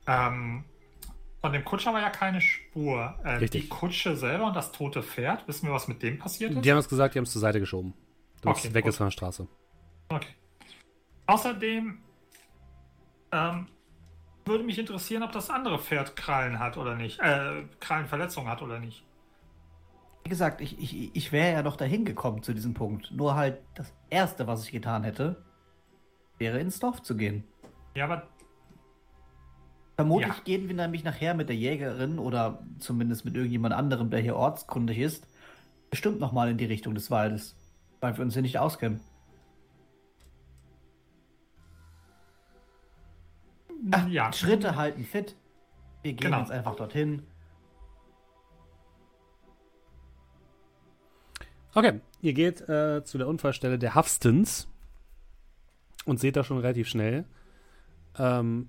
Ähm, von dem Kutscher war ja keine Spur. Äh, Richtig. die Kutsche selber und das tote Pferd, wissen wir, was mit dem passiert ist? Die haben es gesagt, die haben es zur Seite geschoben. Damit Okay, weg gut. ist von der Straße. Okay. Außerdem ähm, würde mich interessieren, ob das andere Pferd Krallen hat oder nicht. Äh, Krallenverletzungen hat oder nicht. Wie gesagt, ich, ich, ich wäre ja noch dahin gekommen zu diesem Punkt. Nur halt das Erste, was ich getan hätte, wäre ins Dorf zu gehen. Ja, aber Vermutlich Ja. gehen wir nämlich nachher mit der Jägerin oder zumindest mit irgendjemand anderem, der hier ortskundig ist, bestimmt nochmal in die Richtung des Waldes, weil wir uns hier nicht auskennen. Ach, ja. Schritte halten fit. Wir gehen Genau. jetzt einfach dorthin. Okay, ihr geht äh, zu der Unfallstelle der Huffstons und seht da schon relativ schnell ähm,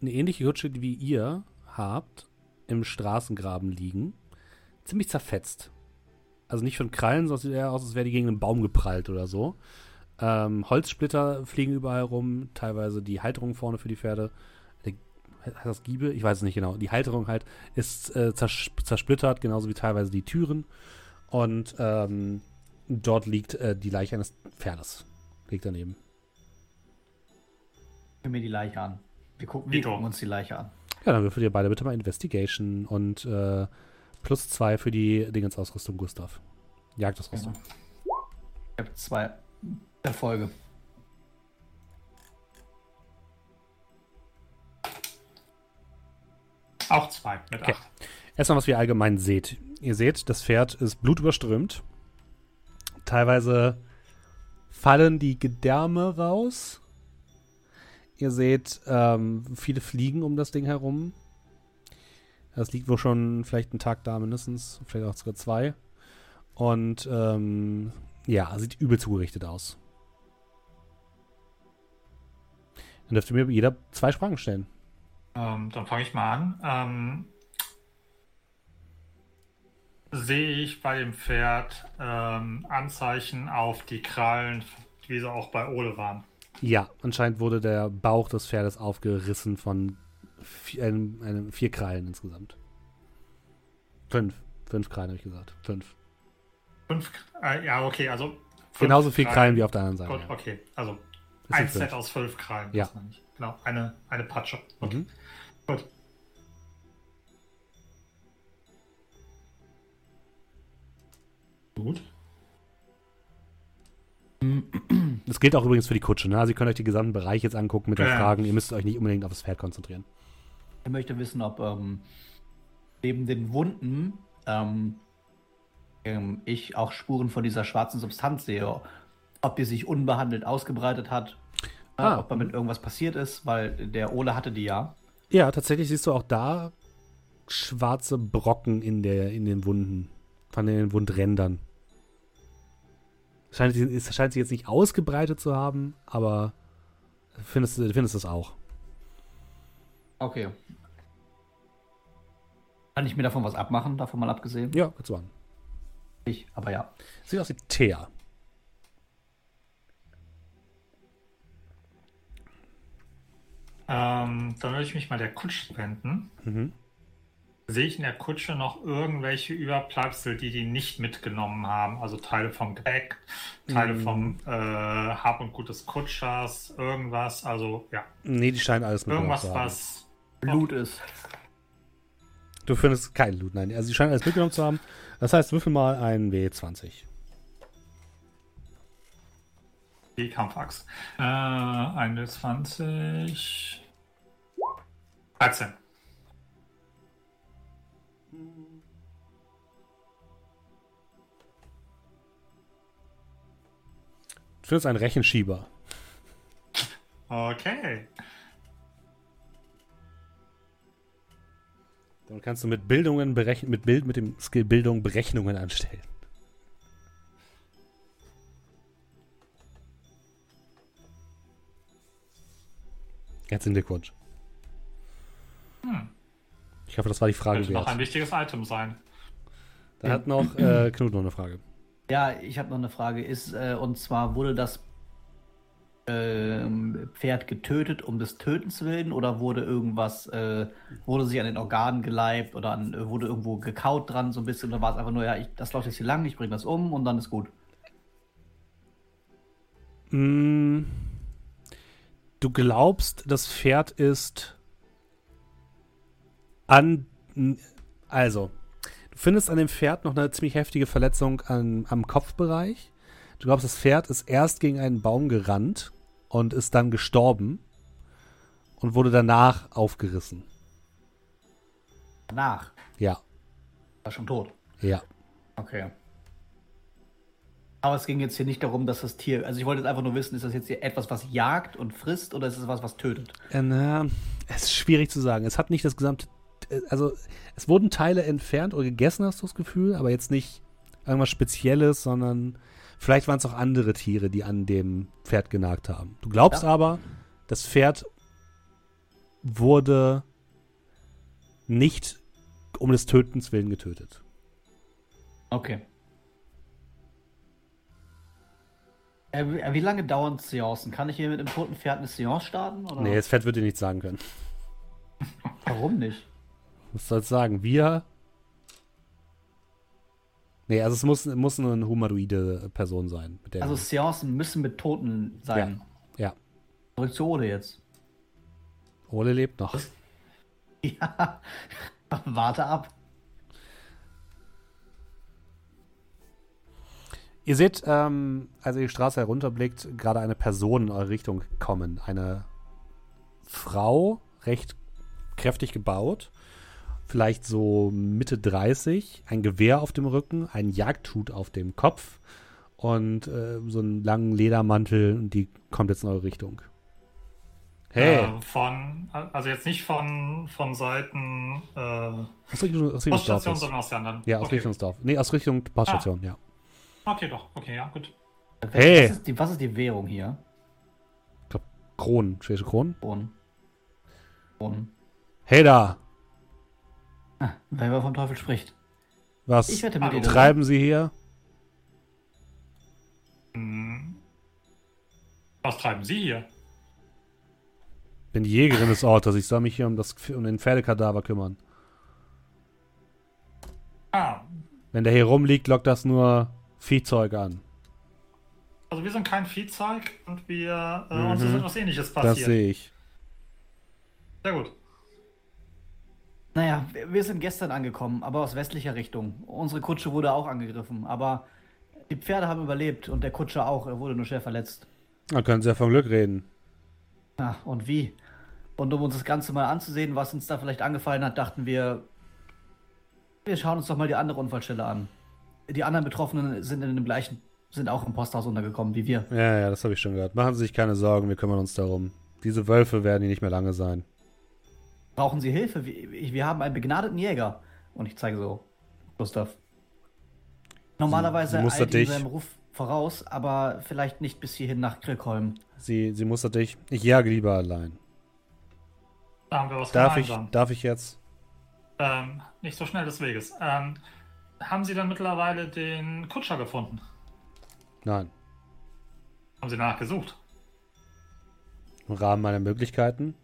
eine ähnliche Kutsche, wie ihr habt, im Straßengraben liegen. Ziemlich zerfetzt. Also nicht von Krallen, sondern sieht eher aus, als wäre die gegen einen Baum geprallt oder so. Ähm, Holzsplitter fliegen überall rum, teilweise die Halterung vorne für die Pferde. Der, heißt das Giebel? Ich weiß es nicht genau. Die Halterung halt ist äh, zers zersplittert, genauso wie teilweise die Türen. Und ähm, dort liegt äh, die Leiche eines Pferdes. Liegt daneben. Gucken mir die Leiche an. Wir gucken, wir gucken uns die Leiche an. Ja, dann würfelt ihr beide bitte mal Investigation und äh, plus zwei für die Dingensausrüstung, Gustav. Jagdausrüstung. Ich habe zwei Erfolge. auch zwei mit Okay. acht. Erstmal, was ihr allgemein seht. Ihr seht, das Pferd ist blutüberströmt. Teilweise fallen die Gedärme raus. Ihr seht ähm, viele Fliegen um das Ding herum. Das liegt wohl schon vielleicht einen Tag da mindestens, vielleicht auch sogar zwei. Und ähm, ja, sieht übel zugerichtet aus. Dann dürft ihr mir jeder zwei Fragen stellen. Ähm, dann fange ich mal an. Ähm, sehe ich bei dem Pferd ähm, Anzeichen auf die Krallen, wie sie auch bei Ole waren? Ja, anscheinend wurde der Bauch des Pferdes aufgerissen von vier, einem, einem, vier Krallen insgesamt. Fünf. Fünf Krallen, habe ich gesagt. Fünf. Fünf, äh, ja, okay, also. fünf Genauso viel Krallen wie auf der anderen Seite. Gut, ja. okay, also Das ein Set fünf. aus fünf Krallen. Ja. das meine ich. Genau, eine, eine Patsche. Okay, Mhm. gut. Gut. [CLEARS THROAT] Das gilt auch übrigens für die Kutsche. Ne? Also ihr könnt euch den gesamten Bereich jetzt angucken mit den Ja. Fragen. Ihr müsst euch nicht unbedingt auf das Pferd konzentrieren. Ich möchte wissen, ob ähm, neben den Wunden ähm, ähm, ich auch Spuren von dieser schwarzen Substanz sehe. Ob die sich unbehandelt ausgebreitet hat. äh, Ah. Ob damit irgendwas passiert ist, weil der Ole hatte die ja. Ja, tatsächlich siehst du auch da schwarze Brocken in, der, in den Wunden. Von den Wundrändern. Scheint, es scheint sich jetzt nicht ausgebreitet zu haben, aber findest du findest es auch. Okay. Kann ich mir davon was abmachen, davon mal abgesehen? Ja, kannst du machen. Ich, aber ja. Sieht aus wie Teer. Ähm, dann würde ich mich mal der Kutsche wenden. Mhm. Sehe ich in der Kutsche noch irgendwelche Überbleibsel, die die nicht mitgenommen haben? Also Teile vom Gepäck, Teile Mm. vom äh, Hab und Gut des Kutschers, irgendwas. Also ja, Nee, die scheinen alles mitgenommen irgendwas, zu haben. was. Blut ist. Du findest keinen Loot, nein. Also die scheinen alles mitgenommen zu haben. Das heißt, würfel mal ein W20. Die Kampfachs. Äh, 21. 13. Du findest einen Rechenschieber. Okay. Dann kannst du mit Bildungen berechnen, mit Bild, mit dem Skill Bildung Berechnungen anstellen. Herzlichen Glückwunsch. Hm. Ich hoffe, das war die Frage Könnte noch ein wichtiges Item sein. Da hat noch äh, Knut noch eine Frage. Ja, ich habe noch eine Frage. Ist, äh, und zwar wurde das ähm, Pferd getötet um des Tötens willen oder wurde irgendwas, äh, wurde sich an den Organen geleibt oder an, äh, wurde irgendwo gekaut dran so ein bisschen oder war es einfach nur, ja, ich, das läuft jetzt hier lang, ich bringe das um und dann ist gut. Mm, Du glaubst, das Pferd ist an. Also, findest an dem Pferd noch eine ziemlich heftige Verletzung an, am Kopfbereich. Du glaubst, das Pferd ist erst gegen einen Baum gerannt und ist dann gestorben und wurde danach aufgerissen. Danach. Ja, War schon tot. ja. Okay. Aber es ging jetzt hier nicht darum, dass das Tier. Also ich wollte jetzt einfach nur wissen, ist das jetzt hier etwas, was jagt und frisst oder ist es was, was tötet? Äh, na, es ist schwierig zu sagen. Es hat nicht das gesamte. Also, es wurden Teile entfernt oder gegessen, hast du das Gefühl, aber jetzt nicht irgendwas Spezielles, sondern vielleicht waren es auch andere Tiere, die an dem Pferd genagt haben. Du glaubst Ja. aber, das Pferd wurde nicht um des Tötens willen getötet. Okay. Äh, wie- äh, wie lange dauern Seancen? Kann ich hier mit einem toten Pferd eine Seance starten? Oder? Nee, das Pferd wird dir nichts sagen können. [LAUGHS] Warum nicht? Was soll ich sagen? Wir. Nee, also es muss, muss eine humanoide Person sein. Also Seancen müssen mit Toten sein. ja. Zurück zu Ode jetzt. Ole lebt noch. [LAUGHS] Ja. [LAUGHS] Warte ab. Ihr seht, ähm, als ihr die Straße herunterblickt, gerade eine Person in eure Richtung kommen. Eine Frau, recht kräftig gebaut, vielleicht so Mitte 30, ein Gewehr auf dem Rücken, ein Jagdhut auf dem Kopf und äh, so einen langen Ledermantel und die kommt jetzt in eure Richtung. Hey, Äh, von, also jetzt nicht von, von Seiten äh, aus Richtung, aus Richtung sondern aus der anderen. Ja, aus okay. Richtung Dorf. Nee, aus Richtung Poststation, ja. Okay, doch. Okay, ja, gut. Hey. Was ist die, was ist die Währung hier? Kronen, schwedische Kronen. Kronen. Kronen. Hey da, Ah, wer vom Teufel spricht. was Ich wette mit dir. treiben Sie hier? Hm. Was treiben Sie hier? bin die Jägerin des Ortes. Ich soll mich hier um, das, um den Pferdekadaver kümmern. Ah, Wenn der hier rumliegt, lockt das nur Viehzeug an. also wir sind kein Viehzeug und wir äh, Mhm. uns ist etwas ähnliches Das passiert. sehe ich. Sehr gut. Naja, wir sind gestern angekommen, aber aus westlicher Richtung. Unsere Kutsche wurde auch angegriffen, aber die Pferde haben überlebt und der Kutscher auch. Er wurde nur schwer verletzt. Da können Sie ja vom Glück reden. Ja, und wie? Und um uns das Ganze mal anzusehen, was uns da vielleicht angefallen hat, dachten wir, wir schauen uns doch mal die andere Unfallstelle an. Die anderen Betroffenen sind in dem gleichen, sind auch im Posthaus untergekommen wie wir. Ja, ja, das habe ich schon gehört. Machen Sie sich keine Sorgen, wir kümmern uns darum. Diese Wölfe werden hier nicht mehr lange sein. Brauchen Sie Hilfe? Wir, wir haben einen begnadeten Jäger. Und ich zeige so, Gustav. Normalerweise Sie mustert eilt ihm dich. seinem Ruf voraus, aber vielleicht nicht bis hierhin nach Krillkolm. Sie, sie mustert dich. Ich jage lieber allein. Da haben wir was Darf ich, darf ich jetzt? Ähm, nicht so schnell des Weges. Ähm, haben Sie dann mittlerweile den Kutscher gefunden? Nein. Haben Sie nachgesucht? Im Rahmen meiner Möglichkeiten.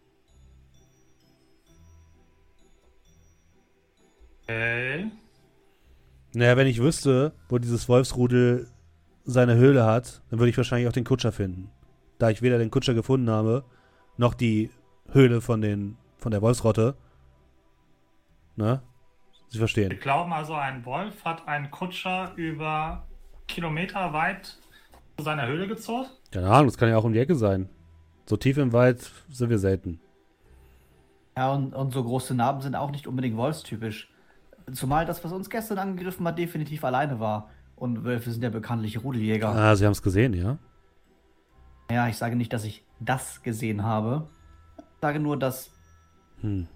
Okay. Naja, wenn ich wüsste, wo dieses Wolfsrudel seine Höhle hat, dann würde ich wahrscheinlich auch den Kutscher finden. Da ich weder den Kutscher gefunden habe, noch die Höhle von den von der Wolfsrotte. Ne? Sie Wir verstehen. glauben also, ein Wolf hat einen Kutscher über Kilometer weit zu seiner Höhle gezurrt? Keine Ahnung, das kann ja auch um die Ecke sein. So tief im Wald sind wir selten. Ja, und, und so große Narben sind auch nicht unbedingt wolfstypisch. Zumal das, was uns gestern angegriffen hat, definitiv alleine war. Und Wölfe sind ja bekanntlich Rudeljäger. Ah, Sie haben es gesehen, ja? Ja, ich sage nicht, dass ich das gesehen habe. Ich sage nur, dass Hm.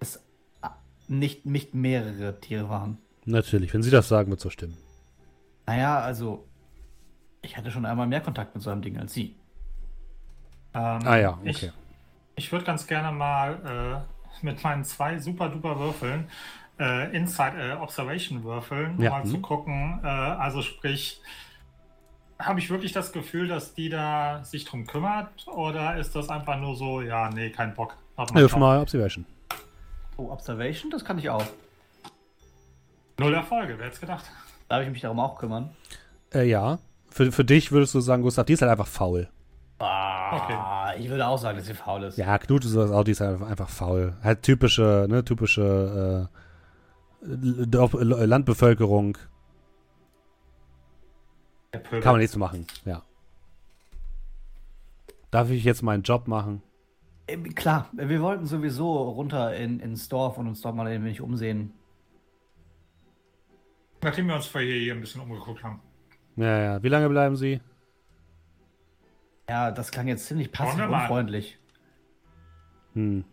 es a- nicht, nicht mehrere Tiere waren. Natürlich, wenn Sie das sagen, wird so stimmen. Naja, also, ich hatte schon einmal mehr Kontakt mit so einem Ding als Sie. Ähm, Ah ja, Ich, okay. ich würde ganz gerne mal äh, mit meinen zwei super duper Würfeln äh, Inside äh, Observation würfeln, um Ja, mal zu mhm. gucken. Äh, also sprich, habe ich wirklich das Gefühl, dass die da sich drum kümmert? Oder ist das einfach nur so, ja, nee, kein Bock. Mal, Hilf mal Observation. Oh, Observation, das kann ich auch. Null Erfolge, wer hätte gedacht? Darf ich mich darum auch kümmern? Äh, ja. Für, für dich würdest du sagen, Gustav, die ist halt einfach faul. Ah, ich würde auch sagen, dass sie faul ist. Ja, Knut ist das auch, die ist halt einfach, einfach faul. Halt typische, ne, typische äh, Landbevölkerung. Der Pöbel. Kann man nichts machen, ja. Darf ich jetzt meinen Job machen? Äh, Klar, wir wollten sowieso runter in, ins Dorf und uns dort mal ein wenig umsehen. Nachdem wir uns vorher hier ein bisschen umgeguckt haben. Ja, ja. Wie lange bleiben Sie? Ja, das klang jetzt ziemlich passiv wir mal. unfreundlich. Hm.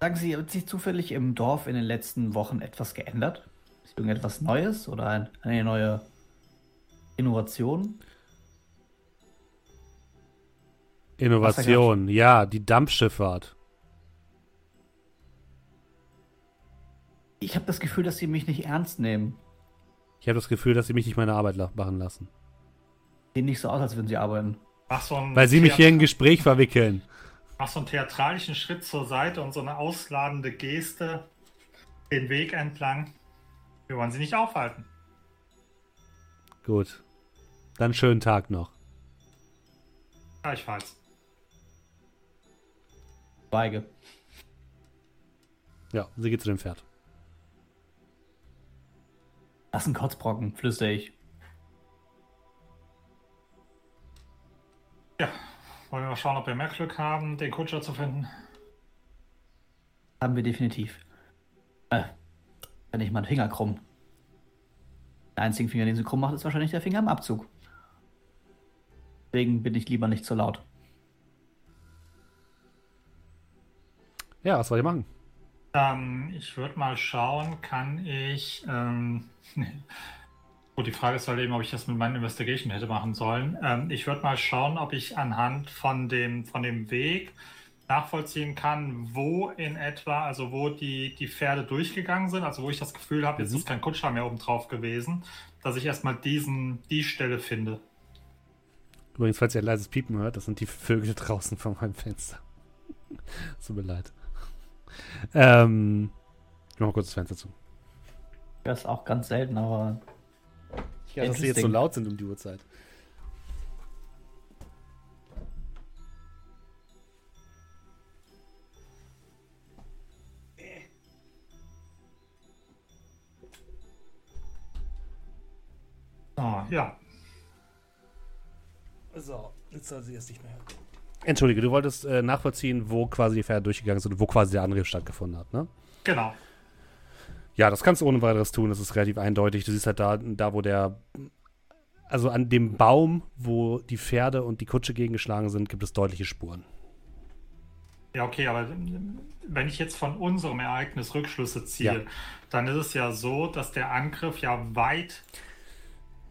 Sagen Sie, hat sich zufällig im Dorf in den letzten Wochen etwas geändert? Ist irgendetwas Neues oder ein, eine neue Innovation? Innovation, ja, die Dampfschifffahrt. Ich habe das Gefühl, dass Sie mich nicht ernst nehmen. Ich habe das Gefühl, dass Sie mich nicht meine Arbeit machen lassen. Sieht nicht so aus, als würden Sie arbeiten. Mach so Weil Sie mich hier in ein Gespräch verwickeln. Mach so einen theatralischen Schritt zur Seite und so eine ausladende Geste den Weg entlang. Wir wollen sie nicht aufhalten. Gut. Dann schönen Tag noch. Gleichfalls. Weige. Ja, sie geht zu dem Pferd. Das ist ein Kotzbrocken, flüstere ich. Ja, wollen wir mal schauen, ob wir mehr Glück haben, den Kutscher zu finden. Haben wir definitiv. Äh, wenn ich meinen Finger krumm. Der einzige Finger, den sie krumm macht, ist wahrscheinlich der Finger im Abzug. Deswegen bin ich lieber nicht so laut. Ja, was soll ich machen? Ähm, ich würde mal schauen, kann ich. Ähm, [LAUGHS] gut, die Frage ist halt eben, ob ich das mit meinen Investigation hätte machen sollen. Ähm, ich würde mal schauen, ob ich anhand von dem, von dem Weg nachvollziehen kann, wo in etwa, also wo die, die Pferde durchgegangen sind, also wo ich das Gefühl habe, jetzt Mhm. ist kein Kutscher mehr oben drauf gewesen, dass ich erstmal diesen, die Stelle finde. Übrigens, falls ihr ein leises Piepen hört, das sind die Vögel draußen von meinem Fenster. [LAUGHS] Tut mir leid. Ähm, ich mach mal kurz das Fenster zu. Das ist auch ganz selten, aber Ja, dass sie jetzt so laut sind um die Uhrzeit. Ah, ja. So, jetzt soll sie es nicht mehr hören. Entschuldige, du wolltest äh, nachvollziehen, wo quasi die Pferde durchgegangen sind und wo quasi der Angriff stattgefunden hat, ne? Genau. Ja, das kannst du ohne weiteres tun, das ist relativ eindeutig. Du siehst halt da, da wo der, also an dem Baum, wo die Pferde und die Kutsche gegengeschlagen sind, gibt es deutliche Spuren. Ja, okay, aber wenn ich jetzt von unserem Ereignis Rückschlüsse ziehe, Ja. dann ist es ja so, dass der Angriff ja weit,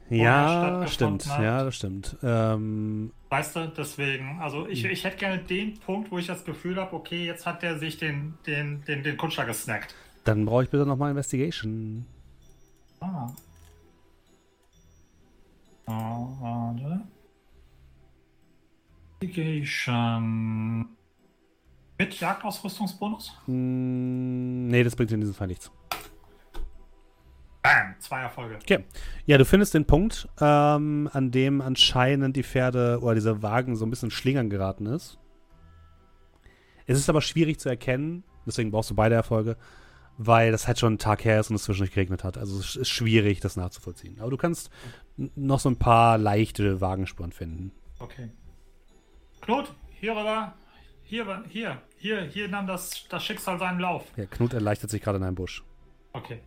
Ja, stimmt, hat. ja, das stimmt. Ähm, weißt du, deswegen, also ich, ich hätte gerne den Punkt, wo ich das Gefühl habe, okay, jetzt hat der sich den, den, den, den Kutscher gesnackt. Dann brauche ich bitte nochmal Investigation. Ah. Oh, warte. Investigation. Mit Jagdausrüstungsbonus? Hm, nee, das bringt in diesem Fall nichts. Bam, zwei Erfolge. Okay. Ja, du findest den Punkt, ähm, an dem anscheinend die Pferde oder dieser Wagen so ein bisschen in Schlingern geraten ist. Es ist aber schwierig zu erkennen, deswegen brauchst du beide Erfolge, weil das halt schon einen Tag her ist und es zwischendurch geregnet hat. Also es ist schwierig, das nachzuvollziehen. Aber du kannst noch so ein paar leichte Wagenspuren finden. Okay. Claude, hier rüber. Hier, rüber. hier, hier, hier nahm das, das Schicksal seinen Lauf. Ja, Knut erleichtert sich gerade in einem Busch. Okay.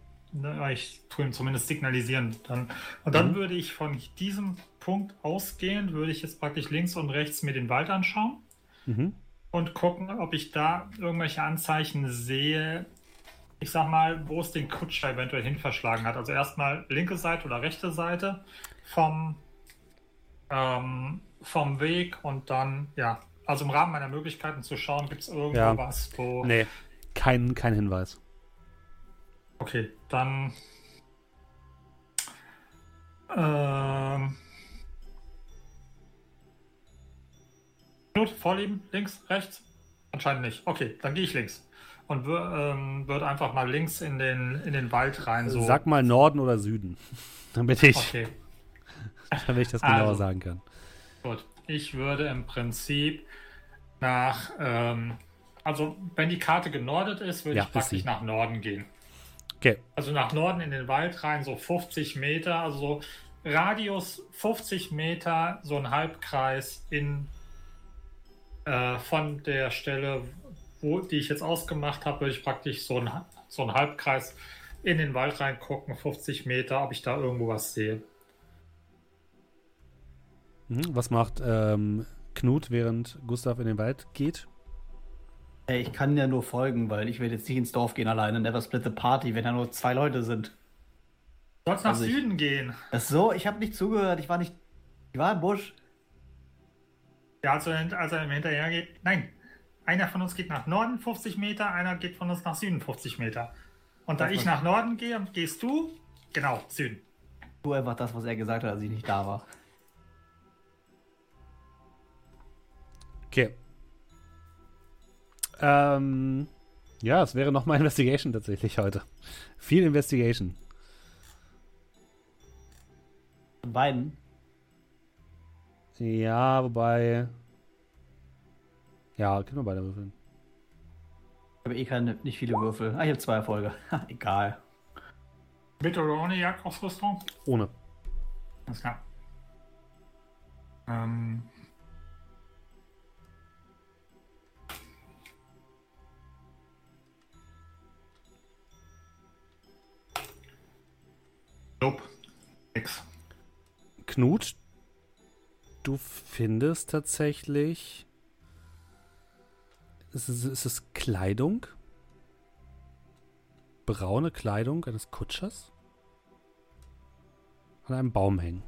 Ich tue ihm zumindest signalisieren. Dann, und dann Mhm. würde ich von diesem Punkt ausgehend, würde ich jetzt praktisch links und rechts mir den Wald anschauen Mhm. und gucken, ob ich da irgendwelche Anzeichen sehe, ich sag mal, wo es den Kutscher eventuell hin verschlagen hat. Also erstmal linke Seite oder rechte Seite vom, ähm, vom Weg und dann, ja, also im Rahmen meiner Möglichkeiten zu schauen, gibt es irgendwo Ja. was, wo. Nee, kein, kein Hinweis. Okay, dann. Ähm. Gut, vorlieben, links, rechts? Anscheinend nicht. Okay, dann gehe ich links. Und ähm, würde einfach mal links in den, in den Wald rein. So. Sag mal Norden oder Süden. [LAUGHS] Damit ich, Okay, [LAUGHS] damit ich das genauer Also. sagen kann. gut. Ich würde im Prinzip nach. Ähm, also, wenn die Karte genordet ist, würde Ja, ich praktisch nach Norden gehen. Okay. Also nach Norden in den Wald rein, so 50 Meter, also so Radius 50 Meter, so ein Halbkreis in äh, von der Stelle, wo die ich jetzt ausgemacht habe, würde ich praktisch so ein, so ein Halbkreis in den Wald reingucken, 50 Meter, ob ich da irgendwo was sehe. Mhm. Was macht ähm, Knut, während Gustav in den Wald geht? Ey, ich kann ja nur folgen, weil ich werde jetzt nicht ins Dorf gehen alleine. Never split the party, wenn da nur zwei Leute sind. Du sollst nach Also ich- Süden gehen. Das ist so, ich habe nicht zugehört. Ich war nicht. Ich war im Busch. Ja, als er, als er ihm hinterher geht. Nein, einer von uns geht nach Norden 50 Meter, einer geht von uns nach Süden 50 Meter. Und da Das ich nach Norden gehe, gehst du, genau, Süden. Tu einfach das, was er gesagt hat, als ich nicht da war. Okay. Ähm, ja, es wäre nochmal [LAUGHS] Investigation tatsächlich heute. Viel Investigation. Von beiden. Ja, wobei. Ja, können wir beide würfeln. Ich habe eh keine, nicht viele Würfel. Ah, ich habe zwei Erfolge. Egal. Mit oder ohne Jagdausrüstung? Ohne. Alles klar. Ähm. Nope. Nix. Knut, du findest tatsächlich. Ist es, ist es Kleidung? Braune Kleidung eines Kutschers? An einem Baum hängen.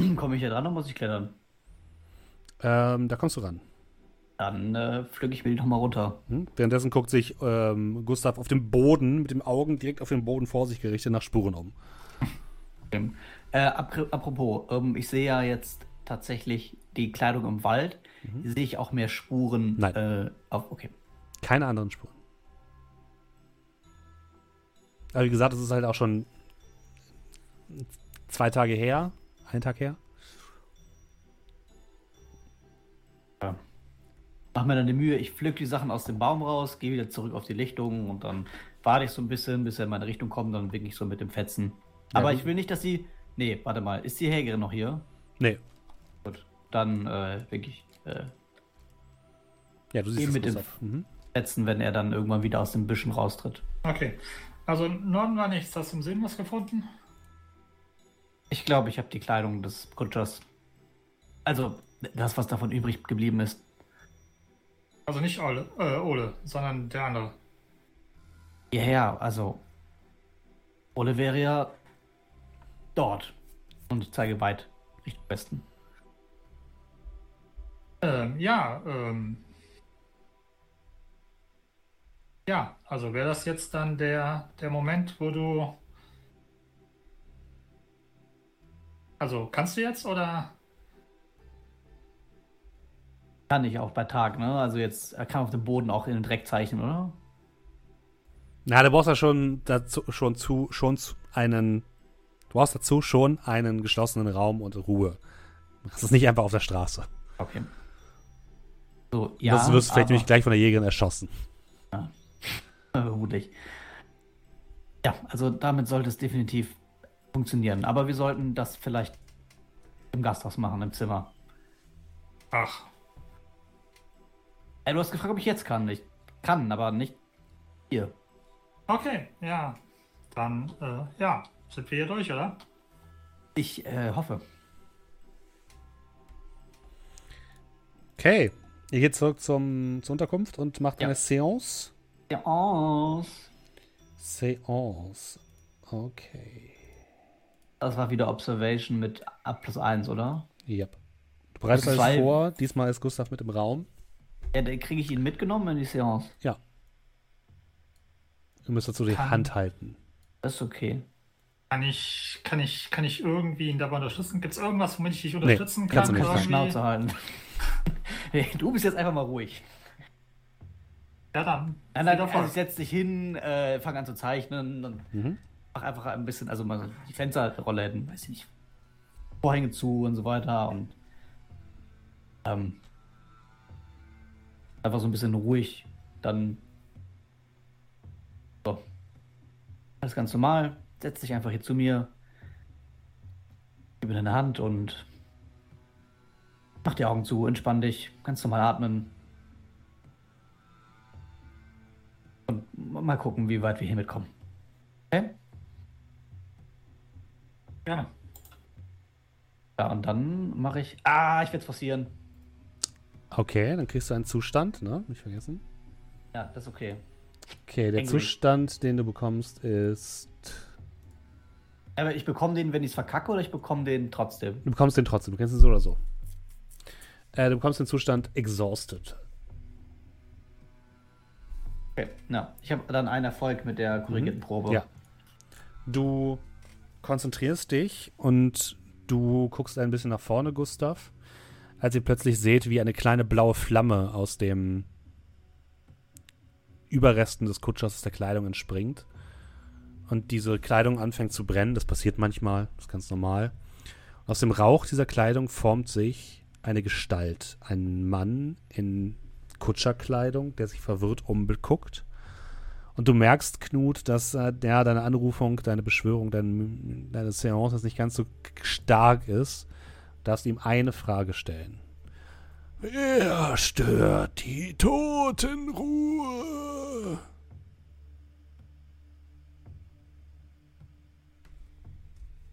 [CLEARS THROAT] Komme ich hier dran oder muss ich klettern? Ähm, da kommst du ran. Dann äh, pflücke ich mir die nochmal runter. Hm? Währenddessen guckt sich ähm, Gustav auf dem Boden mit den Augen direkt auf den Boden vor sich gerichtet nach Spuren um. [LAUGHS] Äh, apr- apropos, ähm, ich sehe ja jetzt tatsächlich die Kleidung im Wald. Sehe ich auch mehr Spuren Nein. Äh, auf. Okay. Keine anderen Spuren. Aber wie gesagt, es ist halt auch schon zwei Tage her, ein Tag her. Mach mir dann die Mühe, ich pflück die Sachen aus dem Baum raus, gehe wieder zurück auf die Lichtung und dann warte ich so ein bisschen, bis er in meine Richtung kommt, dann winke ich so mit dem Fetzen. Aber gut. ich will nicht, dass sie. Nee, warte mal, ist die Jägerin noch hier? Nee. Dann äh, winke ich äh, ja, du siehst mit dem-. Mhm. Wenn er dann irgendwann wieder aus den Büschen raustritt. Okay. Also im Norden war nichts. Hast du im Süden was gefunden? Ich glaube, ich habe die Kleidung des Kutschers. Also, das, was davon übrig geblieben ist. Also nicht Ole, äh, Ole sondern der andere. Ja, ja, also. Ole wäre ja dort. Und ich zeige weit Richtung Westen. Ähm, ja, ähm. Ja, also wäre das jetzt dann der, der Moment, wo du. Also kannst du jetzt oder? Kann ich auch bei Tag, ne? Also jetzt, er kann auf dem Boden auch in den Dreck zeichnen, oder? Na, du brauchst ja schon dazu schon zu schon zu einen du brauchst dazu schon einen geschlossenen Raum und Ruhe. Das ist nicht einfach auf der Straße. Okay. So, ja. Ja, du wirst vielleicht aber- nämlich gleich von der Jägerin erschossen. [LAUGHS] Vermutlich. Ja, also damit sollte es definitiv funktionieren. Aber wir sollten das vielleicht im Gasthaus machen, im Zimmer. Ach, Ey, du hast gefragt, ob ich jetzt kann. Ich kann, aber nicht hier. okay, ja. Dann, äh, ja, sind wir hier durch, oder? Ich äh, hoffe. Okay. Ihr geht zurück zum, zur Unterkunft und macht Ja. eine Seance. Ja, aus. Seance. Okay. Das war wieder Observation mit A plus 1, oder? Yep. Du bereitest alles zwei- vor. Diesmal ist Gustav mit im Raum. Ja, dann kriege ich ihn mitgenommen in die Seance. Ja. Du müsst dazu die Kann- Hand halten. Das ist okay. Kann ich, kann ich, kann ich irgendwie ihn dabei unterstützen? Gibt es irgendwas, womit ich dich unterstützen kannst kann? du nicht. Kannst du Irgendwie? Schnauze halten. [LAUGHS] Du bist jetzt einfach mal ruhig. Ja, dann. Nein, nein, also Erfolg. ich setz dich hin, äh, fang an zu zeichnen und Mhm. mach einfach ein bisschen, also mal so die Fensterrolle hätten, weiß ich nicht, Vorhänge zu und so weiter und ähm, einfach so ein bisschen ruhig, dann so. Alles ganz normal, setz dich einfach hier zu mir, gib mir deine Hand und mach die Augen zu, entspann dich, ganz normal atmen. Und mal gucken, wie weit wir hier mitkommen. Okay? Gerne. Ja, und dann mache ich. Ah, ich werde es forcieren. Okay, dann kriegst du einen Zustand, ne? Nicht vergessen. Ja, das ist okay. Okay, der Angry. Zustand, den du bekommst, ist. Aber ich bekomme den, wenn ich es verkacke, oder ich bekomme den trotzdem. Du bekommst den trotzdem, du kennst ihn so oder so. Äh, du bekommst den Zustand exhausted. Okay. Ja, ich habe dann einen Erfolg mit der korrigierten Probe. Ja. Du konzentrierst dich und du guckst ein bisschen nach vorne, Gustav, als ihr plötzlich seht, wie eine kleine blaue Flamme aus dem Überresten des Kutschers aus der Kleidung entspringt. Und diese Kleidung anfängt zu brennen. Das passiert manchmal, das ist ganz normal. Und aus dem Rauch dieser Kleidung formt sich eine Gestalt. Ein Mann in Kutscherkleidung, der sich verwirrt umguckt. Und du merkst, Knut, dass äh, ja, deine Anrufung, deine Beschwörung, dein, deine Seance nicht ganz so stark ist. Du darfst ihm eine Frage stellen. Wer stört die Totenruhe?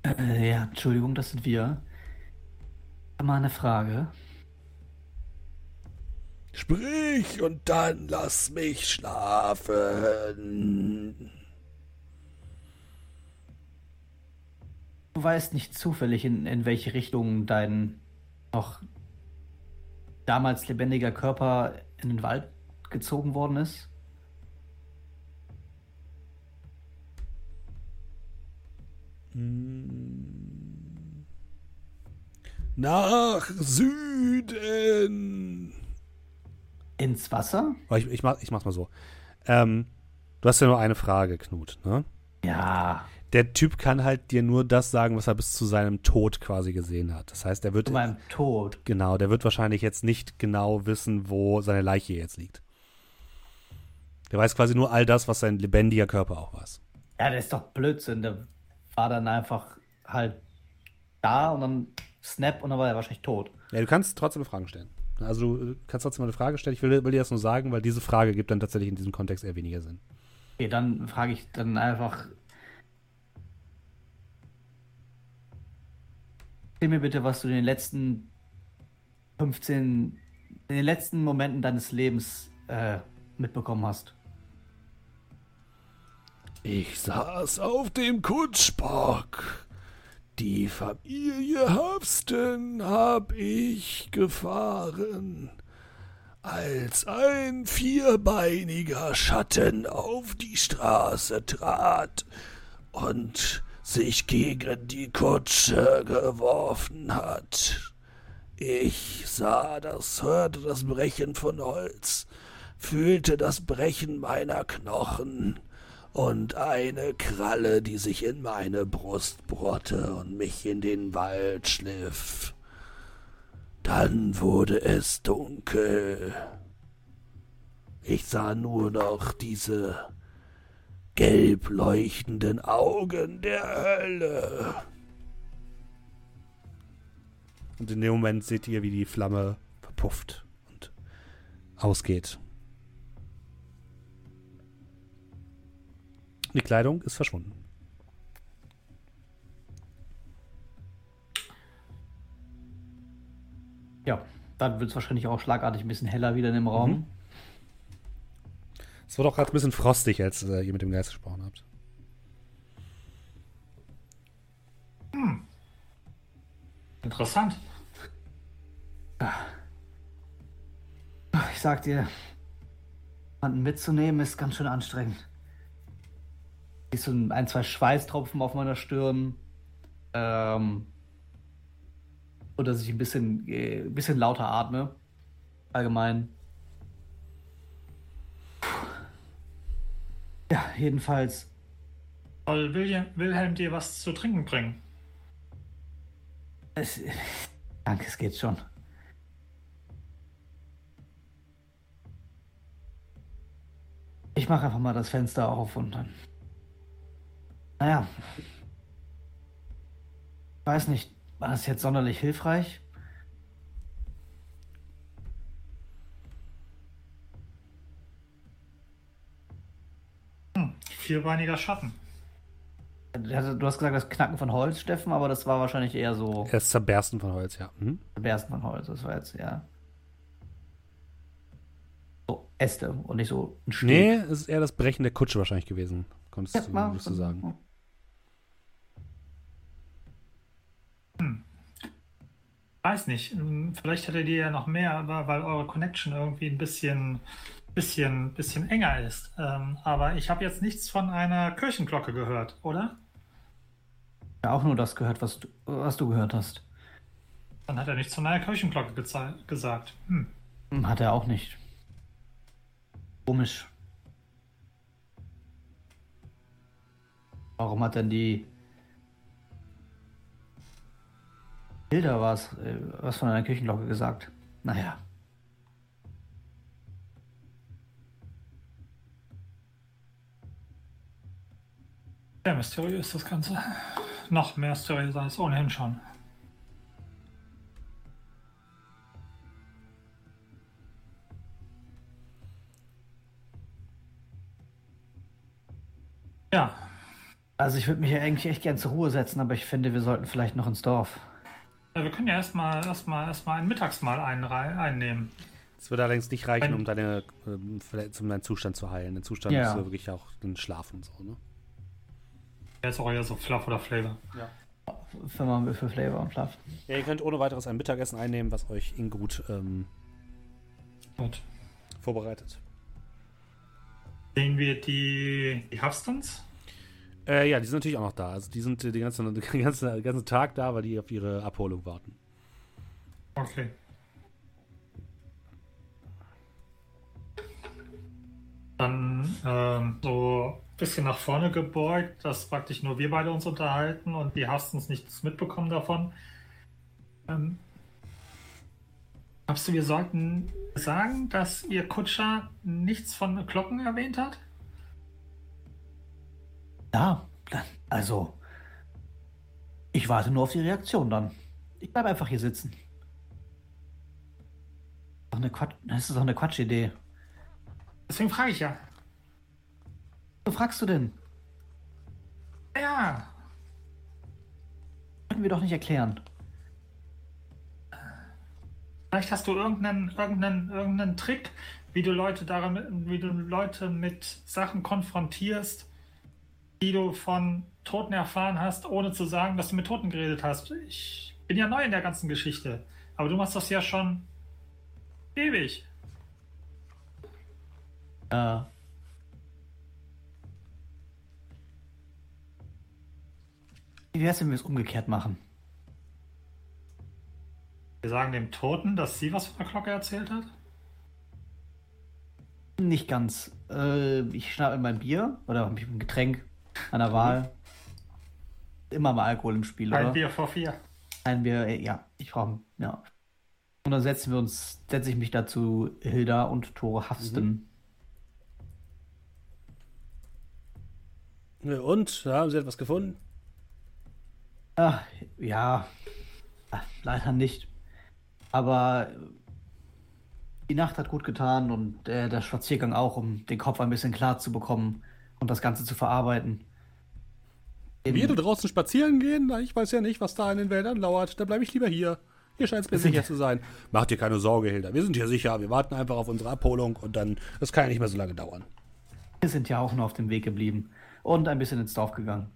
Äh, ja, Entschuldigung, das sind wir. Mal eine Frage. Sprich und dann lass mich schlafen. Du weißt nicht zufällig, in, in welche Richtung dein noch damals lebendiger Körper in den Wald gezogen worden ist? Nach Süden. Ins Wasser? Aber Ich, ich, mach, ich mach's mal so. Ähm, du hast ja nur eine Frage, Knut, ne? Ja. Der Typ kann halt dir nur das sagen, was er bis zu seinem Tod quasi gesehen hat. Das heißt, er wird Zu meinem Tod. genau, der wird wahrscheinlich jetzt nicht genau wissen, wo seine Leiche jetzt liegt. Der weiß quasi nur all das, was sein lebendiger Körper auch weiß. Ja, das ist doch Blödsinn. Der war dann einfach halt da und dann snap und dann war er wahrscheinlich tot. Ja, du kannst trotzdem Fragen stellen. Also du kannst trotzdem eine Frage stellen. Ich will, will dir das nur sagen, weil diese Frage gibt dann tatsächlich in diesem Kontext eher weniger Sinn. Okay, dann frage ich dann einfach. Erzähl mir bitte, was du in den letzten 15, in den letzten Momenten deines Lebens äh, mitbekommen hast. Ich saß auf dem Kutschbock. Die Familie Hubston hab ich gefahren. Als ein vierbeiniger Schatten auf die Straße trat und sich gegen die Kutsche geworfen hat. Ich sah das, hörte das Brechen von Holz, fühlte das Brechen meiner Knochen und eine Kralle, die sich in meine Brust bohrte und mich in den Wald schliff. Dann wurde es dunkel. Ich sah nur noch diese gelb leuchtenden Augen der Hölle. Und in dem Moment seht ihr, wie die Flamme verpufft und ausgeht. Die Kleidung ist verschwunden. Ja, Dann wird es wahrscheinlich auch schlagartig ein bisschen heller wieder in dem Raum. Mhm. Es wurde auch gerade ein bisschen frostig, als äh, ihr mit dem Geist gesprochen habt. Interessant. Ich sag dir, jemanden mitzunehmen ist ganz schön anstrengend. Siehst so ein, ein, zwei Schweißtropfen auf meiner Stirn. Ähm, und dass ich ein bisschen, äh, ein bisschen lauter atme. Allgemein. Ja, jedenfalls. Soll William, Wilhelm dir was zu trinken bringen? Es, danke, es geht schon. Ich mache einfach mal das Fenster auf und dann. Naja. Weiß nicht, war das jetzt sonderlich hilfreich? Hm, vierbeiniger Schatten. Du hast gesagt, das Knacken von Holz, Steffen, aber das war wahrscheinlich eher so. Das Zerbersten von Holz, ja. Mhm. Zerbersten von Holz, das war jetzt ja. So Äste und nicht so ein Steg. Nee, es ist eher das Brechen der Kutsche wahrscheinlich gewesen, konntest ja, du, würdest du sagen. Hm. Weiß nicht, vielleicht hättet ihr ja noch mehr, weil eure Connection irgendwie ein bisschen, bisschen, bisschen enger ist. Ähm, aber ich habe jetzt nichts von einer Kirchenglocke gehört, oder? Ja, auch nur das gehört, was du, was du gehört hast. Dann hat er nichts von einer Kirchenglocke gesagt. Hm. hm. Hat er auch nicht. Komisch. Warum hat denn die Hilda was, äh, was von einer Kirchenglocke gesagt? Naja. Sehr mysteriös das Ganze. Noch mehr mysteriös als ohnehin schon. Ja. Also ich würde mich ja eigentlich echt gern zur Ruhe setzen, aber ich finde, wir sollten vielleicht noch ins Dorf. Ja, wir können ja erstmal erstmal erstmal ein Mittagsmahl ein, einnehmen. Das würde allerdings nicht reichen, um deine um deinen Zustand zu heilen. Der Zustand ja. ist ja wirklich auch ein Schlaf und so, ne? Der ist auch eher so Fluff oder Flavor. Ja. Für, mal für Flavor und Fluff. Ja, ihr könnt ohne weiteres ein Mittagessen einnehmen, was euch Ingut ähm, Gut. vorbereitet. Sehen wir die, die Hubstons? Äh, ja, die sind natürlich auch noch da. Also die sind den ganzen, [LAUGHS] den ganzen, den ganzen Tag da, weil die auf ihre Abholung warten. Okay. Dann ähm, so ein bisschen nach vorne gebeugt, dass praktisch nur wir beide uns unterhalten und die Hastens nichts mitbekommen davon. Ähm, glaubst du, wir sollten sagen, dass ihr Kutscher nichts von Glocken erwähnt hat? Ja, also ich warte nur auf die Reaktion dann. Ich bleibe einfach hier sitzen. Das ist doch eine Quatschidee. Deswegen frage ich ja. Was fragst du denn? Ja. Können wir doch nicht erklären. Vielleicht hast du irgendeinen, irgendeinen, irgendeinen Trick, wie du Leute daran, wie du Leute mit Sachen konfrontierst, die du von Toten erfahren hast, ohne zu sagen, dass du mit Toten geredet hast. Ich bin ja neu in der ganzen Geschichte, aber du machst das ja schon ewig. Äh. Wie wär's, wenn wir es umgekehrt machen? Wir sagen dem Toten, dass sie was von der Glocke erzählt hat? Nicht ganz. Äh, ich schnappe mein Bier oder ein Getränk an der Wahl. Immer mal Alkohol im Spiel, Ein oder? Bier vor vier. Ein Bier, äh, ja. Ich brauche, ja. Und dann setzen wir uns, setze ich mich dazu Hilda und Tore Hafsten. Mhm. Und, haben Sie etwas gefunden? Ach, ja, Ach, leider nicht. Aber die Nacht hat gut getan und äh, der Spaziergang auch, um den Kopf ein bisschen klar zu bekommen und das Ganze zu verarbeiten. Wir da draußen spazieren gehen? Ich weiß ja nicht, was da in den Wäldern lauert. Da bleibe ich lieber hier. Hier scheint es mir sicher zu sein. Macht dir keine Sorge, Hilda. Wir sind hier sicher. Wir warten einfach auf unsere Abholung und dann, das kann ja nicht mehr so lange dauern. Wir sind ja auch nur auf dem Weg geblieben und ein bisschen ins Dorf gegangen.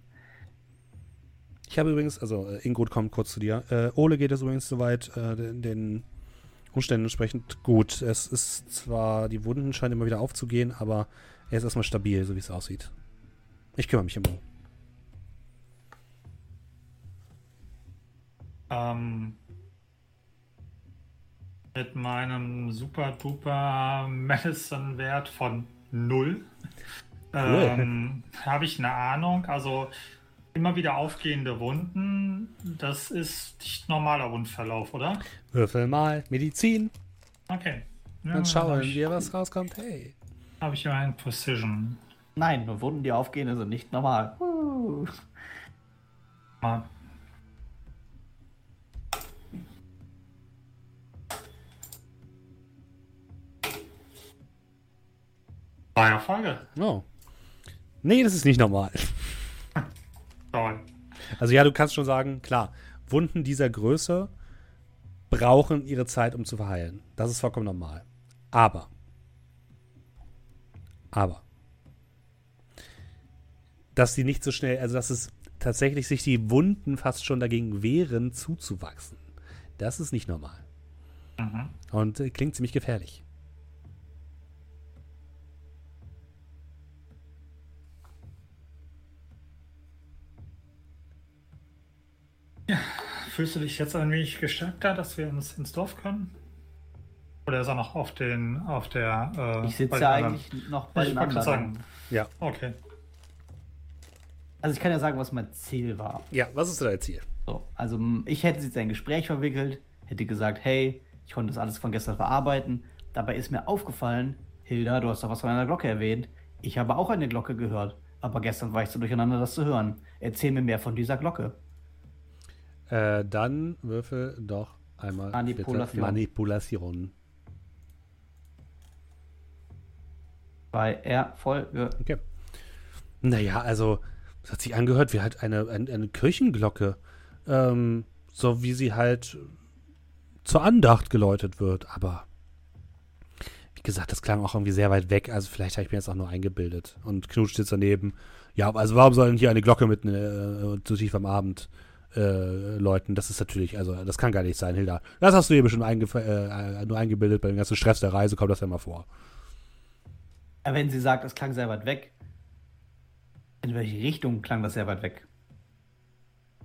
Ich habe übrigens, also äh, Ingrid kommt kurz zu dir. Äh, Ole geht es übrigens soweit äh, den, den Umständen entsprechend gut. Es ist zwar, die Wunden scheinen immer wieder aufzugehen, aber er ist erstmal stabil, so wie es aussieht. Ich kümmere mich immer. Ähm, mit meinem super duper Medicine-Wert von 0 [LAUGHS] ähm, habe ich eine Ahnung. Also immer wieder aufgehende Wunden, das ist nicht normaler Wundverlauf, oder? Würfel mal Medizin. Okay. Ja, Dann schauen wir, was rauskommt. Hey. Habe ich ja ein Precision. Nein, nur Wunden, die aufgehen, sind nicht normal. Uh. Mal. Zwei Erfolge. Oh. Nee, das ist nicht normal. Toll. Also ja, du kannst schon sagen, klar, Wunden dieser Größe brauchen ihre Zeit, um zu verheilen. Das ist vollkommen normal. Aber, aber, dass sie nicht so schnell, also dass es tatsächlich sich die Wunden fast schon dagegen wehren, zuzuwachsen. Das ist nicht normal. Mhm. Und äh, klingt ziemlich gefährlich. Fühlst du dich jetzt ein wenig gestärkter, dass wir ins, ins Dorf können? Oder ist er noch auf den, auf der. Äh, Ich sitze ja anderen? eigentlich noch bei Ich den anderen. sagen. Ja. Okay. Also ich kann ja sagen, was mein Ziel war. Ja, was ist dein Ziel? So, also ich hätte jetzt ein Gespräch verwickelt, hätte gesagt, hey, ich konnte das alles von gestern verarbeiten. Dabei ist mir aufgefallen, Hilda, du hast doch was von einer Glocke erwähnt. Ich habe auch eine Glocke gehört. Aber gestern war ich so durcheinander, das zu hören. Erzähl mir mehr von dieser Glocke. Äh, dann würfel doch einmal Manipulation. Manipulation. Bei Erfolge. Okay. Naja, also, es hat sich angehört wie halt eine, eine, eine Kirchenglocke. Ähm, so wie sie halt zur Andacht geläutet wird. Aber, wie gesagt, das klang auch irgendwie sehr weit weg. Also, vielleicht habe ich mir jetzt auch nur eingebildet. Und Knut steht daneben. Ja, also, warum soll denn hier eine Glocke mitten äh, zu tief am Abend äh, läuten? Das ist natürlich, also, das kann gar nicht sein, Hilda. Das hast du bestimmt eingef- äh, nur eingebildet. Bei dem ganzen Stress der Reise kommt das ja mal vor. Aber wenn sie sagt, es klang sehr weit weg, in welche Richtung klang das sehr weit weg?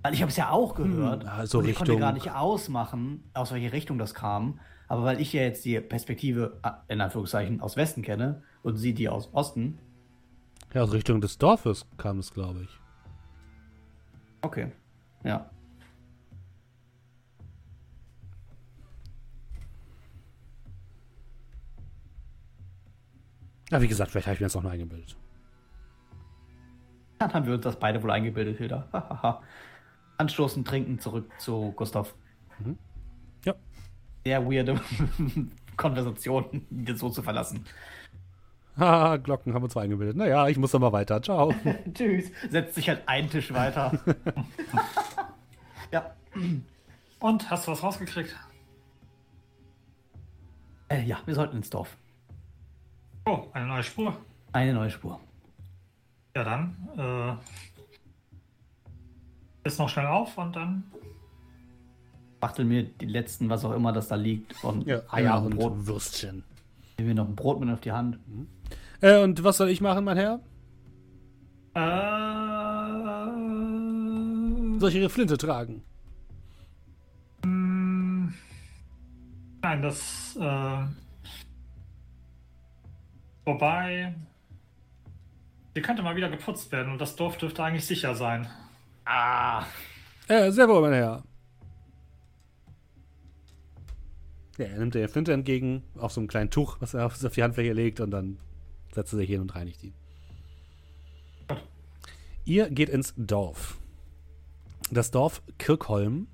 Weil ich habe es ja auch gehört. Hm, also ich konnte Richtung- gar nicht ausmachen, aus welche Richtung das kam. Aber weil ich ja jetzt die Perspektive, ah, in Anführungszeichen, aus Westen kenne und sie die aus Osten. Ja, aus Richtung des Dorfes kam es, glaube ich. Okay. Ja. Ja, wie gesagt, vielleicht habe ich mir das auch nur eingebildet. Dann haben wir uns das beide wohl eingebildet, Hilda. [LAUGHS] Anstoßen, trinken, zurück zu Gustav. Ja. Sehr weirde [LAUGHS] Konversation, das so zu verlassen. Haha, Glocken haben wir zwar eingebildet. Naja, ich muss dann mal weiter. Ciao. [LAUGHS] Tschüss. Setzt sich halt einen Tisch weiter. [LAUGHS] ja. Und hast du was rausgekriegt? Äh, ja, wir sollten ins Dorf. Oh, eine neue Spur. Eine neue Spur. Ja, dann. Äh, ist noch schnell auf und dann. Bachtel mir die letzten, was auch immer das da liegt, und Ja, Eier Eier und und Brot. Würstchen. Nehmen wir noch ein Brot mit auf die Hand. Äh, und was soll ich machen, mein Herr? Äh, Soll ich Ihre Flinte tragen? mm, nein, das. Äh, wobei. Die könnte mal wieder geputzt werden und das Dorf dürfte eigentlich sicher sein. Ah. Äh, sehr wohl, mein Herr. Ja, er nimmt der Flinte entgegen, auf so einem kleinen Tuch, was er auf, auf die Handfläche legt, und dann setzt er sich hin und reinigt ihn. Ihr geht ins Dorf. Das Dorf Kirkholm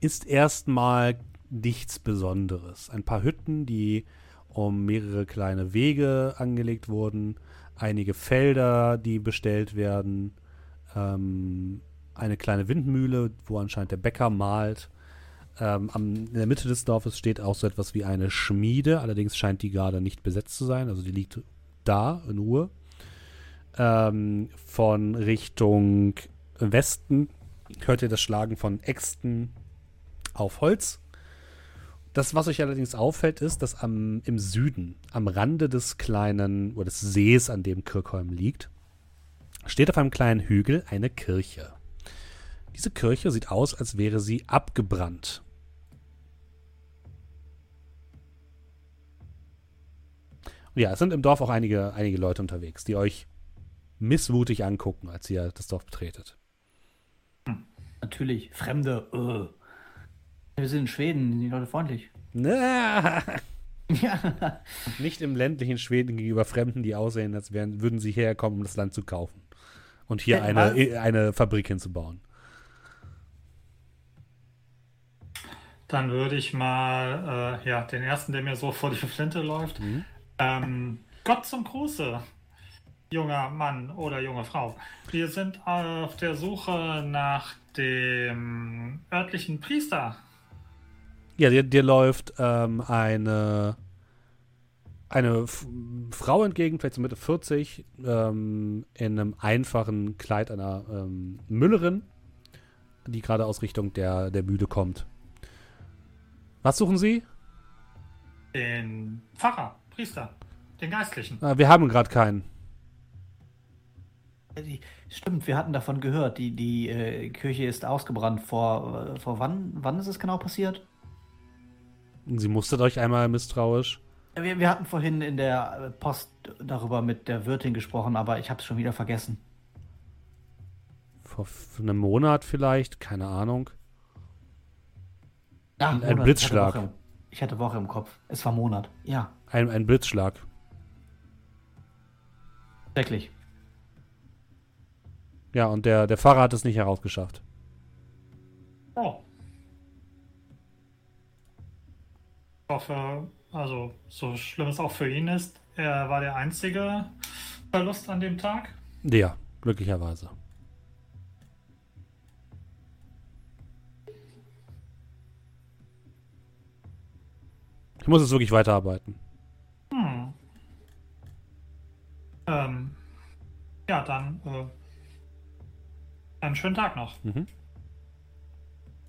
ist erstmal nichts Besonderes. Ein paar Hütten, die um mehrere kleine Wege angelegt wurden, einige Felder, die bestellt werden, ähm, eine kleine Windmühle, wo anscheinend der Bäcker malt, Ähm, am, in der Mitte des Dorfes steht auch so etwas wie eine Schmiede, allerdings scheint die gerade nicht besetzt zu sein, also die liegt da in Ruhe. Ähm, von Richtung Westen hört ihr das Schlagen von Äxten auf Holz. Das, was euch allerdings auffällt, ist, dass am, im Süden, am Rande des kleinen oder des Sees, an dem Kirchholm liegt, steht auf einem kleinen Hügel eine Kirche. Diese Kirche sieht aus, als wäre sie abgebrannt. Ja, es sind im Dorf auch einige, einige Leute unterwegs, die euch missmutig angucken, als ihr das Dorf betretet. Natürlich, Fremde. Uh. Wir sind in Schweden, sind die Leute freundlich. Na, [LAUGHS] ja. Nicht im ländlichen Schweden gegenüber Fremden, die aussehen, als wären, würden sie herkommen, um das Land zu kaufen. Und hier eine, eine Fabrik hinzubauen. Dann würde ich mal äh, ja, den ersten, der mir so vor die Flinte läuft. Mhm. Ähm, Gott zum Gruße, junger Mann oder junge Frau. Wir sind auf der Suche nach dem örtlichen Priester. Ja, dir, dir läuft ähm, eine, eine F Frau entgegen, vielleicht so Mitte 40, ähm, in einem einfachen Kleid einer ähm, Müllerin, die gerade aus Richtung der, der Mühle kommt. Was suchen Sie? Den Pfarrer, Priester, den Geistlichen. Ah, wir haben gerade keinen. Stimmt, wir hatten davon gehört. Die, die äh, Kirche ist ausgebrannt. Vor, äh, vor wann, wann ist es genau passiert? Sie mustert euch einmal misstrauisch. Wir, wir hatten vorhin in der Post darüber mit der Wirtin gesprochen, aber ich habe es schon wieder vergessen. Vor einem Monat vielleicht, keine Ahnung. Ja, ein, ein Blitzschlag. Ich hatte, Woche im Kopf. Es war Monat, ja. Ein, ein Blitzschlag. Schrecklich. Ja, und der, der Fahrer hat es nicht herausgeschafft. Oh. Ich hoffe, also so schlimm es auch für ihn ist, er war der einzige Verlust an dem Tag. Ja, glücklicherweise. Ich muss jetzt wirklich weiterarbeiten. Hm. Ähm, ja, dann äh, einen schönen Tag noch. Mhm.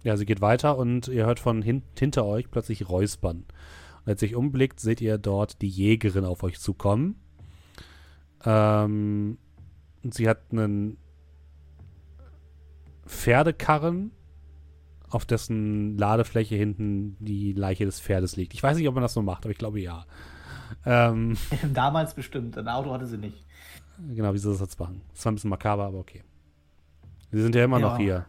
Ja, sie geht weiter und ihr hört von hin hinter euch plötzlich Räuspern. Und als ihr euch umblickt, seht ihr dort die Jägerin auf euch zukommen. Ähm, und sie hat einen Pferdekarren auf dessen Ladefläche hinten die Leiche des Pferdes liegt. Ich weiß nicht, ob man das so macht, aber ich glaube ja. Ähm, [LAUGHS] Damals bestimmt. Ein Auto hatte sie nicht. Genau, wie sie das jetzt machen. Das war ein bisschen makaber, aber okay. Sie sind ja immer ja. noch hier.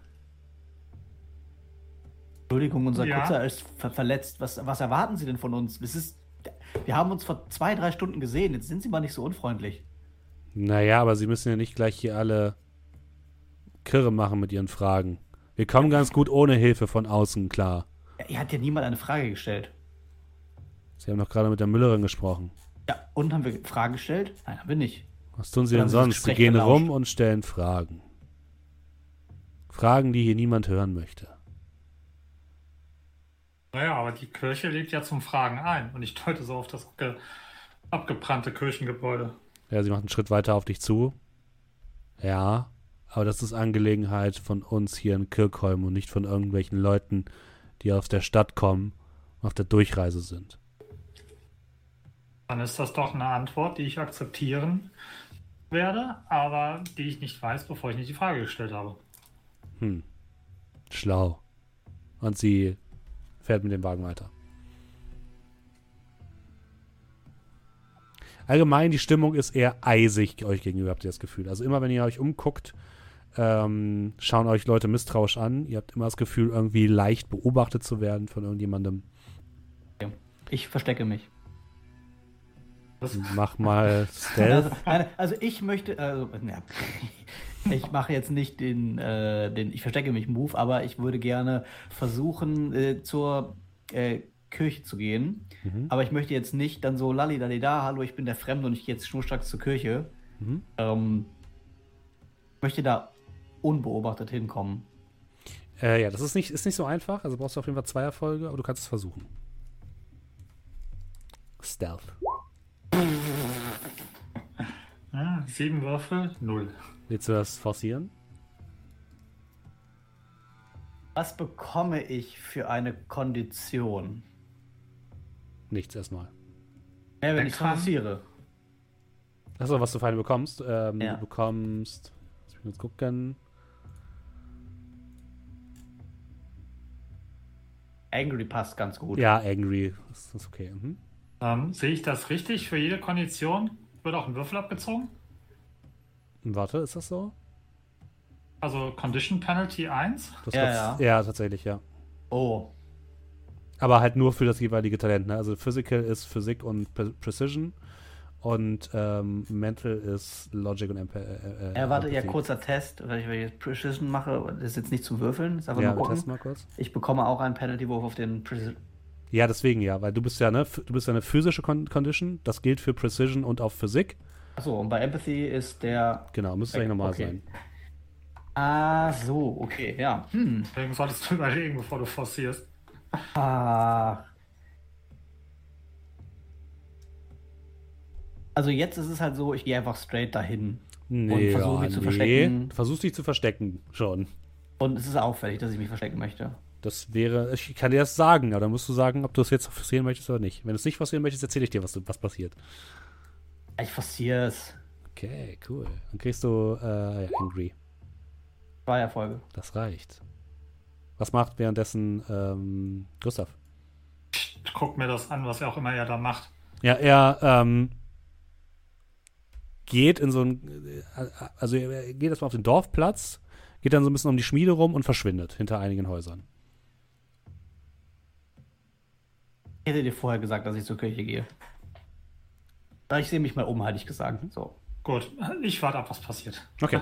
Entschuldigung, unser ja. Kutzer ist ver verletzt. Was, was erwarten Sie denn von uns? Es ist, wir haben uns vor zwei, drei Stunden gesehen. Jetzt sind Sie mal nicht so unfreundlich. Naja, aber Sie müssen ja nicht gleich hier alle Kirre machen mit Ihren Fragen. Wir kommen ganz gut ohne Hilfe von außen klar. Ja, ihr hat ja niemand eine Frage gestellt. Sie haben doch gerade mit der Müllerin gesprochen. Ja, und haben wir Fragen gestellt? Nein, haben wir nicht. Was tun Sie denn sonst? Sie gehen gelauscht. rum und stellen Fragen. Fragen, die hier niemand hören möchte. Naja, aber die Kirche legt ja zum Fragen ein und ich deute so auf das abgebrannte Kirchengebäude. Ja, sie macht einen Schritt weiter auf dich zu. Ja, aber das ist Angelegenheit von uns hier in Kirkholm und nicht von irgendwelchen Leuten, die aus der Stadt kommen und auf der Durchreise sind. Dann ist das doch eine Antwort, die ich akzeptieren werde, aber die ich nicht weiß, bevor ich nicht die Frage gestellt habe. Hm. Schlau. Und sie fährt mit dem Wagen weiter. Allgemein, die Stimmung ist eher eisig euch gegenüber, habt ihr das Gefühl. Also immer, wenn ihr euch umguckt, ähm, schauen euch Leute misstrauisch an. Ihr habt immer das Gefühl, irgendwie leicht beobachtet zu werden von irgendjemandem. Ich verstecke mich. Mach [LAUGHS] mal Stealth. Also, also ich möchte, also, ja, [LAUGHS] ich mache jetzt nicht den, äh, den, ich verstecke mich Move, aber ich würde gerne versuchen, äh, zur äh, Kirche zu gehen. Mhm. Aber ich möchte jetzt nicht dann so lalli da, hallo, ich bin der Fremde und ich gehe jetzt schnurstracks zur Kirche. Mhm. Ähm, möchte da unbeobachtet hinkommen. Äh, ja, das ist nicht, ist nicht so einfach. Also brauchst du auf jeden Fall zwei Erfolge, aber du kannst es versuchen. Stealth. Ja, [LAUGHS] sieben Würfel, null. Willst du das forcieren? Was bekomme ich für eine Kondition? Nichts erstmal. Ja, wenn ich forciere. Achso, was du für eine bekommst. Ähm, Ja. Du bekommst. Lass mich kurz gucken. Angry passt ganz gut. Ja, Angry. Das ist okay. Mhm. Ähm, sehe ich das richtig? Für jede Kondition wird auch ein Würfel abgezogen? Warte, ist das so? Also Condition Penalty 1? Das Ja, ja. ja, tatsächlich, ja. Oh. Aber halt nur für das jeweilige Talent. Ne? Also Physical ist Physik und Pre Precision und ähm, Mental ist Logic und Empa äh, äh, Ja, warte, ja, kurzer Test, weil ich, weil ich jetzt Precision mache, das ist jetzt nicht zu würfeln, ist einfach Ja, nur gucken. testen mal kurz. Ich bekomme auch einen Penalty-Wurf auf den Precision. Ja, deswegen ja, weil du bist ja, ne, du bist ja eine physische Con Condition, das gilt für Precision und auf Physik. Achso, und bei Empathy ist der. Genau, müsste eigentlich normal Okay. sein. Ah, so, okay, ja. Hm. Deswegen solltest du überlegen, bevor du forcierst. Ah. Also jetzt ist es halt so, ich gehe einfach straight dahin. Nee, versuche ja, mich zu nee. verstecken. Versuchst dich zu verstecken, schon. Und es ist auffällig, dass ich mich verstecken möchte. Das wäre, ich kann dir das sagen, aber dann musst du sagen, ob du es jetzt forcieren möchtest oder nicht. Wenn du es nicht forcieren möchtest, erzähle ich dir, was, was passiert. Ich forciere es. Okay, cool. Dann kriegst du äh, ja, Angry. Zwei Erfolge. Das reicht. Was macht währenddessen ähm, Gustav? Ich guck mir das an, was er auch immer er da macht. Ja, er ähm, geht in so ein, äh, also er geht erstmal auf den Dorfplatz, geht dann so ein bisschen um die Schmiede rum und verschwindet hinter einigen Häusern. Ich hätte dir vorher gesagt, dass ich zur Kirche gehe. Da ich sehe mich mal um, hatte ich gesagt. So. Gut, ich warte ab, was passiert. Okay.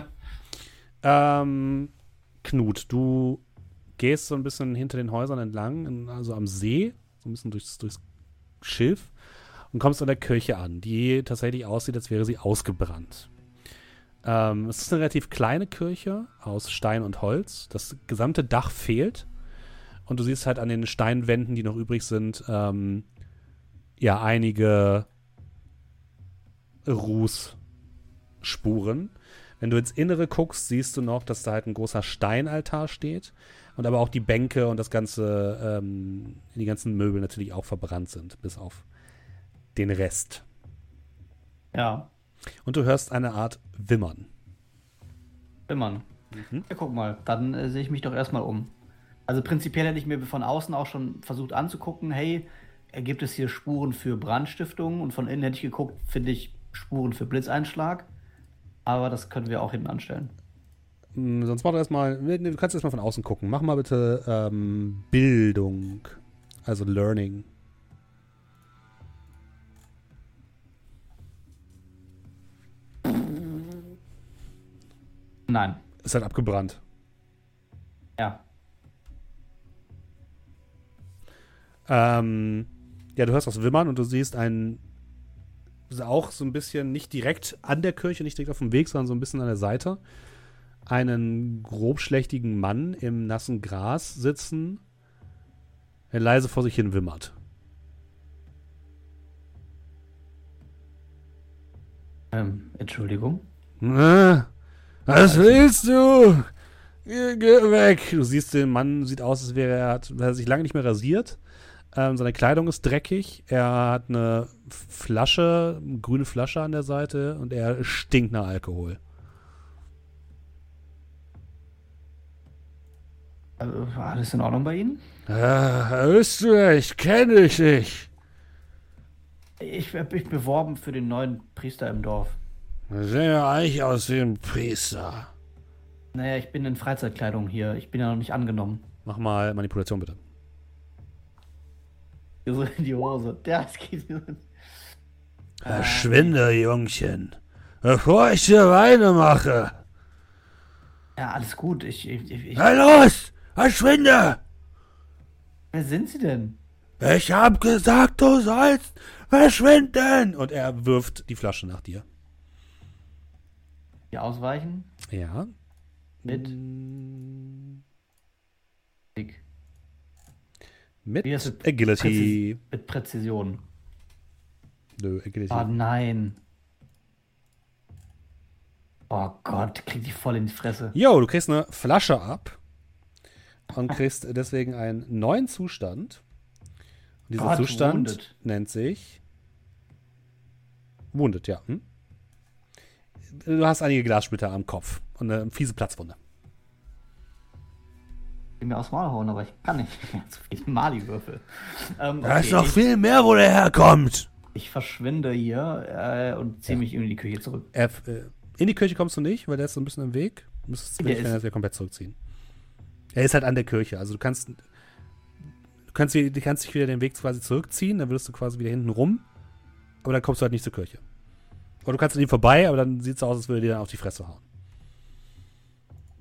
Ähm, Knut, du gehst so ein bisschen hinter den Häusern entlang, also am See, so ein bisschen durchs, durchs Schilf und kommst an der Kirche an, die tatsächlich aussieht, als wäre sie ausgebrannt. Ähm, es ist eine relativ kleine Kirche aus Stein und Holz. Das gesamte Dach fehlt. Und du siehst halt an den Steinwänden, die noch übrig sind, ähm, ja, einige Rußspuren. Wenn du ins Innere guckst, siehst du noch, dass da halt ein großer Steinaltar steht und aber auch die Bänke und das ganze, ähm, die ganzen Möbel natürlich auch verbrannt sind, bis auf den Rest. Ja, Und du hörst eine Art Wimmern. Wimmern. Mhm. Ja, guck mal, dann äh, sehe ich mich doch erstmal um. Also prinzipiell hätte ich mir von außen auch schon versucht anzugucken, hey, äh, gibt es hier Spuren für Brandstiftung? Und von innen hätte ich geguckt, finde ich Spuren für Blitzeinschlag. Aber das können wir auch hinten anstellen. Hm, Sonst mach doch erstmal, du kannst erstmal von außen gucken. Mach mal bitte ähm, Bildung, also Learning. Nein. Ist halt abgebrannt. Ja. Ähm, ja, du hörst das Wimmern und du siehst einen, auch so ein bisschen nicht direkt an der Kirche, nicht direkt auf dem Weg, sondern so ein bisschen an der Seite, einen grobschlächtigen Mann im nassen Gras sitzen, der leise vor sich hin wimmert. Ähm, Entschuldigung. Äh, was willst du? Geh, geh weg. Du siehst den Mann, sieht aus, als wäre er, hat, er sich lange nicht mehr rasiert. Ähm, seine Kleidung ist dreckig. Er hat eine Flasche, eine grüne Flasche an der Seite und er stinkt nach Alkohol. Also, alles in Ordnung bei Ihnen? Äh, bist du? Ich kenne dich nicht. Ich habe mich beworben für den neuen Priester im Dorf. Das sieht ja eigentlich aus wie ein Priester. Naja, ich bin in Freizeitkleidung hier. Ich bin ja noch nicht angenommen. Mach mal Manipulation bitte. So in die Hose. Ja, es geht. Verschwinde, Jungchen, bevor ich dir Weine mache. Ja, alles gut. Ich, ich, ich, ich, Na los, verschwinde! wer sind Sie denn? Ich hab gesagt, du sollst verschwinden! Und er wirft die Flasche nach dir. Die ausweichen? Ja. Mit? Mit Wie heißt es? Agility. Mit Präzision. Nö, Agility. Ah, nein. Oh Gott, krieg die voll in die Fresse. Jo, du kriegst eine Flasche ab und kriegst [LAUGHS] deswegen einen neuen Zustand. Und dieser Gott, Zustand wounded. nennt sich Wounded, ja. Hm? Du hast einige Glassplitter am Kopf und eine fiese Platzwunde. Ich will mir aufs Maul hauen, aber ich kann nicht. Zu viele Mali-Würfel. Ähm, Da ist okay, noch viel mehr, wo der herkommt. ich verschwinde hier äh, und ziehe mich in die Küche zurück. Er, äh, in die Kirche kommst du nicht, weil der ist so ein bisschen im Weg. Du müsstest Der dich, er sich komplett zurückziehen. Er ist halt an der Kirche, also du kannst du kannst, du kannst dich wieder den Weg quasi zurückziehen, dann würdest du quasi wieder hinten rum, aber dann kommst du halt nicht zur Kirche. Oder du kannst an ihm vorbei, aber dann sieht es aus, als würde er dir dann auf die Fresse hauen.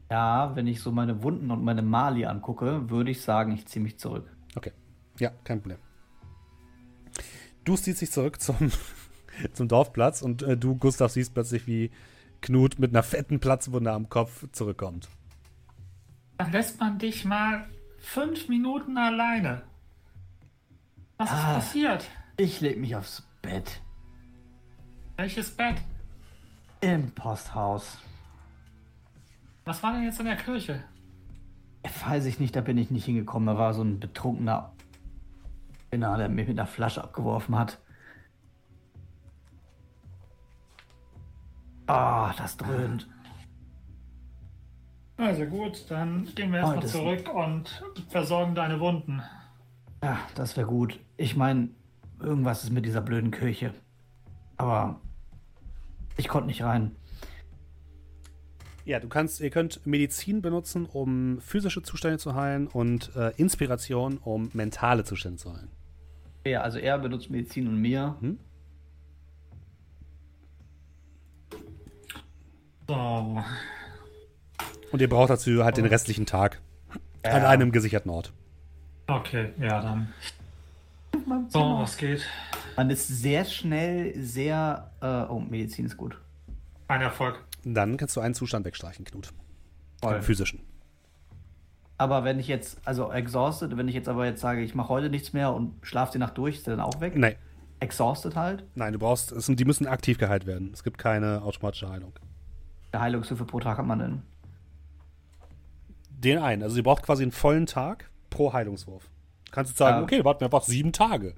Ja, wenn ich so meine Wunden und meine Mali angucke, würde ich sagen, ich ziehe mich zurück. Okay. Ja, kein Problem. Du ziehst dich zurück zum, [LAUGHS] zum Dorfplatz und äh, du, Gustav, siehst plötzlich, wie Knut mit einer fetten Platzwunde am Kopf zurückkommt. Dann lässt man dich mal fünf Minuten alleine. Was ist Ah. passiert? Ich leg mich aufs Bett. Welches Bett? Im Posthaus. Was war denn jetzt in der Kirche? Weiß ich nicht, da bin ich nicht hingekommen. Da war so ein betrunkener Spinner, der mich mit einer Flasche abgeworfen hat. Ah, das dröhnt. Also gut, dann gehen wir Oh, erstmal zurück und versorgen deine Wunden. Ja, das wäre gut. Ich meine, irgendwas ist mit dieser blöden Kirche. Aber ich konnte nicht rein. Ja, du kannst, ihr könnt Medizin benutzen, um physische Zustände zu heilen und äh, Inspiration, um mentale Zustände zu heilen. Ja, also er benutzt Medizin und mir. So. Und ihr braucht dazu halt den restlichen Tag an Ja. einem gesicherten Ort. Okay, ja, dann. So, was geht? Man ist sehr schnell, sehr. Äh, oh, Medizin ist gut. Ein Erfolg. Dann kannst du einen Zustand wegstreichen, Knut. Voll. Einen physischen. Aber wenn ich jetzt, also exhausted, wenn ich jetzt aber jetzt sage, ich mache heute nichts mehr und schlafe die Nacht durch, ist der dann auch weg? Nee, Exhausted halt. nein, du brauchst, es sind, die müssen aktiv geheilt werden. Es gibt keine automatische Heilung. Der Heilungshilfe pro Tag hat man denn. Den einen. Also ihr braucht quasi einen vollen Tag pro Heilungswurf. Du kannst jetzt sagen, Ja. okay, warten wir einfach sieben Tage.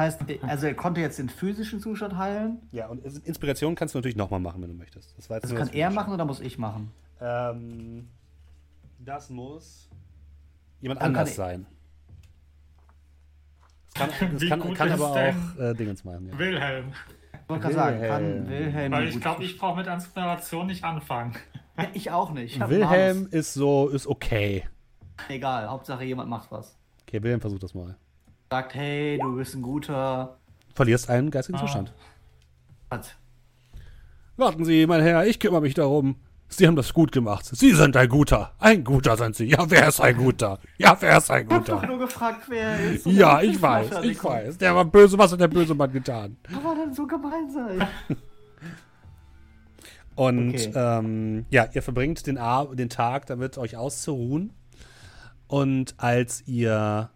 Heißt, also er konnte jetzt den physischen Zustand heilen. Ja, und Inspiration kannst du natürlich nochmal machen, wenn du möchtest. Das war jetzt Also nur kann das er machen oder muss ich machen? Ähm, das muss jemand Dann kann anders sein. Das kann, [LAUGHS] das kann, kann aber auch äh, Dingens machen. Ja. Wilhelm. Ich wollte gerade sagen, Wilhelm. kann Wilhelm. Weil ich glaube, ich brauche mit Inspiration nicht anfangen. Ja, ich auch nicht. Ich Wilhelm ist so, ist okay. Egal, Hauptsache jemand macht was. Okay, Wilhelm versucht das mal. Sagt, hey, du bist ein guter. Verlierst einen geistigen Ah. Zustand. Was? Warten Sie, mein Herr, ich kümmere mich darum. Sie haben das gut gemacht. Sie sind ein Guter. Ein Guter sind Sie. Ja, wer ist ein Guter? Ja, wer ist ein Ich hab doch Guter? nur gefragt, wer er ist. Ja, ich weiß, ich weiß. Der war böse. Was hat der böse Mann getan? Kann man denn so gemein sein? [LAUGHS] Und Okay. ähm, ja, ihr verbringt den, den Tag damit, euch auszuruhen. Und als ihr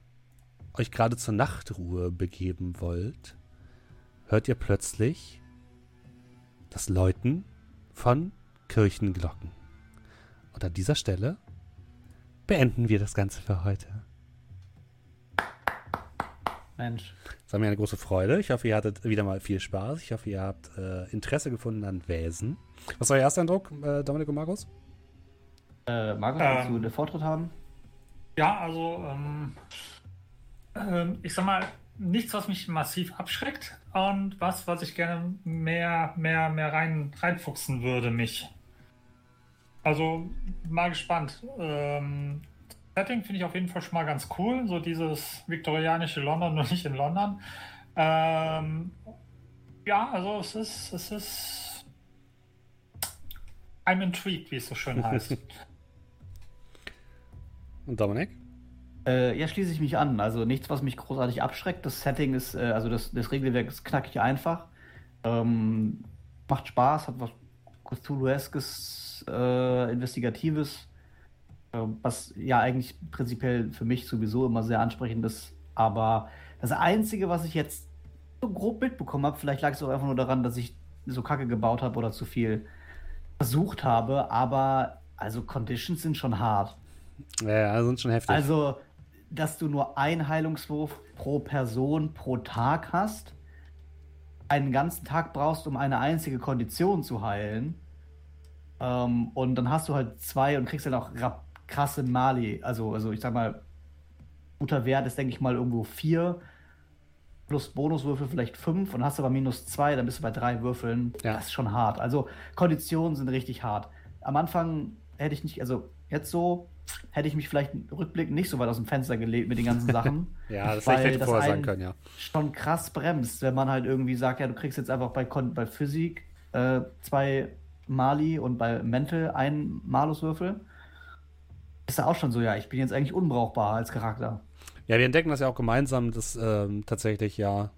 euch gerade zur Nachtruhe begeben wollt, hört ihr plötzlich das Läuten von Kirchenglocken. Und an dieser Stelle beenden wir das Ganze für heute. Mensch. Es war mir eine große Freude. Ich hoffe, ihr hattet wieder mal viel Spaß. Ich hoffe, ihr habt äh, Interesse gefunden an Wesen. Was war euer erster Eindruck, äh, Dominik und Markus? Äh, Markus, Ähm. willst du den Vortritt haben? Ja, also, ähm, ähm, ich sag mal, nichts, was mich massiv abschreckt und was, was ich gerne mehr, mehr, mehr rein, reinfuchsen würde, mich. Also, mal gespannt. Ähm, Setting finde ich auf jeden Fall schon mal ganz cool. So dieses viktorianische London, nur nicht in London. Ähm, ja, also es ist, es ist. I'm intrigued, wie es so schön [LAUGHS] heißt. Und Dominik? Äh, ja, schließe ich mich an. Also nichts, was mich großartig abschreckt. Das Setting ist, äh, also das, das Regelwerk ist knackig einfach. Ähm, macht Spaß, hat was Cthulhu-eskes, äh, Investigatives. Äh, was ja eigentlich prinzipiell für mich sowieso immer sehr ansprechend ist. Aber das Einzige, was ich jetzt so grob mitbekommen habe, vielleicht lag es auch einfach nur daran, dass ich so Kacke gebaut habe oder zu viel versucht habe, aber also Conditions sind schon hart. Ja, sind schon heftig. Also, dass du nur einen Heilungswurf pro Person pro Tag hast, einen ganzen Tag brauchst, um eine einzige Kondition zu heilen. Ähm, und dann hast du halt zwei und kriegst dann auch krasse Mali. Also, also ich sag mal, guter Wert ist, denke ich mal, irgendwo vier plus Bonuswürfel vielleicht fünf und hast aber minus zwei, dann bist du bei drei Würfeln. Ja. Das ist schon hart. Also Konditionen sind richtig hart. Am Anfang hätte ich nicht, also jetzt so, hätte ich mich vielleicht rückblickend nicht so weit aus dem Fenster gelegt mit den ganzen Sachen. [LAUGHS] ja, das hätte ich vorher sagen können, ja. Schon krass bremst, wenn man halt irgendwie sagt, ja, du kriegst jetzt einfach bei, bei Physik äh, zwei Mali und bei Mental einen Maluswürfel. Ist ja auch schon so, ja, ich bin jetzt eigentlich unbrauchbar als Charakter. Ja, wir entdecken das ja auch gemeinsam, dass ähm, tatsächlich ja.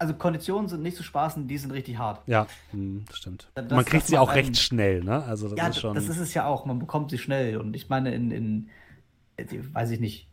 Also Konditionen sind nicht zu spaßen, die sind richtig hart. Ja, mh, hm, stimmt. Das, man kriegt sie auch recht schnell, ne? Also das ja, ist schon. Das ist es ja auch, man bekommt sie schnell. Und ich meine, in, in weiß ich nicht,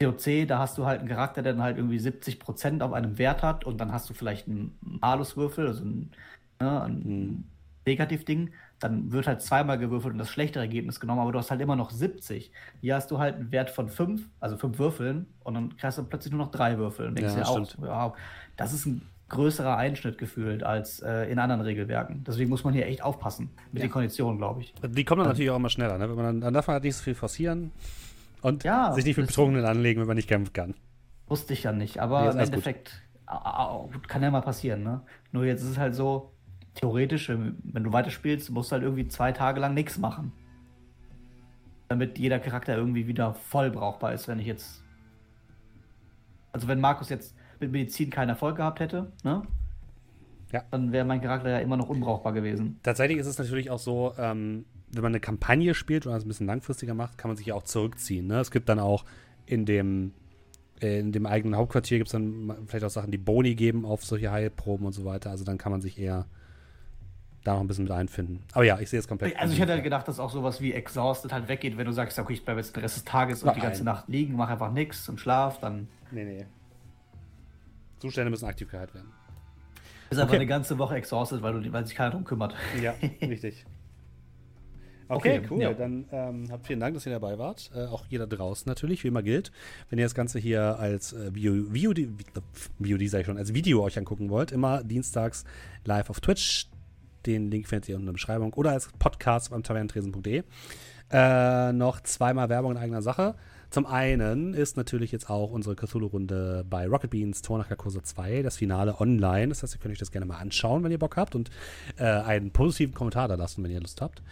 COC, da hast du halt einen Charakter, der dann halt irgendwie 70% auf einem Wert hat und dann hast du vielleicht einen Maluswürfel, also ein, ne, ein hm. Negativding dann wird halt zweimal gewürfelt und das schlechtere Ergebnis genommen, aber du hast halt immer noch 70. Hier hast du halt einen Wert von 5, also 5 Würfeln, und dann kriegst du plötzlich nur noch 3 Würfel. Und denkst ja, dir auch, wow, das ist ein größerer Einschnitt gefühlt als äh, in anderen Regelwerken. Deswegen muss man hier echt aufpassen mit ja. den Konditionen, glaube ich. Die kommen dann, dann natürlich auch immer schneller. Ne? Wenn man dann, darf man halt nicht so viel forcieren und ja, sich nicht mit Betrogenen anlegen, wenn man nicht kämpfen kann. Wusste ich ja nicht, aber nee, im Endeffekt kann ja mal passieren. Ne? Nur jetzt ist es halt so, theoretisch, wenn, wenn du weiterspielst, musst du halt irgendwie zwei Tage lang nichts machen. Damit jeder Charakter irgendwie wieder voll brauchbar ist, wenn ich jetzt. Also wenn Markus jetzt mit Medizin keinen Erfolg gehabt hätte, ne? Ja. Dann wäre mein Charakter ja immer noch unbrauchbar gewesen. Tatsächlich ist es natürlich auch so, ähm, wenn man eine Kampagne spielt oder es ein bisschen langfristiger macht, kann man sich ja auch zurückziehen. Ne? Es gibt dann auch in dem, in dem eigenen Hauptquartier gibt es dann vielleicht auch Sachen, die Boni geben auf solche Heilproben und so weiter. Also dann kann man sich eher da noch ein bisschen mit einfinden. Aber ja, ich sehe es komplett. Also ich hätte halt gedacht, dass auch sowas wie Exhausted halt weggeht, wenn du sagst, okay, ich bleibe jetzt den Rest des Tages und Nein. die ganze Nacht liegen, mache einfach nichts und schlaf, dann. Nee, nee. Zustände müssen aktiv gehalten werden. Ist einfach eine ganze Woche exhausted, weil, du, weil sich keiner darum kümmert. Ja, [LAUGHS] richtig. Okay, okay, cool. Ja. Dann ähm, habt vielen Dank, dass ihr dabei wart. Äh, auch jeder draußen natürlich, wie immer gilt. Wenn ihr das Ganze hier als äh, Video, Video, Video, sag ich schon, als Video euch angucken wollt, immer dienstags live auf Twitch. Den Link findet ihr unten in der Beschreibung oder als Podcast beim tavernentresen.de. Äh, noch zweimal Werbung in eigener Sache. Zum einen ist natürlich jetzt auch unsere Cthulhu-Runde bei Rocket Beans Tornacher Kurse 2, das Finale online. Das heißt, ihr könnt euch das gerne mal anschauen, wenn ihr Bock habt und äh, einen positiven Kommentar da lassen, wenn ihr Lust habt.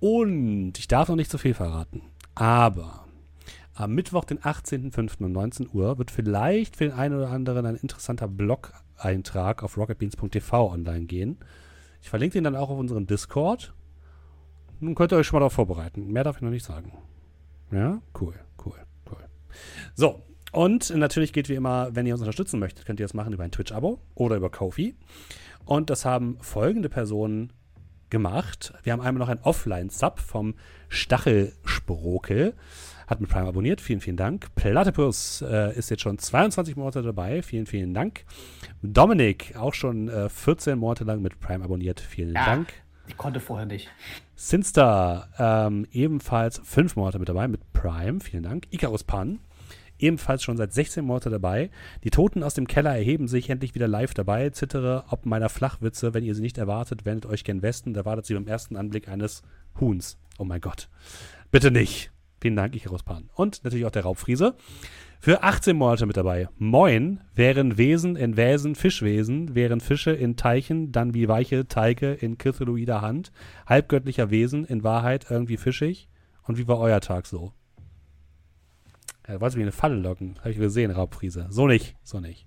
Und ich darf noch nicht zu viel verraten, aber am Mittwoch, den 18.05. um 19 Uhr, wird vielleicht für den einen oder anderen ein interessanter Blog-Eintrag auf rocketbeans.tv online gehen. Ich verlinke den dann auch auf unserem Discord. Nun könnt ihr euch schon mal darauf vorbereiten. Mehr darf ich noch nicht sagen. Ja, cool. So, und natürlich geht wie immer, wenn ihr uns unterstützen möchtet, könnt ihr das machen über ein Twitch-Abo oder über Kofi. Und das haben folgende Personen gemacht. Wir haben einmal noch ein Offline-Sub vom Stachelsprokel hat mit Prime abonniert. Vielen, vielen Dank. Platypus äh, ist jetzt schon 22 Monate dabei. Vielen, vielen Dank. Dominik, auch schon äh, 14 Monate lang mit Prime abonniert. Vielen ja, Dank. Ich konnte vorher nicht. Sinster, ähm, ebenfalls fünf Monate mit dabei mit Prime. Vielen Dank. Icarus Pan, ebenfalls schon seit 16 Monaten dabei. Die Toten aus dem Keller erheben sich endlich wieder live dabei. Zittere ob meiner Flachwitze. Wenn ihr sie nicht erwartet, wendet euch gen Westen. Da wartet sie beim ersten Anblick eines Huhns. Oh mein Gott. Bitte nicht. Vielen Dank, Icarus Pan. Und natürlich auch der Raubfriese. Für 18 Monate mit dabei. Moin, wären Wesen in Wäsen Fischwesen, wären Fische in Teichen, dann wie weiche Teige in Cthulhuider Hand, halbgöttlicher Wesen, in Wahrheit irgendwie fischig. Und wie war euer Tag so? Er wollte mich in eine Falle locken. Habe ich gesehen, Raubfriese. So nicht, so nicht.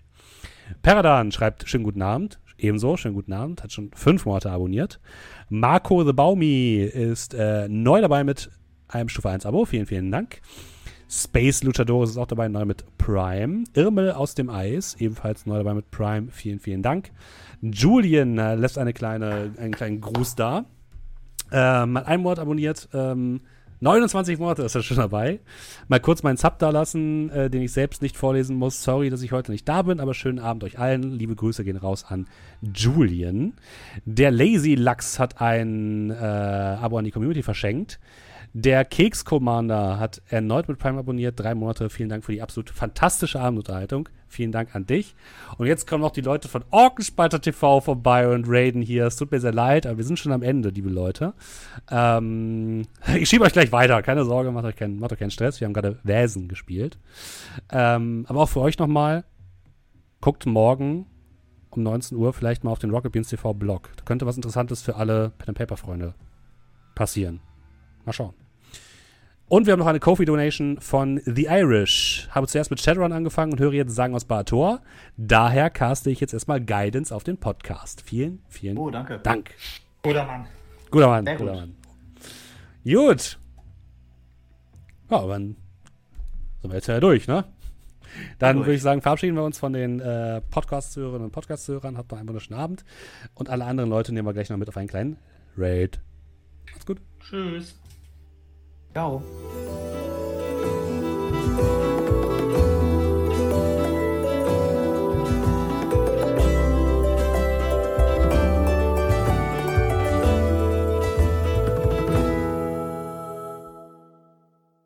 Peradan schreibt schönen guten Abend. Ebenso, schönen guten Abend. Hat schon fünf Monate abonniert. Marco the Baumi ist äh, neu dabei mit einem Stufe 1 Abo. Vielen, vielen Dank. Space Luchadores ist auch dabei, neu mit Prime. Irmel aus dem Eis, ebenfalls neu dabei mit Prime. Vielen, vielen Dank. Julian äh, lässt eine kleine, einen kleinen Gruß da. Ähm, hat einen Monat abonniert. Ähm, 29 Monate ist er schon dabei. Mal kurz meinen Sub da lassen, äh, den ich selbst nicht vorlesen muss. Sorry, dass ich heute nicht da bin, aber schönen Abend euch allen. Liebe Grüße gehen raus an Julian. Der Lazy Lachs hat ein äh, Abo an die Community verschenkt. Der Keks Commander hat erneut mit Prime abonniert. Drei Monate. Vielen Dank für die absolut fantastische Abendunterhaltung. Vielen Dank an dich. Und jetzt kommen noch die Leute von Orkenspalter TV vorbei und raiden hier. Es tut mir sehr leid, aber wir sind schon am Ende, liebe Leute. Ähm, ich schiebe euch gleich weiter. Keine Sorge, macht euch, keinen, macht euch keinen Stress. Wir haben gerade Wäsen gespielt. Ähm, aber auch für euch nochmal. Guckt morgen um 19 Uhr vielleicht mal auf den Rocket Beans TV Blog. Da könnte was Interessantes für alle Pen Paper Freunde passieren. Mal schauen. Und wir haben noch eine Kofi-Donation von The Irish. Habe zuerst mit Shadowrun angefangen und höre jetzt Sagen aus Baator. Daher caste ich jetzt erstmal Guidance auf den Podcast. Vielen, vielen Oh, danke. Dank. Guter Mann. Guter Mann, Sehr guter gut. Mann. Gut. Ja, dann sind wir jetzt ja durch, ne? Dann Durch. würde ich sagen, verabschieden wir uns von den äh, Podcast-Hörerinnen und Podcast-Hörern. Habt noch einen wunderschönen Abend. Und alle anderen Leute nehmen wir gleich noch mit auf einen kleinen Raid. Macht's gut. Tschüss. Ciao.